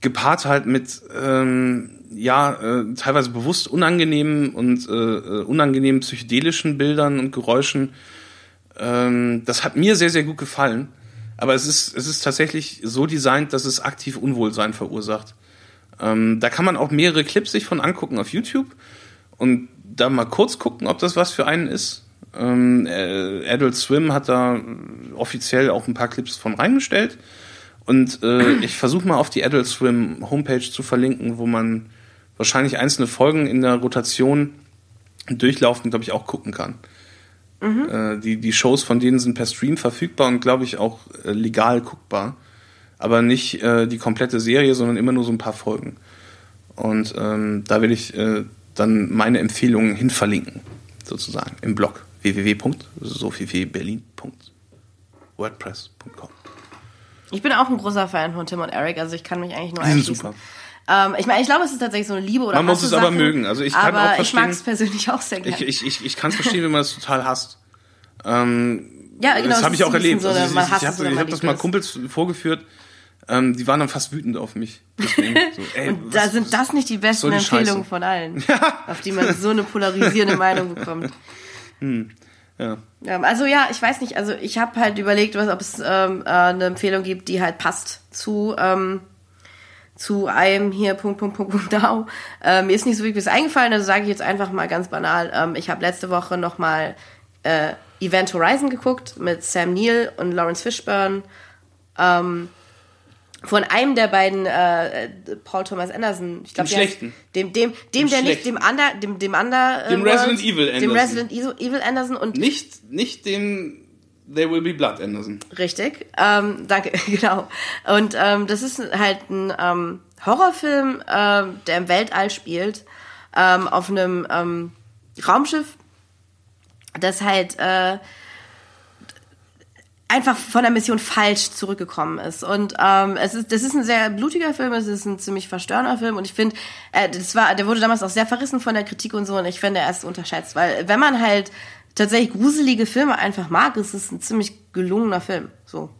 gepaart halt mit ähm, ja äh, teilweise bewusst unangenehmen und äh, äh, unangenehmen psychedelischen Bildern und Geräuschen. Ähm, das hat mir sehr sehr gut gefallen. Aber es ist es ist tatsächlich so designt, dass es aktiv Unwohlsein verursacht. Ähm, da kann man auch mehrere Clips sich von angucken auf YouTube und da mal kurz gucken, ob das was für einen ist. Ähm, äh, Adult Swim hat da offiziell auch ein paar Clips von reingestellt. Und äh, ich versuche mal auf die Adult Swim Homepage zu verlinken, wo man wahrscheinlich einzelne Folgen in der Rotation durchlaufend, glaube ich, auch gucken kann. Mhm. Äh, die, die Shows von denen sind per Stream verfügbar und, glaube ich, auch äh, legal guckbar. Aber nicht äh, die komplette Serie, sondern immer nur so ein paar Folgen. Und ähm, da will ich äh, dann meine Empfehlungen hin verlinken, sozusagen, im Blog www.sophieberlin.wordpress.com. Ich bin auch ein großer Fan von Tim und Eric, also ich kann mich eigentlich nur Die sind super. Ähm, ich meine, ich glaube, es ist tatsächlich so eine Liebe oder Man muss es aber mögen. Also ich kann aber auch verstehen, ich mag es persönlich auch sehr gerne. Ich, ich, ich, ich kann es verstehen, wenn man es total hasst. Ähm, ja, genau. Das habe ich auch erlebt. So, also ich ich, ich es habe hab das mal. Kumpels vorgeführt. Ähm, die waren dann fast wütend auf mich. [laughs] Deswegen, so, ey, Und was- da sind das nicht die besten die Empfehlungen Scheiße? von allen, [laughs] auf die man so eine polarisierende Meinung bekommt. Ja. Ja, also ja, ich weiß nicht, also ich habe halt überlegt, was, ob es ähm, äh, eine Empfehlung gibt, die halt passt zu ähm, zu einem hier Punkt Punkt Punkt Punkt [laughs] now. Äh, mir ist nicht so wirklich eingefallen, also sage ich jetzt einfach mal ganz banal. Ähm, ich habe letzte Woche noch mal äh, Event Horizon geguckt mit Sam Neill und Lawrence Fishburne. Ähm, von einem der beiden äh, Paul Thomas Anderson, ich glaube, Dem Schlechten. dem dem dem, Dem der nicht dem Under dem dem Under äh, Dem Resident Evil dem Anderson. Resident Evil Evil Anderson und Nicht, nicht dem There Will Be Blood Anderson. Richtig, ähm, danke, [laughs] genau. Und ähm, das ist halt ein ähm, Horrorfilm, ähm, der im Weltall spielt, ähm, auf einem ähm, Raumschiff, das halt äh, einfach von der Mission falsch zurückgekommen ist. Und ähm, es ist, das ist ein sehr blutiger Film, es ist ein ziemlich verstörender Film und ich finde, äh, das war, der wurde damals auch sehr verrissen von der Kritik und so und ich finde, er ist unterschätzt, weil wenn man halt tatsächlich gruselige Filme einfach mag, ist es ein ziemlich gelungener Film. So.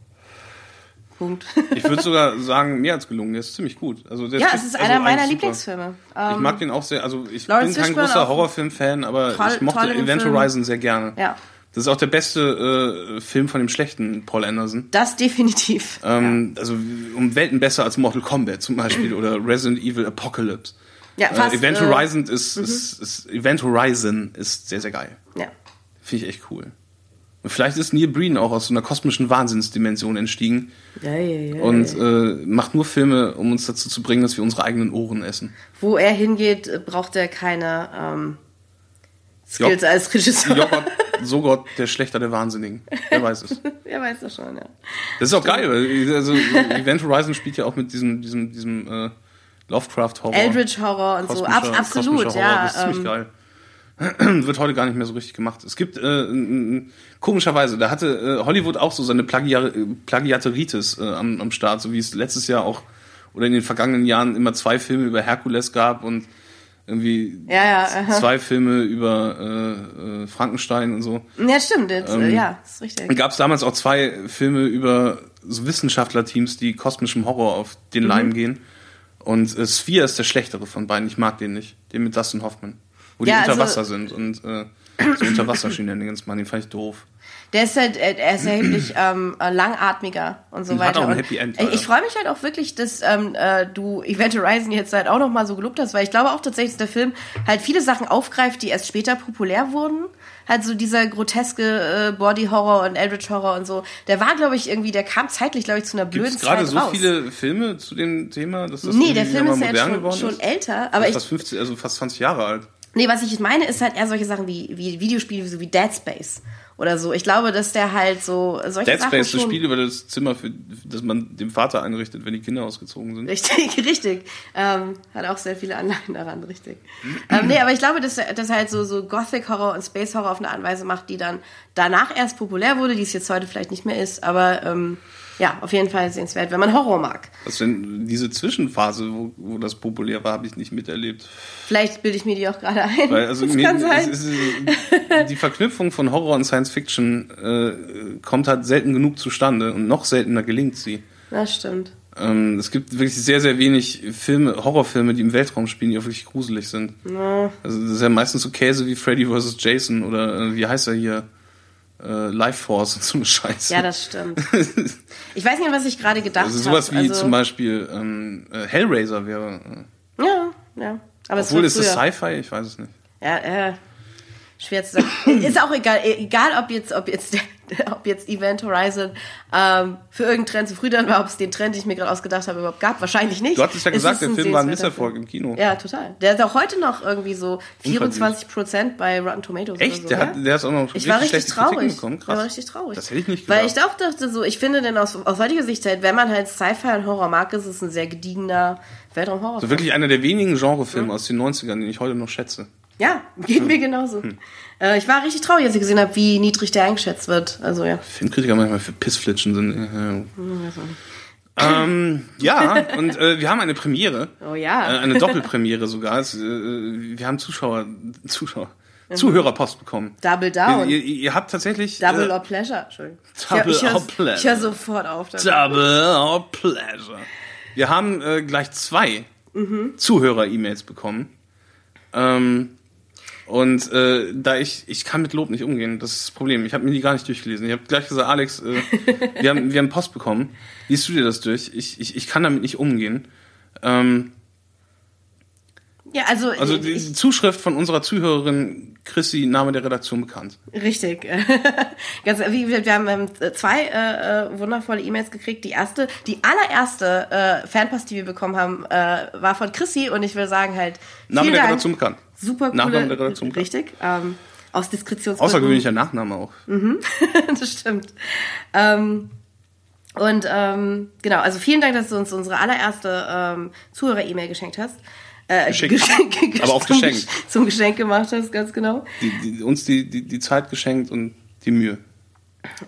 Punkt. Ich würde [laughs] sogar sagen, mir hat's gelungen. Der ist ziemlich gut. Also der ja, es ist also einer meiner eigentlich super. Lieblingsfilme. Ich Ähm, mag den auch sehr. Also ich Lawrence bin kein Fishburne großer Horrorfilm-Fan, aber toll- ich mochte Event. Horizon sehr gerne. Ja. Das ist auch der beste äh, Film von dem schlechten Paul Anderson. das definitiv. Ähm, Also um Welten besser als Mortal Kombat zum Beispiel oder Resident Evil Apocalypse. Ja, fast, äh, Event äh, Horizon ist, ist, ist Event Horizon ist sehr sehr geil. ja. Finde ich echt cool. Und vielleicht ist Neil Breen auch aus so einer kosmischen Wahnsinnsdimension entstiegen Ja, ja, ja. und äh, macht nur Filme, um uns dazu zu bringen, dass wir unsere eigenen Ohren essen. Wo er hingeht, äh, braucht er keine ähm, Skills Job- als Regisseur. Joghurt, so Gott, der Schlechter der Wahnsinnigen. Wer weiß es. [laughs] er weiß das schon, ja. Das ist auch geil. weil, Also Event Horizon spielt ja auch mit diesem, diesem, diesem äh, Lovecraft-Horror. Eldritch Horror und so. Ab, absolut, ja. Das ist ziemlich ähm, geil. [clears throat] wird heute gar nicht mehr so richtig gemacht. Es gibt äh, komischerweise, da hatte äh, Hollywood auch so seine Plagia Plagiateritis äh, am, am Start, so wie es letztes Jahr auch oder in den vergangenen Jahren immer zwei Filme über Herkules gab und irgendwie Ja, ja, zwei Filme über äh, äh, Frankenstein und so. Ja, stimmt. Jetzt, Ähm, ja, ist richtig. Gab es damals auch zwei Filme über so Wissenschaftlerteams, die kosmischem Horror auf den Mhm. Leim gehen. Und äh, Sphere ist der schlechtere von beiden. Ich mag den nicht. Den mit Dustin Hoffman. Wo die Ja, unter also- Wasser sind und äh, so Unterwasser-Shenanigans [laughs] machen. Den fand ich doof. Der ist halt, äh, er ist erheblich [clears throat] ähm, äh, langatmiger und so Und hat weiter. auch ein Happy End, ich freue mich halt auch wirklich, dass ähm, äh, du Event Horizon jetzt halt auch noch mal so gelobt hast, weil ich glaube auch tatsächlich, dass der Film halt viele Sachen aufgreift, die erst später populär wurden. Halt so dieser groteske äh, Body Horror und Eldritch Horror und so. Der war, glaube ich, irgendwie, der kam zeitlich, glaube ich, zu einer blöden gerade Zeit so raus. viele Filme zu dem Thema, dass das nee, der Film ist ja jetzt schon, geworden schon ist? älter, aber ich, fast 50, also fast 20 Jahre alt. Nee, was ich jetzt meine, ist halt eher solche Sachen wie, wie Videospiele, so wie Dead Space oder so. Ich glaube, dass der halt so solche Dead Space, das Spiel über das Zimmer, für, das man dem Vater einrichtet, wenn die Kinder ausgezogen sind. Richtig, [laughs] richtig. Ähm, hat auch sehr viele Anleihen daran, richtig. ähm, nee, aber ich glaube, dass das halt so, so Gothic Horror und Space Horror auf eine Art und Weise macht, die dann danach erst populär wurde, die es jetzt heute vielleicht nicht mehr ist, aber ähm, ja, auf jeden Fall sehenswert, wenn man Horror mag. Was denn diese Zwischenphase, wo, wo das populär war, habe ich nicht miterlebt. Vielleicht bilde ich mir die auch gerade ein. Weil also das mir, kann sein. ist, die Verknüpfung von Horror und Science Fiction äh, kommt halt selten genug zustande und noch seltener gelingt sie. das stimmt. Ähm, es gibt wirklich sehr, sehr wenig Filme, Horrorfilme, die im Weltraum spielen, die auch wirklich gruselig sind. Ja. Also das ist ja meistens so Käse wie Freddy vs. Jason oder äh, wie heißt er hier? Äh, Life Force und so eine Scheiße. Ja, das stimmt. Ich weiß nicht, was ich gerade gedacht habe. also sowas wie also, zum Beispiel ähm, äh, Hellraiser wäre. Äh, Ja, ja. Aber es obwohl war ist früher. Sci-Fi? Ich weiß es nicht. Ja, äh, schwer zu sagen. ist auch egal, egal ob jetzt, ob jetzt, [laughs] ob jetzt Event Horizon ähm, für irgendeinen Trend zu früh dran war, ob es den Trend, den ich mir gerade ausgedacht habe, überhaupt gab, wahrscheinlich nicht. Du hattest ja Es gesagt, ist der Film war ein Misserfolg im Kino. Ja, total. Der ist auch heute noch irgendwie so 24 Prozent bei Rotten Tomatoes. Echt? So, der, hat, der hat auch noch Ich war richtig Kritiken traurig. bekommen. Ich Krass. war richtig traurig. Das hätte ich nicht Weil gedacht. ich auch dachte so, ich finde denn aus, aus heutiger Sicht halt, wenn man halt Sci-Fi und Horror mag, ist es ein sehr gediegener Weltraum-Horror. So wirklich einer der wenigen Genrefilme aus den 90ern, den ich heute noch schätze. Ja, geht mir genauso. Äh, ich war richtig traurig, als ich gesehen habe, wie niedrig der eingeschätzt wird. Also ja. Filmkritiker manchmal für Pissflitschen sind. Ja, ähm, ja und äh, wir haben eine Premiere. Oh ja. Äh, eine Doppelpremiere sogar. Es, äh, wir haben Zuschauer, Zuschauer, Zuhörerpost bekommen. Double down. Ihr, ihr, ihr habt tatsächlich Double äh, or Pleasure, Entschuldigung. Double ich or ich hör, Pleasure. Ich höre sofort auf. damit. Double or Pleasure. Wir haben äh, gleich zwei Zuhörer-E-Mails bekommen. Ähm, und äh, da ich, ich kann mit Lob nicht umgehen, das ist das Problem. Ich habe mir die gar nicht durchgelesen. Ich habe gleich gesagt, Alex, äh, wir, haben, wir haben Post bekommen. Liest du dir das durch? Ich, ich, ich kann damit nicht umgehen. Ähm, Ja, also, also die ich, Zuschrift von unserer Zuhörerin Chrissy, Name der Redaktion bekannt. richtig. [laughs] Ganz, wie, wir, wir haben ähm, zwei äh, äh, wundervolle E-Mails gekriegt. Die erste, die allererste äh, Fanpost, die wir bekommen haben, äh, war von Chrissy und ich will sagen halt, Name der Dank. Redaktion bekannt. Super coole, Nachname der Redaktion bekannt. Richtig. Ähm, aus Diskretionsgründen. Außergewöhnlicher Nachname auch. [laughs] das stimmt. Ähm, und ähm, genau, also vielen Dank, dass du uns unsere allererste ähm, Zuhörer-E-Mail geschenkt hast. Äh, Geschenkt. Geschenk- Aber auch geschenkt. Zum Geschenk gemacht hast, ganz genau. Die, die, uns die, die, die Zeit geschenkt und die Mühe.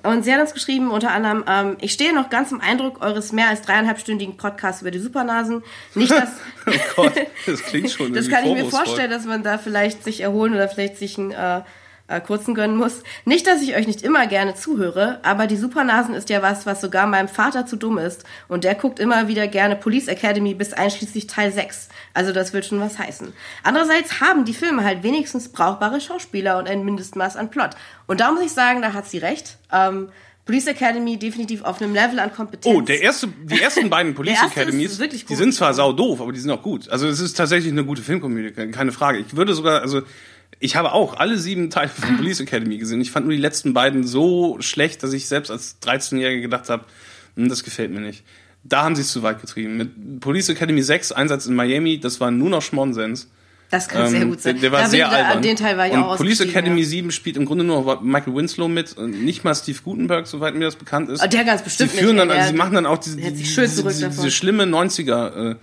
Und sie hat uns geschrieben, unter anderem, ähm, ich stehe noch ganz im Eindruck eures mehr als dreieinhalbstündigen Podcasts über die Supernasen. Nicht, dass... [laughs] Oh Gott, das klingt schon [laughs] Das kann ich mir vorstellen, dass man da vielleicht sich erholen oder vielleicht sich einen äh, äh, kurzen gönnen muss. Nicht, dass ich euch nicht immer gerne zuhöre, aber die Supernasen ist ja was, was sogar meinem Vater zu dumm ist. Und der guckt immer wieder gerne Police Academy bis einschließlich Teil 6. Also das wird schon was heißen. Andererseits haben die Filme halt wenigstens brauchbare Schauspieler und ein Mindestmaß an Plot. Und da muss ich sagen, da hat sie recht. Ähm, Police Academy definitiv auf einem Level an Kompetenz. Oh, der erste, die ersten beiden [laughs] Police Academies, die sind zwar sau doof, aber die sind auch gut. Also es ist tatsächlich eine gute Filmkomödie, ke- keine Frage. Ich würde sogar, also ich habe auch alle sieben Teile von [laughs] Police Academy gesehen. Ich fand nur die letzten beiden so schlecht, dass ich selbst als 13-Jähriger gedacht habe, hm, das gefällt mir nicht. Da haben sie es zu weit getrieben. Mit Police Academy 6, Einsatz in Miami, das war nur noch Schmonsens. das kann sehr Ähm, gut sein. Der, der war Da sehr albern. An den Teil war ich und auch Police Academy ja. 7 spielt im Grunde nur Michael Winslow mit, und nicht mal Steve Gutenberg, soweit mir das bekannt ist. Ah, der ganz bestimmt Sie führen nicht, dann, also sie machen dann auch diese, hält diese, diese schlimme 90er äh,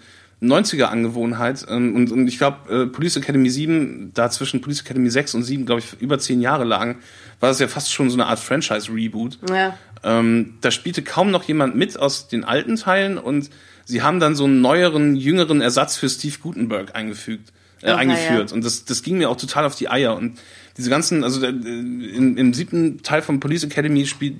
90er-Angewohnheit. Ähm, und, und ich glaube, äh, Police Academy 7, da zwischen Police Academy 6 und 7, glaube ich, über zehn Jahre lagen, war das ja fast schon so eine Art Franchise-Reboot. Ja. Ähm, da spielte kaum noch jemand mit aus den alten Teilen und sie haben dann so einen neueren, jüngeren Ersatz für Steve Gutenberg eingefügt, äh, Okay, eingeführt. ja. Und das, das ging mir auch total auf die Eier. Und diese ganzen, also der, in, im siebten Teil von Police Academy spielt,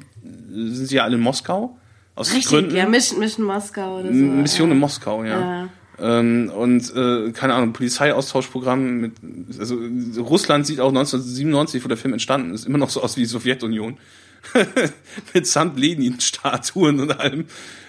sind sie ja alle in Moskau. Aus Richtig, Gründen. ja, Mission, Mission Moskau oder so. Mission in Moskau, ja. Ja. Ähm, und äh, keine Ahnung, Polizeiaustauschprogramm mit also Russland sieht auch 1997, wo der Film entstanden ist, immer noch so aus wie die Sowjetunion. [laughs] mit samt Lenin-Statuen und allem.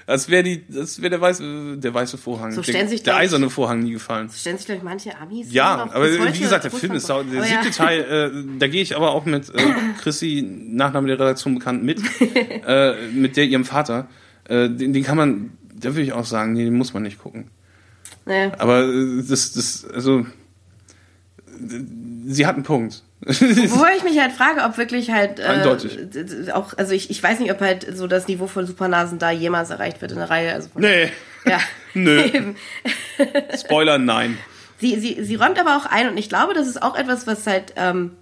Als wäre die, das wäre der weiße, der weiße Vorhang. So der, stellen sich, der ich- eiserne Vorhang nie gefallen. Stellen sich, glaube ich, manche Amis Ja, aber wie gesagt, der Film ist sau, der Aber siebte ja. Teil, äh, da gehe ich aber auch mit äh, [laughs] Chrissy, Nachname der Redaktion bekannt, mit, [laughs] äh, mit der ihrem Vater. Äh, den, den kann man, da würde ich auch sagen, nee, den muss man nicht gucken. Nee. Aber äh, das, das, also, sie hat einen Punkt. Wobei [laughs] ich mich halt frage, ob wirklich halt äh, auch, also ich, ich weiß nicht, ob halt so das Niveau von Supernasen da jemals erreicht wird in der Reihe. Also nee. ja. [laughs] Nö. [laughs] Spoiler, nein. Sie, sie, sie räumt aber auch ein und ich glaube, das ist auch etwas, was halt ähm,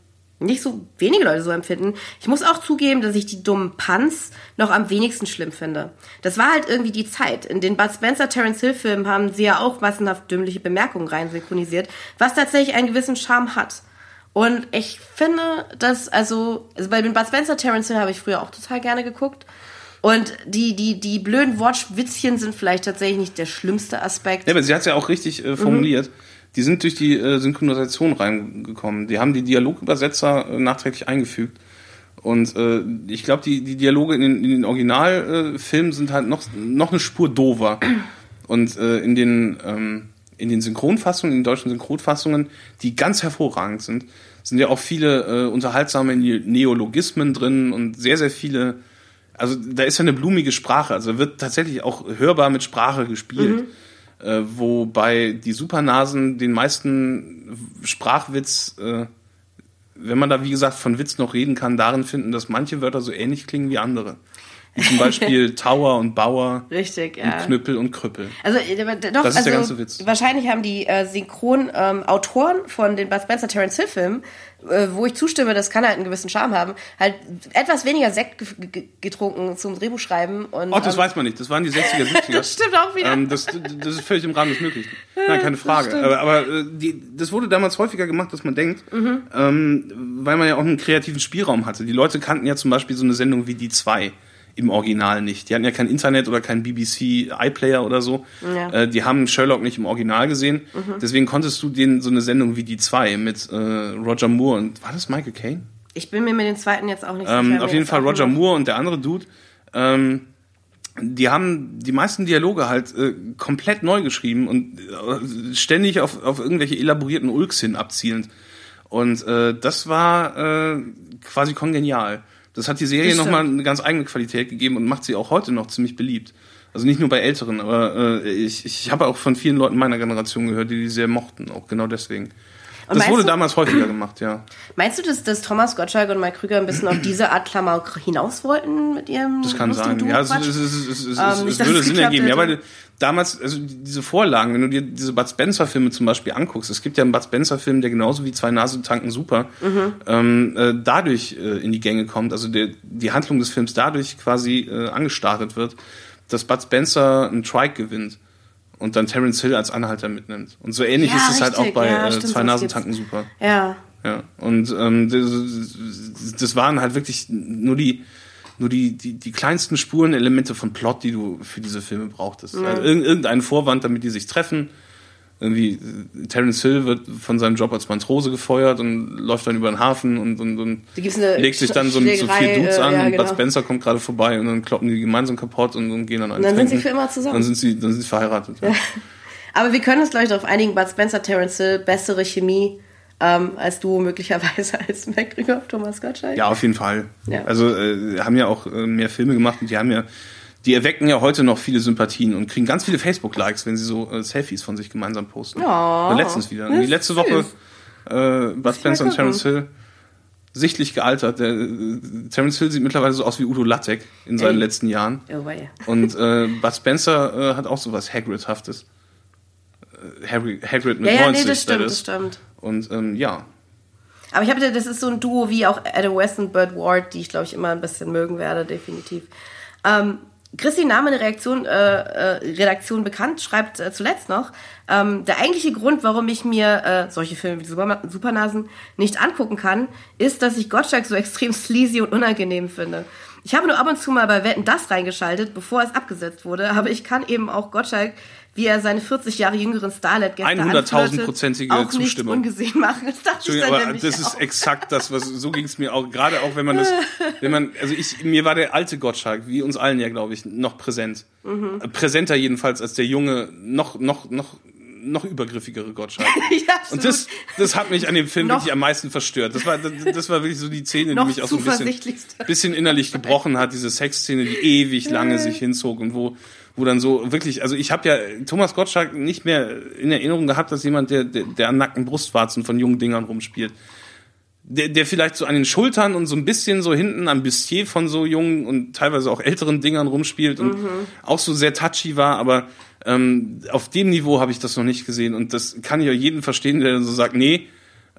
nicht so wenige Leute so empfinden. Ich muss auch zugeben, dass ich die dummen Punts noch am wenigsten schlimm finde. Das war halt irgendwie die Zeit. In den Bud Spencer Terence Hill Filmen haben sie ja auch massenhaft dümmliche Bemerkungen rein synchronisiert, was tatsächlich einen gewissen Charme hat. Und ich finde, dass, also, also bei den Bud Spencer Terence Hill habe ich früher auch total gerne geguckt. Und die, die, die blöden Wortwitzchen sind vielleicht tatsächlich nicht der schlimmste Aspekt. Ja, aber sie hat es ja auch richtig äh, formuliert. Die sind durch die äh, Synchronisation reingekommen. Die haben die Dialogübersetzer äh, nachträglich eingefügt. Und äh, ich glaube, die, die Dialoge in den, in den Originalfilmen Filmen sind halt noch, noch eine Spur dover. Und äh, in den ähm, in den Synchronfassungen, in den deutschen Synchronfassungen, die ganz hervorragend sind, sind ja auch viele äh, unterhaltsame Neologismen drin und sehr, sehr viele, also da ist ja eine blumige Sprache, also wird tatsächlich auch hörbar mit Sprache gespielt. Äh, wobei die Supernasen den meisten Sprachwitz, äh, wenn man da wie gesagt von Witz noch reden kann, darin finden, dass manche Wörter so ähnlich klingen wie andere. Wie zum Beispiel [laughs] Tower und Bauer, Richtig, und ja. Knüppel und Krüppel. Also äh, doch, Das ist also der ganze Witz. wahrscheinlich haben die äh, Synchron-Autoren von den Bud Spencer Terence Hill Filmen, äh, wo ich zustimme, das kann halt einen gewissen Charme haben, halt etwas weniger Sekt ge ge getrunken zum Drehbuch schreiben und Oh, das ähm, weiß man nicht. Das waren die 60er, 70er. [laughs] Stimmt auch wieder. Ähm, das, das ist völlig im Rahmen des Möglichen. Nein, keine Frage. Aber, aber äh, die, das wurde damals häufiger gemacht, als man denkt, Mhm. ähm, weil man ja auch einen kreativen Spielraum hatte. Die Leute kannten ja zum Beispiel so eine Sendung wie die zwei im Original nicht. Die hatten ja kein Internet oder kein BBC iPlayer oder so. Ja. Mhm. Äh, die haben Sherlock nicht im Original gesehen. Deswegen konntest du denen so eine Sendung wie die zwei mit äh, Roger Moore und war das Michael Caine? ich bin mir mit den zweiten jetzt auch nicht Ähm, sicher. auf jeden Fall Roger Moore und der andere Dude. Ähm, die haben die meisten Dialoge halt äh, komplett neu geschrieben und äh, ständig auf, auf irgendwelche elaborierten Ulks hin abzielend. Und äh, das war äh, quasi kongenial. Das hat die Serie nochmal eine ganz eigene Qualität gegeben und macht sie auch heute noch ziemlich beliebt. Also nicht nur bei Älteren, aber äh, ich, ich habe auch von vielen Leuten meiner Generation gehört, die die sehr mochten, auch genau deswegen. Das meinst wurde du- damals häufiger gemacht, ja. Meinst du, dass, dass Thomas Gottschalk und Mike Krüger ein bisschen auf diese Art Klamauk hinaus wollten mit ihrem Das kann sein. Ja, es, Duo-Quatsch? es, es, es, es, Ähm, es, würde Sinn ergeben. Ja, hätte. weil damals, also diese Vorlagen, wenn du dir diese Bud Spencer-Filme zum Beispiel anguckst, es gibt ja einen Bud Spencer-Film, der genauso wie zwei Nasen tanken super, Mhm. ähm, äh, dadurch äh, in die Gänge kommt, also der, die Handlung des Films dadurch quasi äh, angestartet wird, dass Bud Spencer einen Trike gewinnt und dann Terence Hill als Anhalter mitnimmt. Und so ähnlich Ja, ist es halt auch bei Ja, äh, stimmt, zwei sowas Nasen gibt's. tanken super. Ja. Ja, und ähm, das, das waren halt wirklich nur die nur die, die, die kleinsten Spurenelemente von Plot, die du für diese Filme brauchtest. Also irgend- irgendeinen Vorwand, damit die sich treffen. Irgendwie, äh, Terence Hill wird von seinem Job als Matrose gefeuert und läuft dann über den Hafen und, und, und legt sich dann so, so vier Dudes äh, an ja, und genau. Bud Spencer kommt gerade vorbei und dann kloppen die gemeinsam kaputt und, und gehen dann einen dann sind trinken. sie für immer zusammen. Dann sind sie, dann sind sie verheiratet. Ja. [laughs] Aber wir können uns, glaube ich, darauf einigen, Bud Spencer, Terence Hill, bessere Chemie ähm, als du möglicherweise als und Thomas Gottschalk. Ja, auf jeden Fall. Also äh, haben ja auch äh, mehr Filme gemacht und die haben ja, die erwecken ja heute noch viele Sympathien und kriegen ganz viele Facebook-Likes, wenn sie so äh, Selfies von sich gemeinsam posten. Oh. Oder letztens wieder. Das Die letzte. Woche äh, Bud Spencer und gucken. Terence Hill sichtlich gealtert. Der, äh, Terence Hill sieht mittlerweile so aus wie Udo Lattek in seinen Ey. letzten Jahren. Oh, weia. Und äh, Bud Spencer äh, hat auch sowas Hagrid-haftes. Harry, Hagrid mit Ja, ja, 90. nee, das stimmt, das is. stimmt. Und ähm, ja, Aber ich habe das ist so ein Duo wie auch Adam West und Burt Ward, die ich glaube ich immer ein bisschen mögen werde, definitiv. Ähm, Christi Name eine Reaktion, äh, äh, Redaktion bekannt, schreibt äh, zuletzt noch, ähm, der eigentliche Grund, warum ich mir äh, solche Filme wie Super Supernasen nicht angucken kann, ist, dass ich Gottschalk so [laughs] extrem sleazy und unangenehm finde. Ich habe nur ab und zu mal bei Wetten das reingeschaltet, bevor es abgesetzt wurde, aber ich kann eben auch Gottschalk, wie er seine 40 Jahre jüngeren Starlet gestern 100.000-prozentige auch nicht Zustimmung. ungesehen machen. Das dachte ich dann aber das ist auch. exakt das, was so ging es mir auch. Gerade auch wenn man das, wenn man, also ich, mir war der alte Gottschalk, wie uns allen ja, glaube ich, noch präsent. Mhm. Präsenter jedenfalls als der junge, noch, noch, noch, noch übergriffigere Gottschalk. [laughs] Ja. Und das, das hat mich an dem Film wirklich am meisten verstört. Das war, das, das war wirklich so die Szene, die mich auch so ein bisschen, bisschen innerlich gebrochen hat. Diese Sexszene, die ewig lange sich hinzog und wo, wo dann so wirklich, also ich habe ja Thomas Gottschalk nicht mehr in Erinnerung gehabt als jemand, der, der, der an nackten Brustwarzen von jungen Dingern rumspielt. Der, der vielleicht so an den Schultern und so ein bisschen so hinten am Bustier von so jungen und teilweise auch älteren Dingern rumspielt und auch so sehr touchy war, aber ähm, auf dem Niveau habe ich das noch nicht gesehen und das kann ich ja jeden verstehen, der so sagt, nee,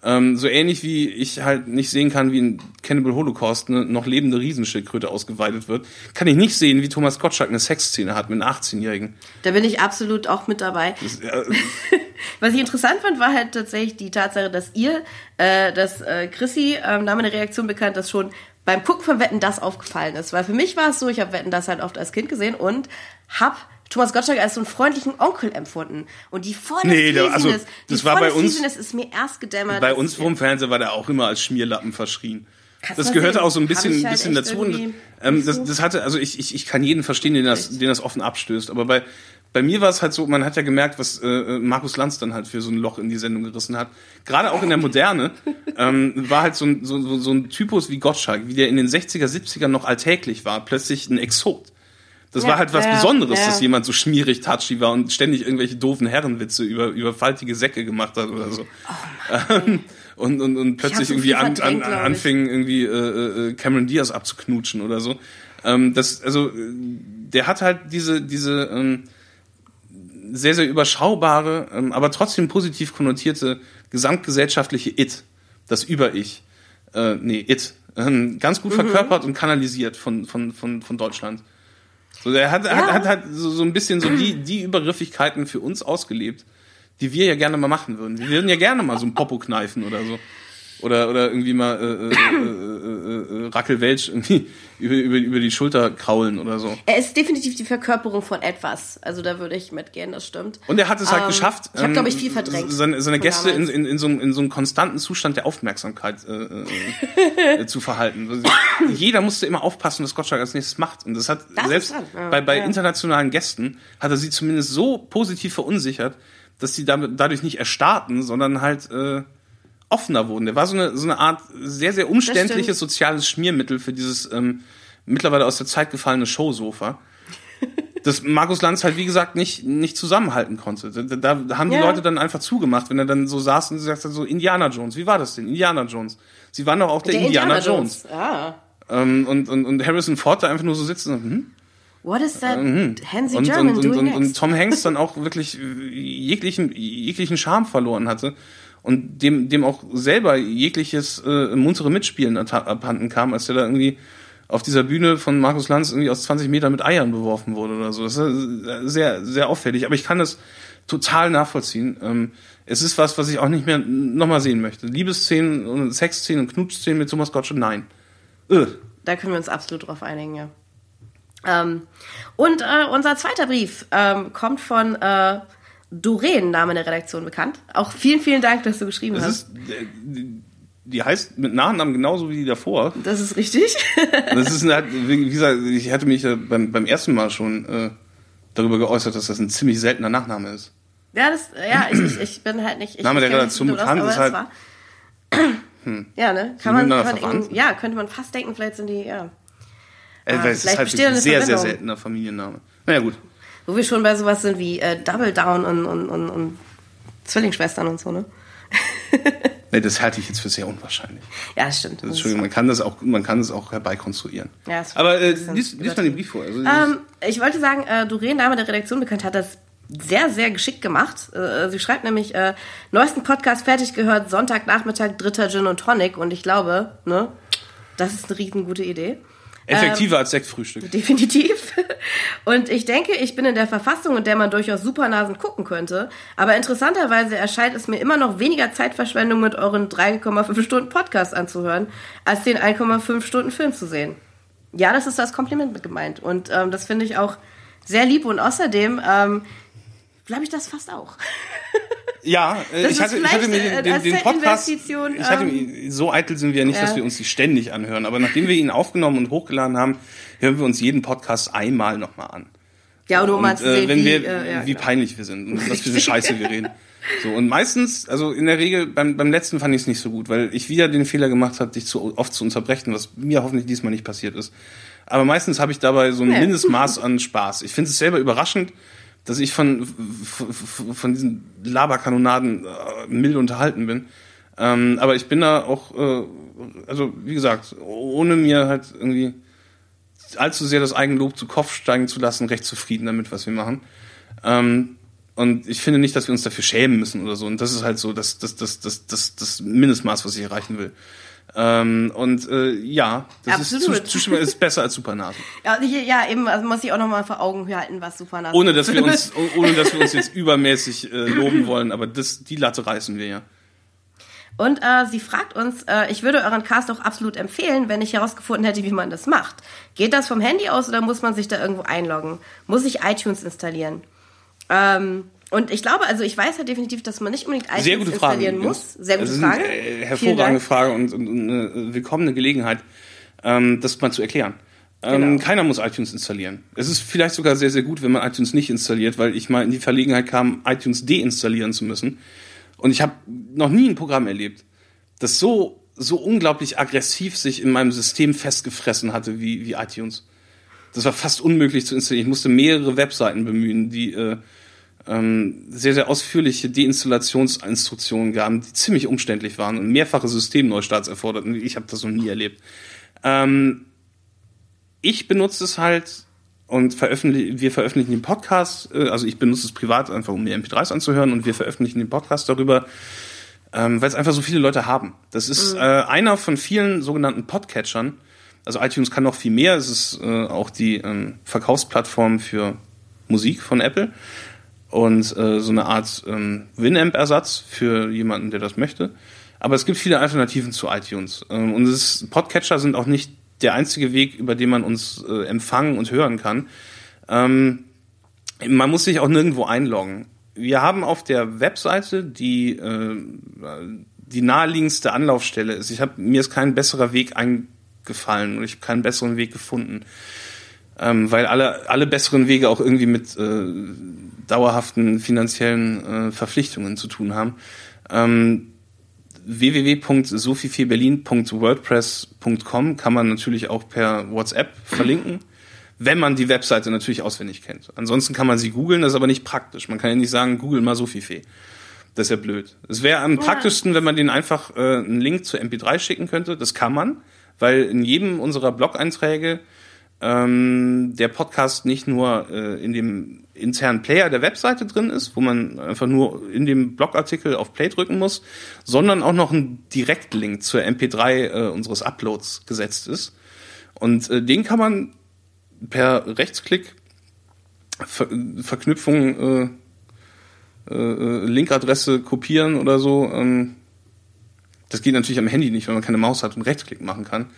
ähm, so ähnlich wie ich halt nicht sehen kann, wie in Cannibal Holocaust eine noch lebende Riesenschildkröte ausgeweitet wird, kann ich nicht sehen, wie Thomas Gottschalk eine Sexszene hat mit einem 18-Jährigen. Da bin ich absolut auch mit dabei. äh, [laughs] Was ich interessant fand, war halt tatsächlich die Tatsache, dass ihr, äh, dass äh, Chrissy, ähm, Name der Reaktion bekannt, dass schon beim Gucken von Wetten das aufgefallen ist. Weil für mich war es so, ich habe Wetten das halt oft als Kind gesehen und hab Thomas Gottschalk als so einen freundlichen Onkel empfunden. Und die volle Nee, da- also, das die war bei uns- ist mir erst gedämmert. Bei uns vom Fernseher war der auch immer als Schmierlappen verschrien. Kannst Das gehörte sehen. auch so ein bisschen, halt bisschen dazu. Und, ähm, das, das hatte, also ich, ich, ich kann jeden verstehen, den das, den das offen abstößt. Aber bei, bei mir war es halt so, man hat ja gemerkt, was äh, Markus Lanz dann halt für so ein Loch in die Sendung gerissen hat. Gerade auch in der Moderne [laughs] ähm, war halt so ein, so, so, so ein Typus wie Gottschalk, wie der in den 60er, 70er noch alltäglich war, plötzlich ein Exot. Das Ja, war halt was ja, Besonderes, ja. dass jemand so schmierig touchy war und ständig irgendwelche doofen Herrenwitze über, über faltige Säcke gemacht hat oder so. Ähm, und, und, und plötzlich so irgendwie an, an, anfing, irgendwie äh, äh, Cameron Diaz abzuknutschen oder so. Ähm, das, also, äh, der hat halt diese, diese ähm, sehr, sehr überschaubare, ähm, aber trotzdem positiv konnotierte gesamtgesellschaftliche It, das Über-Ich, äh, nee, It, ähm, ganz gut verkörpert und kanalisiert von, von, von, von Deutschland. So, der hat, hat, hat, hat so, so ein bisschen so die, die Übergriffigkeiten für uns ausgelebt, die wir ja gerne mal machen würden. Wir würden ja gerne mal so ein Popo kneifen oder so. Oder, oder irgendwie mal äh, äh, äh, äh, äh, Rackel Welch irgendwie über, über, über die Schulter kraulen oder so. Er ist definitiv die Verkörperung von etwas. Also da würde ich mitgehen, das stimmt. Und er hat es halt Ähm, geschafft, ich hab, ähm, glaub ich, viel verdrängt seine, seine Gäste in, in, in, so, einem- in so einem konstanten Zustand der Aufmerksamkeit äh, äh, äh, [laughs] zu verhalten. Also, Jeder musste immer aufpassen, was Gottschalk als nächstes macht. Und das hat Das selbst ja, bei, bei ja. internationalen Gästen hat er sie zumindest so positiv verunsichert, dass sie damit, dadurch nicht erstarrten, sondern halt äh, offener wurden. Der war so eine, so eine Art sehr, sehr umständliches soziales Schmiermittel für dieses ähm, mittlerweile aus der Zeit gefallene Showsofa [laughs] das Markus Lanz halt, wie gesagt, nicht, nicht zusammenhalten konnte. Da, da, haben die Ja. Leute dann einfach zugemacht, wenn er dann so saß und sagte so, Indiana Jones, wie war das denn? Indiana Jones. Sie waren doch auch der, Indiana, Jones. Ah. Ähm, und, und, und Harrison Ford da einfach nur so sitzen und, hm? What is that Hansi und, German und, und, doing und, next? und Tom Hanks [laughs] dann auch wirklich äh, jeglichen, jeglichen Charme verloren hatte und dem, dem auch selber jegliches äh, muntere Mitspielen abhanden kam, als der da irgendwie auf dieser Bühne von Markus Lanz irgendwie aus 20 Metern mit Eiern beworfen wurde oder so. Das ist äh, sehr, sehr auffällig. Aber ich kann das total nachvollziehen. Ähm, es ist was, was ich auch nicht mehr nochmal sehen möchte. Liebesszenen und Sexszenen und Knutschszenen mit Thomas Gottschalk, nein. Ugh. Da können wir uns absolut drauf einigen, ja. Ähm, und äh, unser zweiter Brief ähm, kommt von äh, Doreen, Name der Redaktion bekannt. Auch vielen, vielen Dank, dass du geschrieben Das hast. ist, äh, die- heißt mit Nachnamen genauso wie die davor. Das ist richtig. [laughs] Das ist eine, wie gesagt, ich hatte mich beim, beim ersten Mal schon äh, darüber geäußert, dass das ein ziemlich seltener Nachname ist. ja, das, ja, ich, ich, bin halt nicht. Ich Name der Redaktion bekannt ist halt- war- [clears throat] Ja, ne? Kann man, kann man ja, könnte man fast denken, vielleicht sind die, ja. Äh, Ah, weil es ist vielleicht halt ein sehr, sehr seltener Familienname. Naja, gut. Wo wir schon bei sowas sind wie äh, Double Down und, und, und, und Zwillingsschwestern und so, ne? [laughs] Nee, das halte ich jetzt für sehr unwahrscheinlich. Ja, das stimmt. Das Entschuldigung, man kann das auch, man kann das auch herbeikonstruieren. Ja, das ist Aber äh, lies, lies mal den Brief vor. Also, Ähm, ich wollte sagen, äh, Doreen, Name der Redaktion bekannt, hat das sehr, sehr geschickt gemacht. Äh, sie schreibt nämlich, äh, neuesten Podcast fertig gehört, Sonntagnachmittag, dritter Gin und Tonic. Und ich glaube, ne, das ist eine riesengute Idee. Effektiver ähm, als Sektfrühstück. Definitiv. [laughs] Und ich denke, ich bin in der Verfassung, in der man durchaus Supernasen gucken könnte. Aber interessanterweise erscheint es mir immer noch weniger Zeitverschwendung, mit euren 3,5 Stunden Podcast anzuhören, als den 1,5 Stunden Film zu sehen. Ja, das ist das Kompliment mit gemeint. Und ähm, das finde ich auch sehr lieb. Und außerdem ähm, glaube ich das fast auch. [laughs] Ja, äh, ich hatte, ich hatte mir den, den, den Podcast, ich hatte, ähm, so eitel sind wir ja nicht, ja. dass wir uns die ständig anhören, aber nachdem wir ihn aufgenommen und hochgeladen haben, hören wir uns jeden Podcast einmal nochmal an. Ja, und, du meinst, äh, wenn wie, wir, äh, ja, wie genau. peinlich wir sind und was für eine [laughs] Scheiße wir reden. So, und meistens, also in der Regel, beim, beim letzten fand ich es nicht so gut, weil ich wieder den Fehler gemacht habe, dich zu oft zu unterbrechen, was mir hoffentlich diesmal nicht passiert ist. Aber meistens habe ich dabei so ein nee. Mindestmaß an Spaß. Ich finde es selber überraschend, dass ich von, von diesen Laberkanonaden äh, mild unterhalten bin. Ähm, aber ich bin da auch, äh, also wie gesagt, ohne mir halt irgendwie allzu sehr das Eigenlob zu Kopf steigen zu lassen, recht zufrieden damit, was wir machen. Ähm, und ich finde nicht, dass wir uns dafür schämen müssen oder so. Und das ist halt so das, das, das, das, das, das Mindestmaß, was ich erreichen will. Ähm, und äh, ja, das Absolut. ist, Zustimmung ist besser als Supernasen. [laughs] Ja, ja eben, also muss ich auch nochmal vor Augen halten, was Supernasen ohne dass wir uns Ohne dass wir uns jetzt [laughs] übermäßig äh, loben wollen, aber das, die Latte reißen wir ja. Und äh, sie fragt uns, äh, ich würde euren Cast auch absolut empfehlen, wenn ich herausgefunden hätte, wie man das macht. Geht das vom Handy aus oder muss man sich da irgendwo einloggen? Muss ich iTunes installieren? Ähm, und ich glaube, also ich weiß ja definitiv, dass man nicht unbedingt iTunes Sehr gute installieren Frage. muss. Sehr gute Frage. Äh, hervorragende Frage und, und, und, eine willkommene Gelegenheit, ähm, das mal zu erklären. Ähm, genau. Keiner muss iTunes installieren. Es ist vielleicht sogar sehr, sehr gut, wenn man iTunes nicht installiert, weil ich mal in die Verlegenheit kam, iTunes deinstallieren zu müssen. Und ich habe noch nie ein Programm erlebt, das so, so unglaublich aggressiv sich in meinem System festgefressen hatte wie, wie iTunes. Das war fast unmöglich zu installieren. Ich musste mehrere Webseiten bemühen, die äh, ähm, sehr, sehr ausführliche Deinstallationsinstruktionen gaben, die ziemlich umständlich waren und mehrfache Systemneustarts erforderten. Ich habe das noch nie erlebt. Ähm, ich benutze es halt und veröffentlichen, wir veröffentlichen den Podcast, äh, also ich benutze es privat einfach, um mir MP3s anzuhören und wir veröffentlichen den Podcast darüber, ähm, weil es einfach so viele Leute haben. Das ist mhm. äh, einer von vielen sogenannten Podcatchern. Also iTunes kann noch viel mehr. Es ist äh, auch die ähm, Verkaufsplattform für Musik von Apple und äh, so eine Art ähm, Winamp-Ersatz für jemanden, der das möchte. Aber es gibt viele Alternativen zu iTunes. Ähm, und es, Podcatcher sind auch nicht der einzige Weg, über den man uns äh, empfangen und hören kann. Ähm, man muss sich auch nirgendwo einloggen. Wir haben auf der Webseite die äh, die naheliegendste Anlaufstelle ist. Ich habe mir ist kein besserer Weg eingefallen und ich habe keinen besseren Weg gefunden, ähm, weil alle alle besseren Wege auch irgendwie mit äh, dauerhaften finanziellen äh, Verpflichtungen zu tun haben. Ähm, www.sophiefeberlin.wordpress.com kann man natürlich auch per WhatsApp verlinken, wenn man die Webseite natürlich auswendig kennt. Ansonsten kann man sie googeln, das ist aber nicht praktisch. Man kann ja nicht sagen, google mal Sophie Das ist ja blöd. Es wäre am ja. praktischsten, wenn man denen einfach äh, einen Link zu MP3 schicken könnte. Das kann man, weil in jedem unserer Blog-Einträge ähm, der Podcast nicht nur äh, in dem internen Player der Webseite drin ist, wo man einfach nur in dem Blogartikel auf Play drücken muss, sondern auch noch ein Direktlink zur MP3 äh, unseres Uploads gesetzt ist. Und äh, den kann man per Rechtsklick Ver Verknüpfung äh, äh, Linkadresse kopieren oder so. Ähm, das geht natürlich am Handy nicht, weil man keine Maus hat und Rechtsklick machen kann.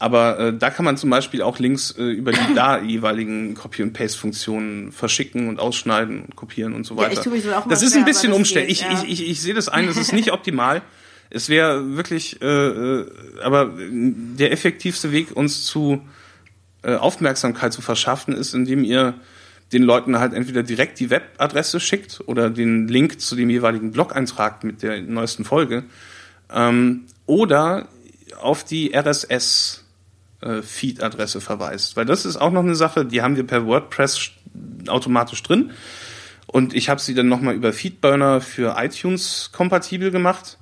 Aber äh, da kann man zum Beispiel auch Links äh, über die da [clears throat] jeweiligen Copy- und Paste-Funktionen verschicken und ausschneiden und kopieren und so weiter. Ja, ich tue auch das ist ein bisschen umständlich. Ich, ja. ich, ich, ich sehe das ein, das ist nicht [laughs] optimal. Es wäre wirklich, äh, äh, aber der effektivste Weg, uns zu äh, Aufmerksamkeit zu verschaffen, ist, indem ihr den Leuten halt entweder direkt die Webadresse schickt oder den Link zu dem jeweiligen Blog-Eintrag mit der neuesten Folge. Ähm, oder auf die RSS äh, Feed-Adresse verweist. Weil das ist auch noch eine Sache, die haben wir per WordPress automatisch drin. Und ich habe sie dann nochmal über Feedburner für iTunes kompatibel gemacht.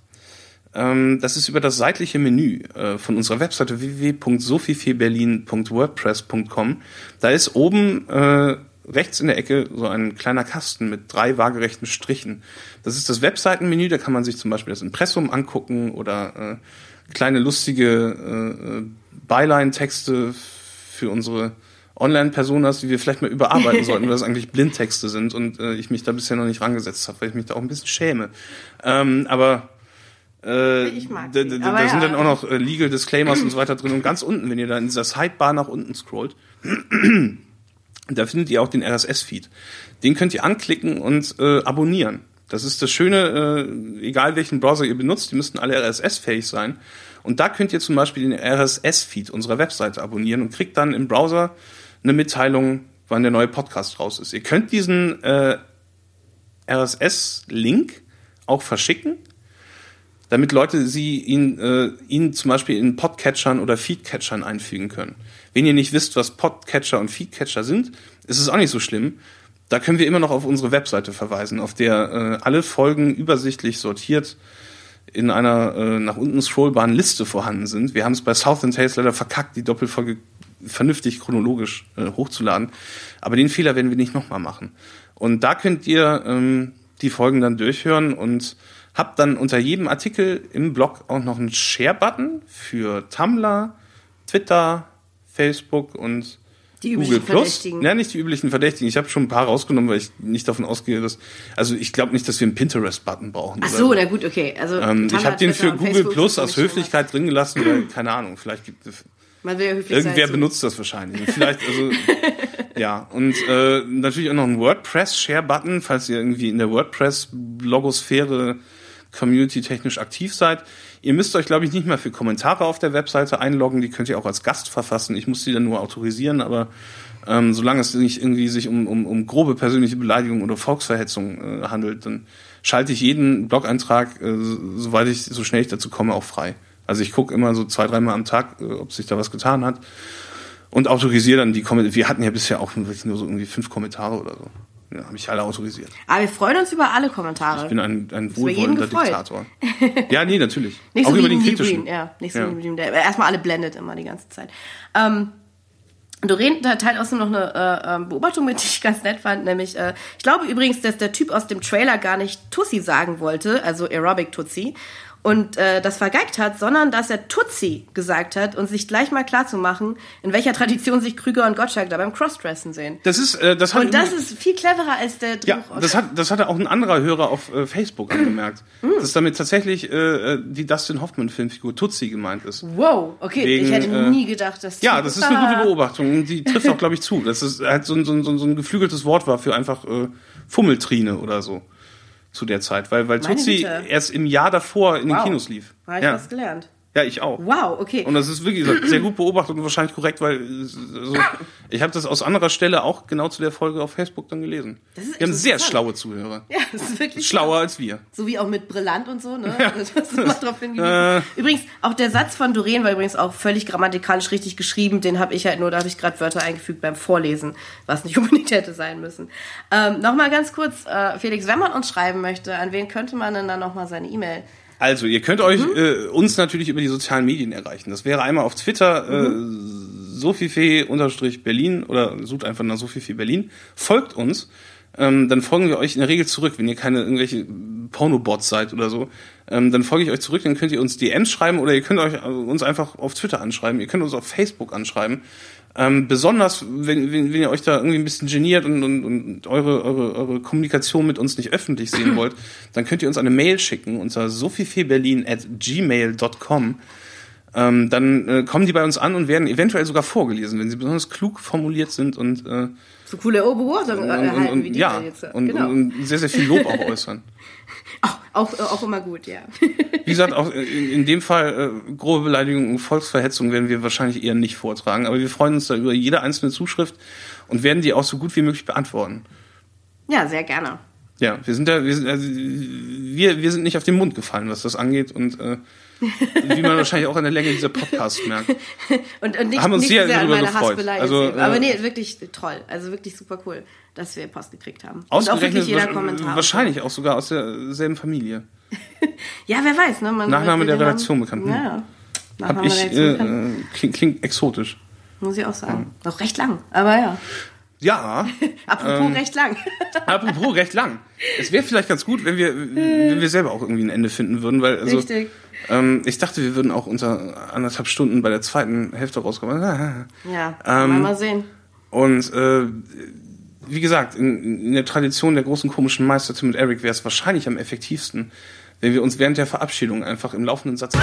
Ähm, das ist über das seitliche Menü äh, von unserer Webseite www.sophiefeberlin.wordpress.com. Da ist oben äh, rechts in der Ecke so ein kleiner Kasten mit drei waagerechten Strichen. Das ist das Webseitenmenü, da kann man sich zum Beispiel das Impressum angucken oder äh, kleine lustige äh, Byline-Texte für unsere Online-Personas, die wir vielleicht mal überarbeiten [laughs] sollten, weil das eigentlich Blindtexte sind und äh, ich mich da bisher noch nicht rangesetzt habe, weil ich mich da auch ein bisschen schäme. Ähm, aber äh, ich mag da, da, da ja. sind dann auch noch äh, Legal Disclaimers und so weiter drin. Und ganz unten, wenn ihr da in dieser Sidebar nach unten scrollt, [clears throat] da findet ihr auch den RSS-Feed. Den könnt ihr anklicken und äh, abonnieren. Das ist das Schöne, äh, egal welchen Browser ihr benutzt, die müssten alle RSS-fähig sein. Und da könnt ihr zum Beispiel den RSS-Feed unserer Webseite abonnieren und kriegt dann im Browser eine Mitteilung, wann der neue Podcast raus ist. Ihr könnt diesen äh, RSS-Link auch verschicken damit Leute sie ihn, äh, ihn zum Beispiel in Podcatchern oder Feedcatchern einfügen können. Wenn ihr nicht wisst, was Podcatcher und Feedcatcher sind, ist es auch nicht so schlimm. Da können wir immer noch auf unsere Webseite verweisen, auf der äh, alle Folgen übersichtlich sortiert in einer äh, nach unten scrollbaren Liste vorhanden sind. Wir haben es bei Southern Tales leider verkackt, die Doppelfolge vernünftig chronologisch äh, hochzuladen. Aber den Fehler werden wir nicht nochmal machen. Und da könnt ihr ähm, die Folgen dann durchhören und hab dann unter jedem Artikel im Blog auch noch einen Share-Button für Tumblr, Twitter, Facebook und die Google Plus. Ja, nicht die üblichen Verdächtigen. Ich habe schon ein paar rausgenommen, weil ich nicht davon ausgehe, dass. Also ich glaube nicht, dass wir einen Pinterest-Button brauchen. Ach so, na gut, okay. Also ähm, ich habe den für Google Facebook Plus aus Höflichkeit drin gelassen, weil, keine Ahnung, vielleicht gibt es. Man will ja höflich Irgendwer sein, benutzt das wahrscheinlich. Vielleicht, also, [laughs] ja. Und äh, natürlich auch noch ein WordPress-Share-Button, falls ihr irgendwie in der WordPress-Blogosphäre community-technisch aktiv seid. Ihr müsst euch, glaube ich, nicht mehr für Kommentare auf der Webseite einloggen. Die könnt ihr auch als Gast verfassen. Ich muss die dann nur autorisieren, aber ähm, solange es nicht irgendwie sich um, um, um grobe persönliche Beleidigung oder Volksverhetzung äh, handelt, dann schalte ich jeden Blog-Eintrag, äh, soweit ich, so schnell ich dazu komme, auch frei. Also ich gucke immer so zwei, dreimal am Tag, äh, ob sich da was getan hat und autorisiere dann die Kommentare. Wir hatten ja bisher auch nur so irgendwie fünf Kommentare oder so. Ja, habe ich alle autorisiert. Aber wir freuen uns über alle Kommentare. Ich bin ein, ein wohlwollender Diktator. [laughs] ja, nee, natürlich. Nicht Auch so über den kritischen. Green, ja, nicht so ja. wie der erstmal alle blendet immer die ganze Zeit. Ähm, Doreen teilt außerdem noch eine äh, ähm, Beobachtung mit, die ich ganz nett fand, nämlich, äh, ich glaube übrigens, dass der Typ aus dem Trailer gar nicht Tussi sagen wollte, also Aerobic Tussi, und äh, das vergeigt hat, sondern dass er Tutsi gesagt hat und sich gleich mal klar zu machen, in welcher Tradition sich Krüger und Gottschalk da beim Crossdressen sehen. Das ist, äh, das hat und das ist viel cleverer als der Drehbuch. Ja, das hat, das hatte auch ein anderer Hörer auf äh, Facebook angemerkt, [clears throat] mm. dass damit tatsächlich äh, äh, die Dustin Hoffman Filmfigur Tutsi gemeint ist. Wow, okay, Wegen, ich hätte äh, nie gedacht, dass ja, das ist eine gute [laughs] Beobachtung. Die trifft auch, glaube ich, zu. Das ist halt so ein, so, ein, so ein geflügeltes Wort war für einfach äh, Fummeltrine oder so zu der Zeit, weil, weil Tutsi erst im Jahr davor in wow. den Kinos lief. Habe ich ja. was gelernt. Ja, ich auch. Wow, okay. Und das ist wirklich sehr gut beobachtet und wahrscheinlich korrekt, weil also, ich habe das aus anderer Stelle auch genau zu der Folge auf Facebook dann gelesen. wir haben sehr schlaue Zuhörer. Ja, das ist wirklich schlauer schlau. als wir. So wie auch mit Brillant und so, ne? Ja. Das drauf äh. Übrigens, auch der Satz von Doreen war übrigens auch völlig grammatikalisch richtig geschrieben. Den habe ich halt nur, da habe ich gerade Wörter eingefügt beim Vorlesen, was nicht [laughs] unbedingt hätte sein müssen. Ähm, nochmal ganz kurz, äh, Felix, wenn man uns schreiben möchte, an wen könnte man denn dann nochmal seine E-Mail also, ihr könnt euch mhm. äh, uns natürlich über die sozialen Medien erreichen. Das wäre einmal auf Twitter äh, mhm. äh, Sophifee-Berlin oder sucht einfach nach Sophifee Berlin. Folgt uns, ähm, dann folgen wir euch in der Regel zurück, wenn ihr keine irgendwelche Pornobots seid oder so. Ähm, dann folge ich euch zurück, dann könnt ihr uns DMs schreiben oder ihr könnt euch äh, uns einfach auf Twitter anschreiben, ihr könnt uns auf Facebook anschreiben. Ähm, besonders, wenn, wenn, wenn ihr euch da irgendwie ein bisschen geniert und, und, und eure, eure, eure Kommunikation mit uns nicht öffentlich sehen [clears throat] wollt, dann könnt ihr uns eine Mail schicken unter sophiefeberlin at gmail.com. Ähm, dann äh, kommen die bei uns an und werden eventuell sogar vorgelesen, wenn sie besonders klug formuliert sind und äh, so coole Beobachtungen erhalten, wie die ja, jetzt. Und, genau. und, und sehr, sehr viel Lob auch äußern. [laughs] Auch, auch, auch immer gut, ja. Wie gesagt, auch in, dem Fall äh, grobe Beleidigung und Volksverhetzung werden wir wahrscheinlich eher nicht vortragen, aber wir freuen uns da über jede einzelne Zuschrift und werden die auch so gut wie möglich beantworten. Ja, sehr gerne. Ja, wir sind da, wir sind, also, wir, wir sind nicht auf den Mund gefallen, was das angeht und äh, [laughs] wie man wahrscheinlich auch an der Länge dieser Podcasts merkt. [laughs] und, und nicht, haben uns nicht sehr, sehr darüber gefreut. Also, äh, Aber nee, wirklich toll. Also wirklich super cool, dass wir Post gekriegt haben. Und auch wirklich jeder Kommentar. Wahrscheinlich auch sogar aus derselben Familie. [laughs] ja, wer weiß. Ne? Man Nachname der Redaktion bekannt. Ja, ja. Hab ich, äh, klingt, klingt exotisch. Muss ich auch sagen. Ja. Noch recht lang, aber ja. Ja. [laughs] Apropos recht lang. [laughs] Apropos recht lang. Es wäre vielleicht ganz gut, wenn wir, wenn wir selber auch irgendwie ein Ende finden würden, weil also, Richtig. ähm, ich dachte, wir würden auch unter anderthalb Stunden bei der zweiten Hälfte rauskommen. [laughs] Ja, Ähm, mal, mal sehen. Und äh, wie gesagt, in, in der Tradition der großen komischen Meister Tim und Eric wäre es wahrscheinlich am effektivsten, wenn wir uns während der Verabschiedung einfach im laufenden Satz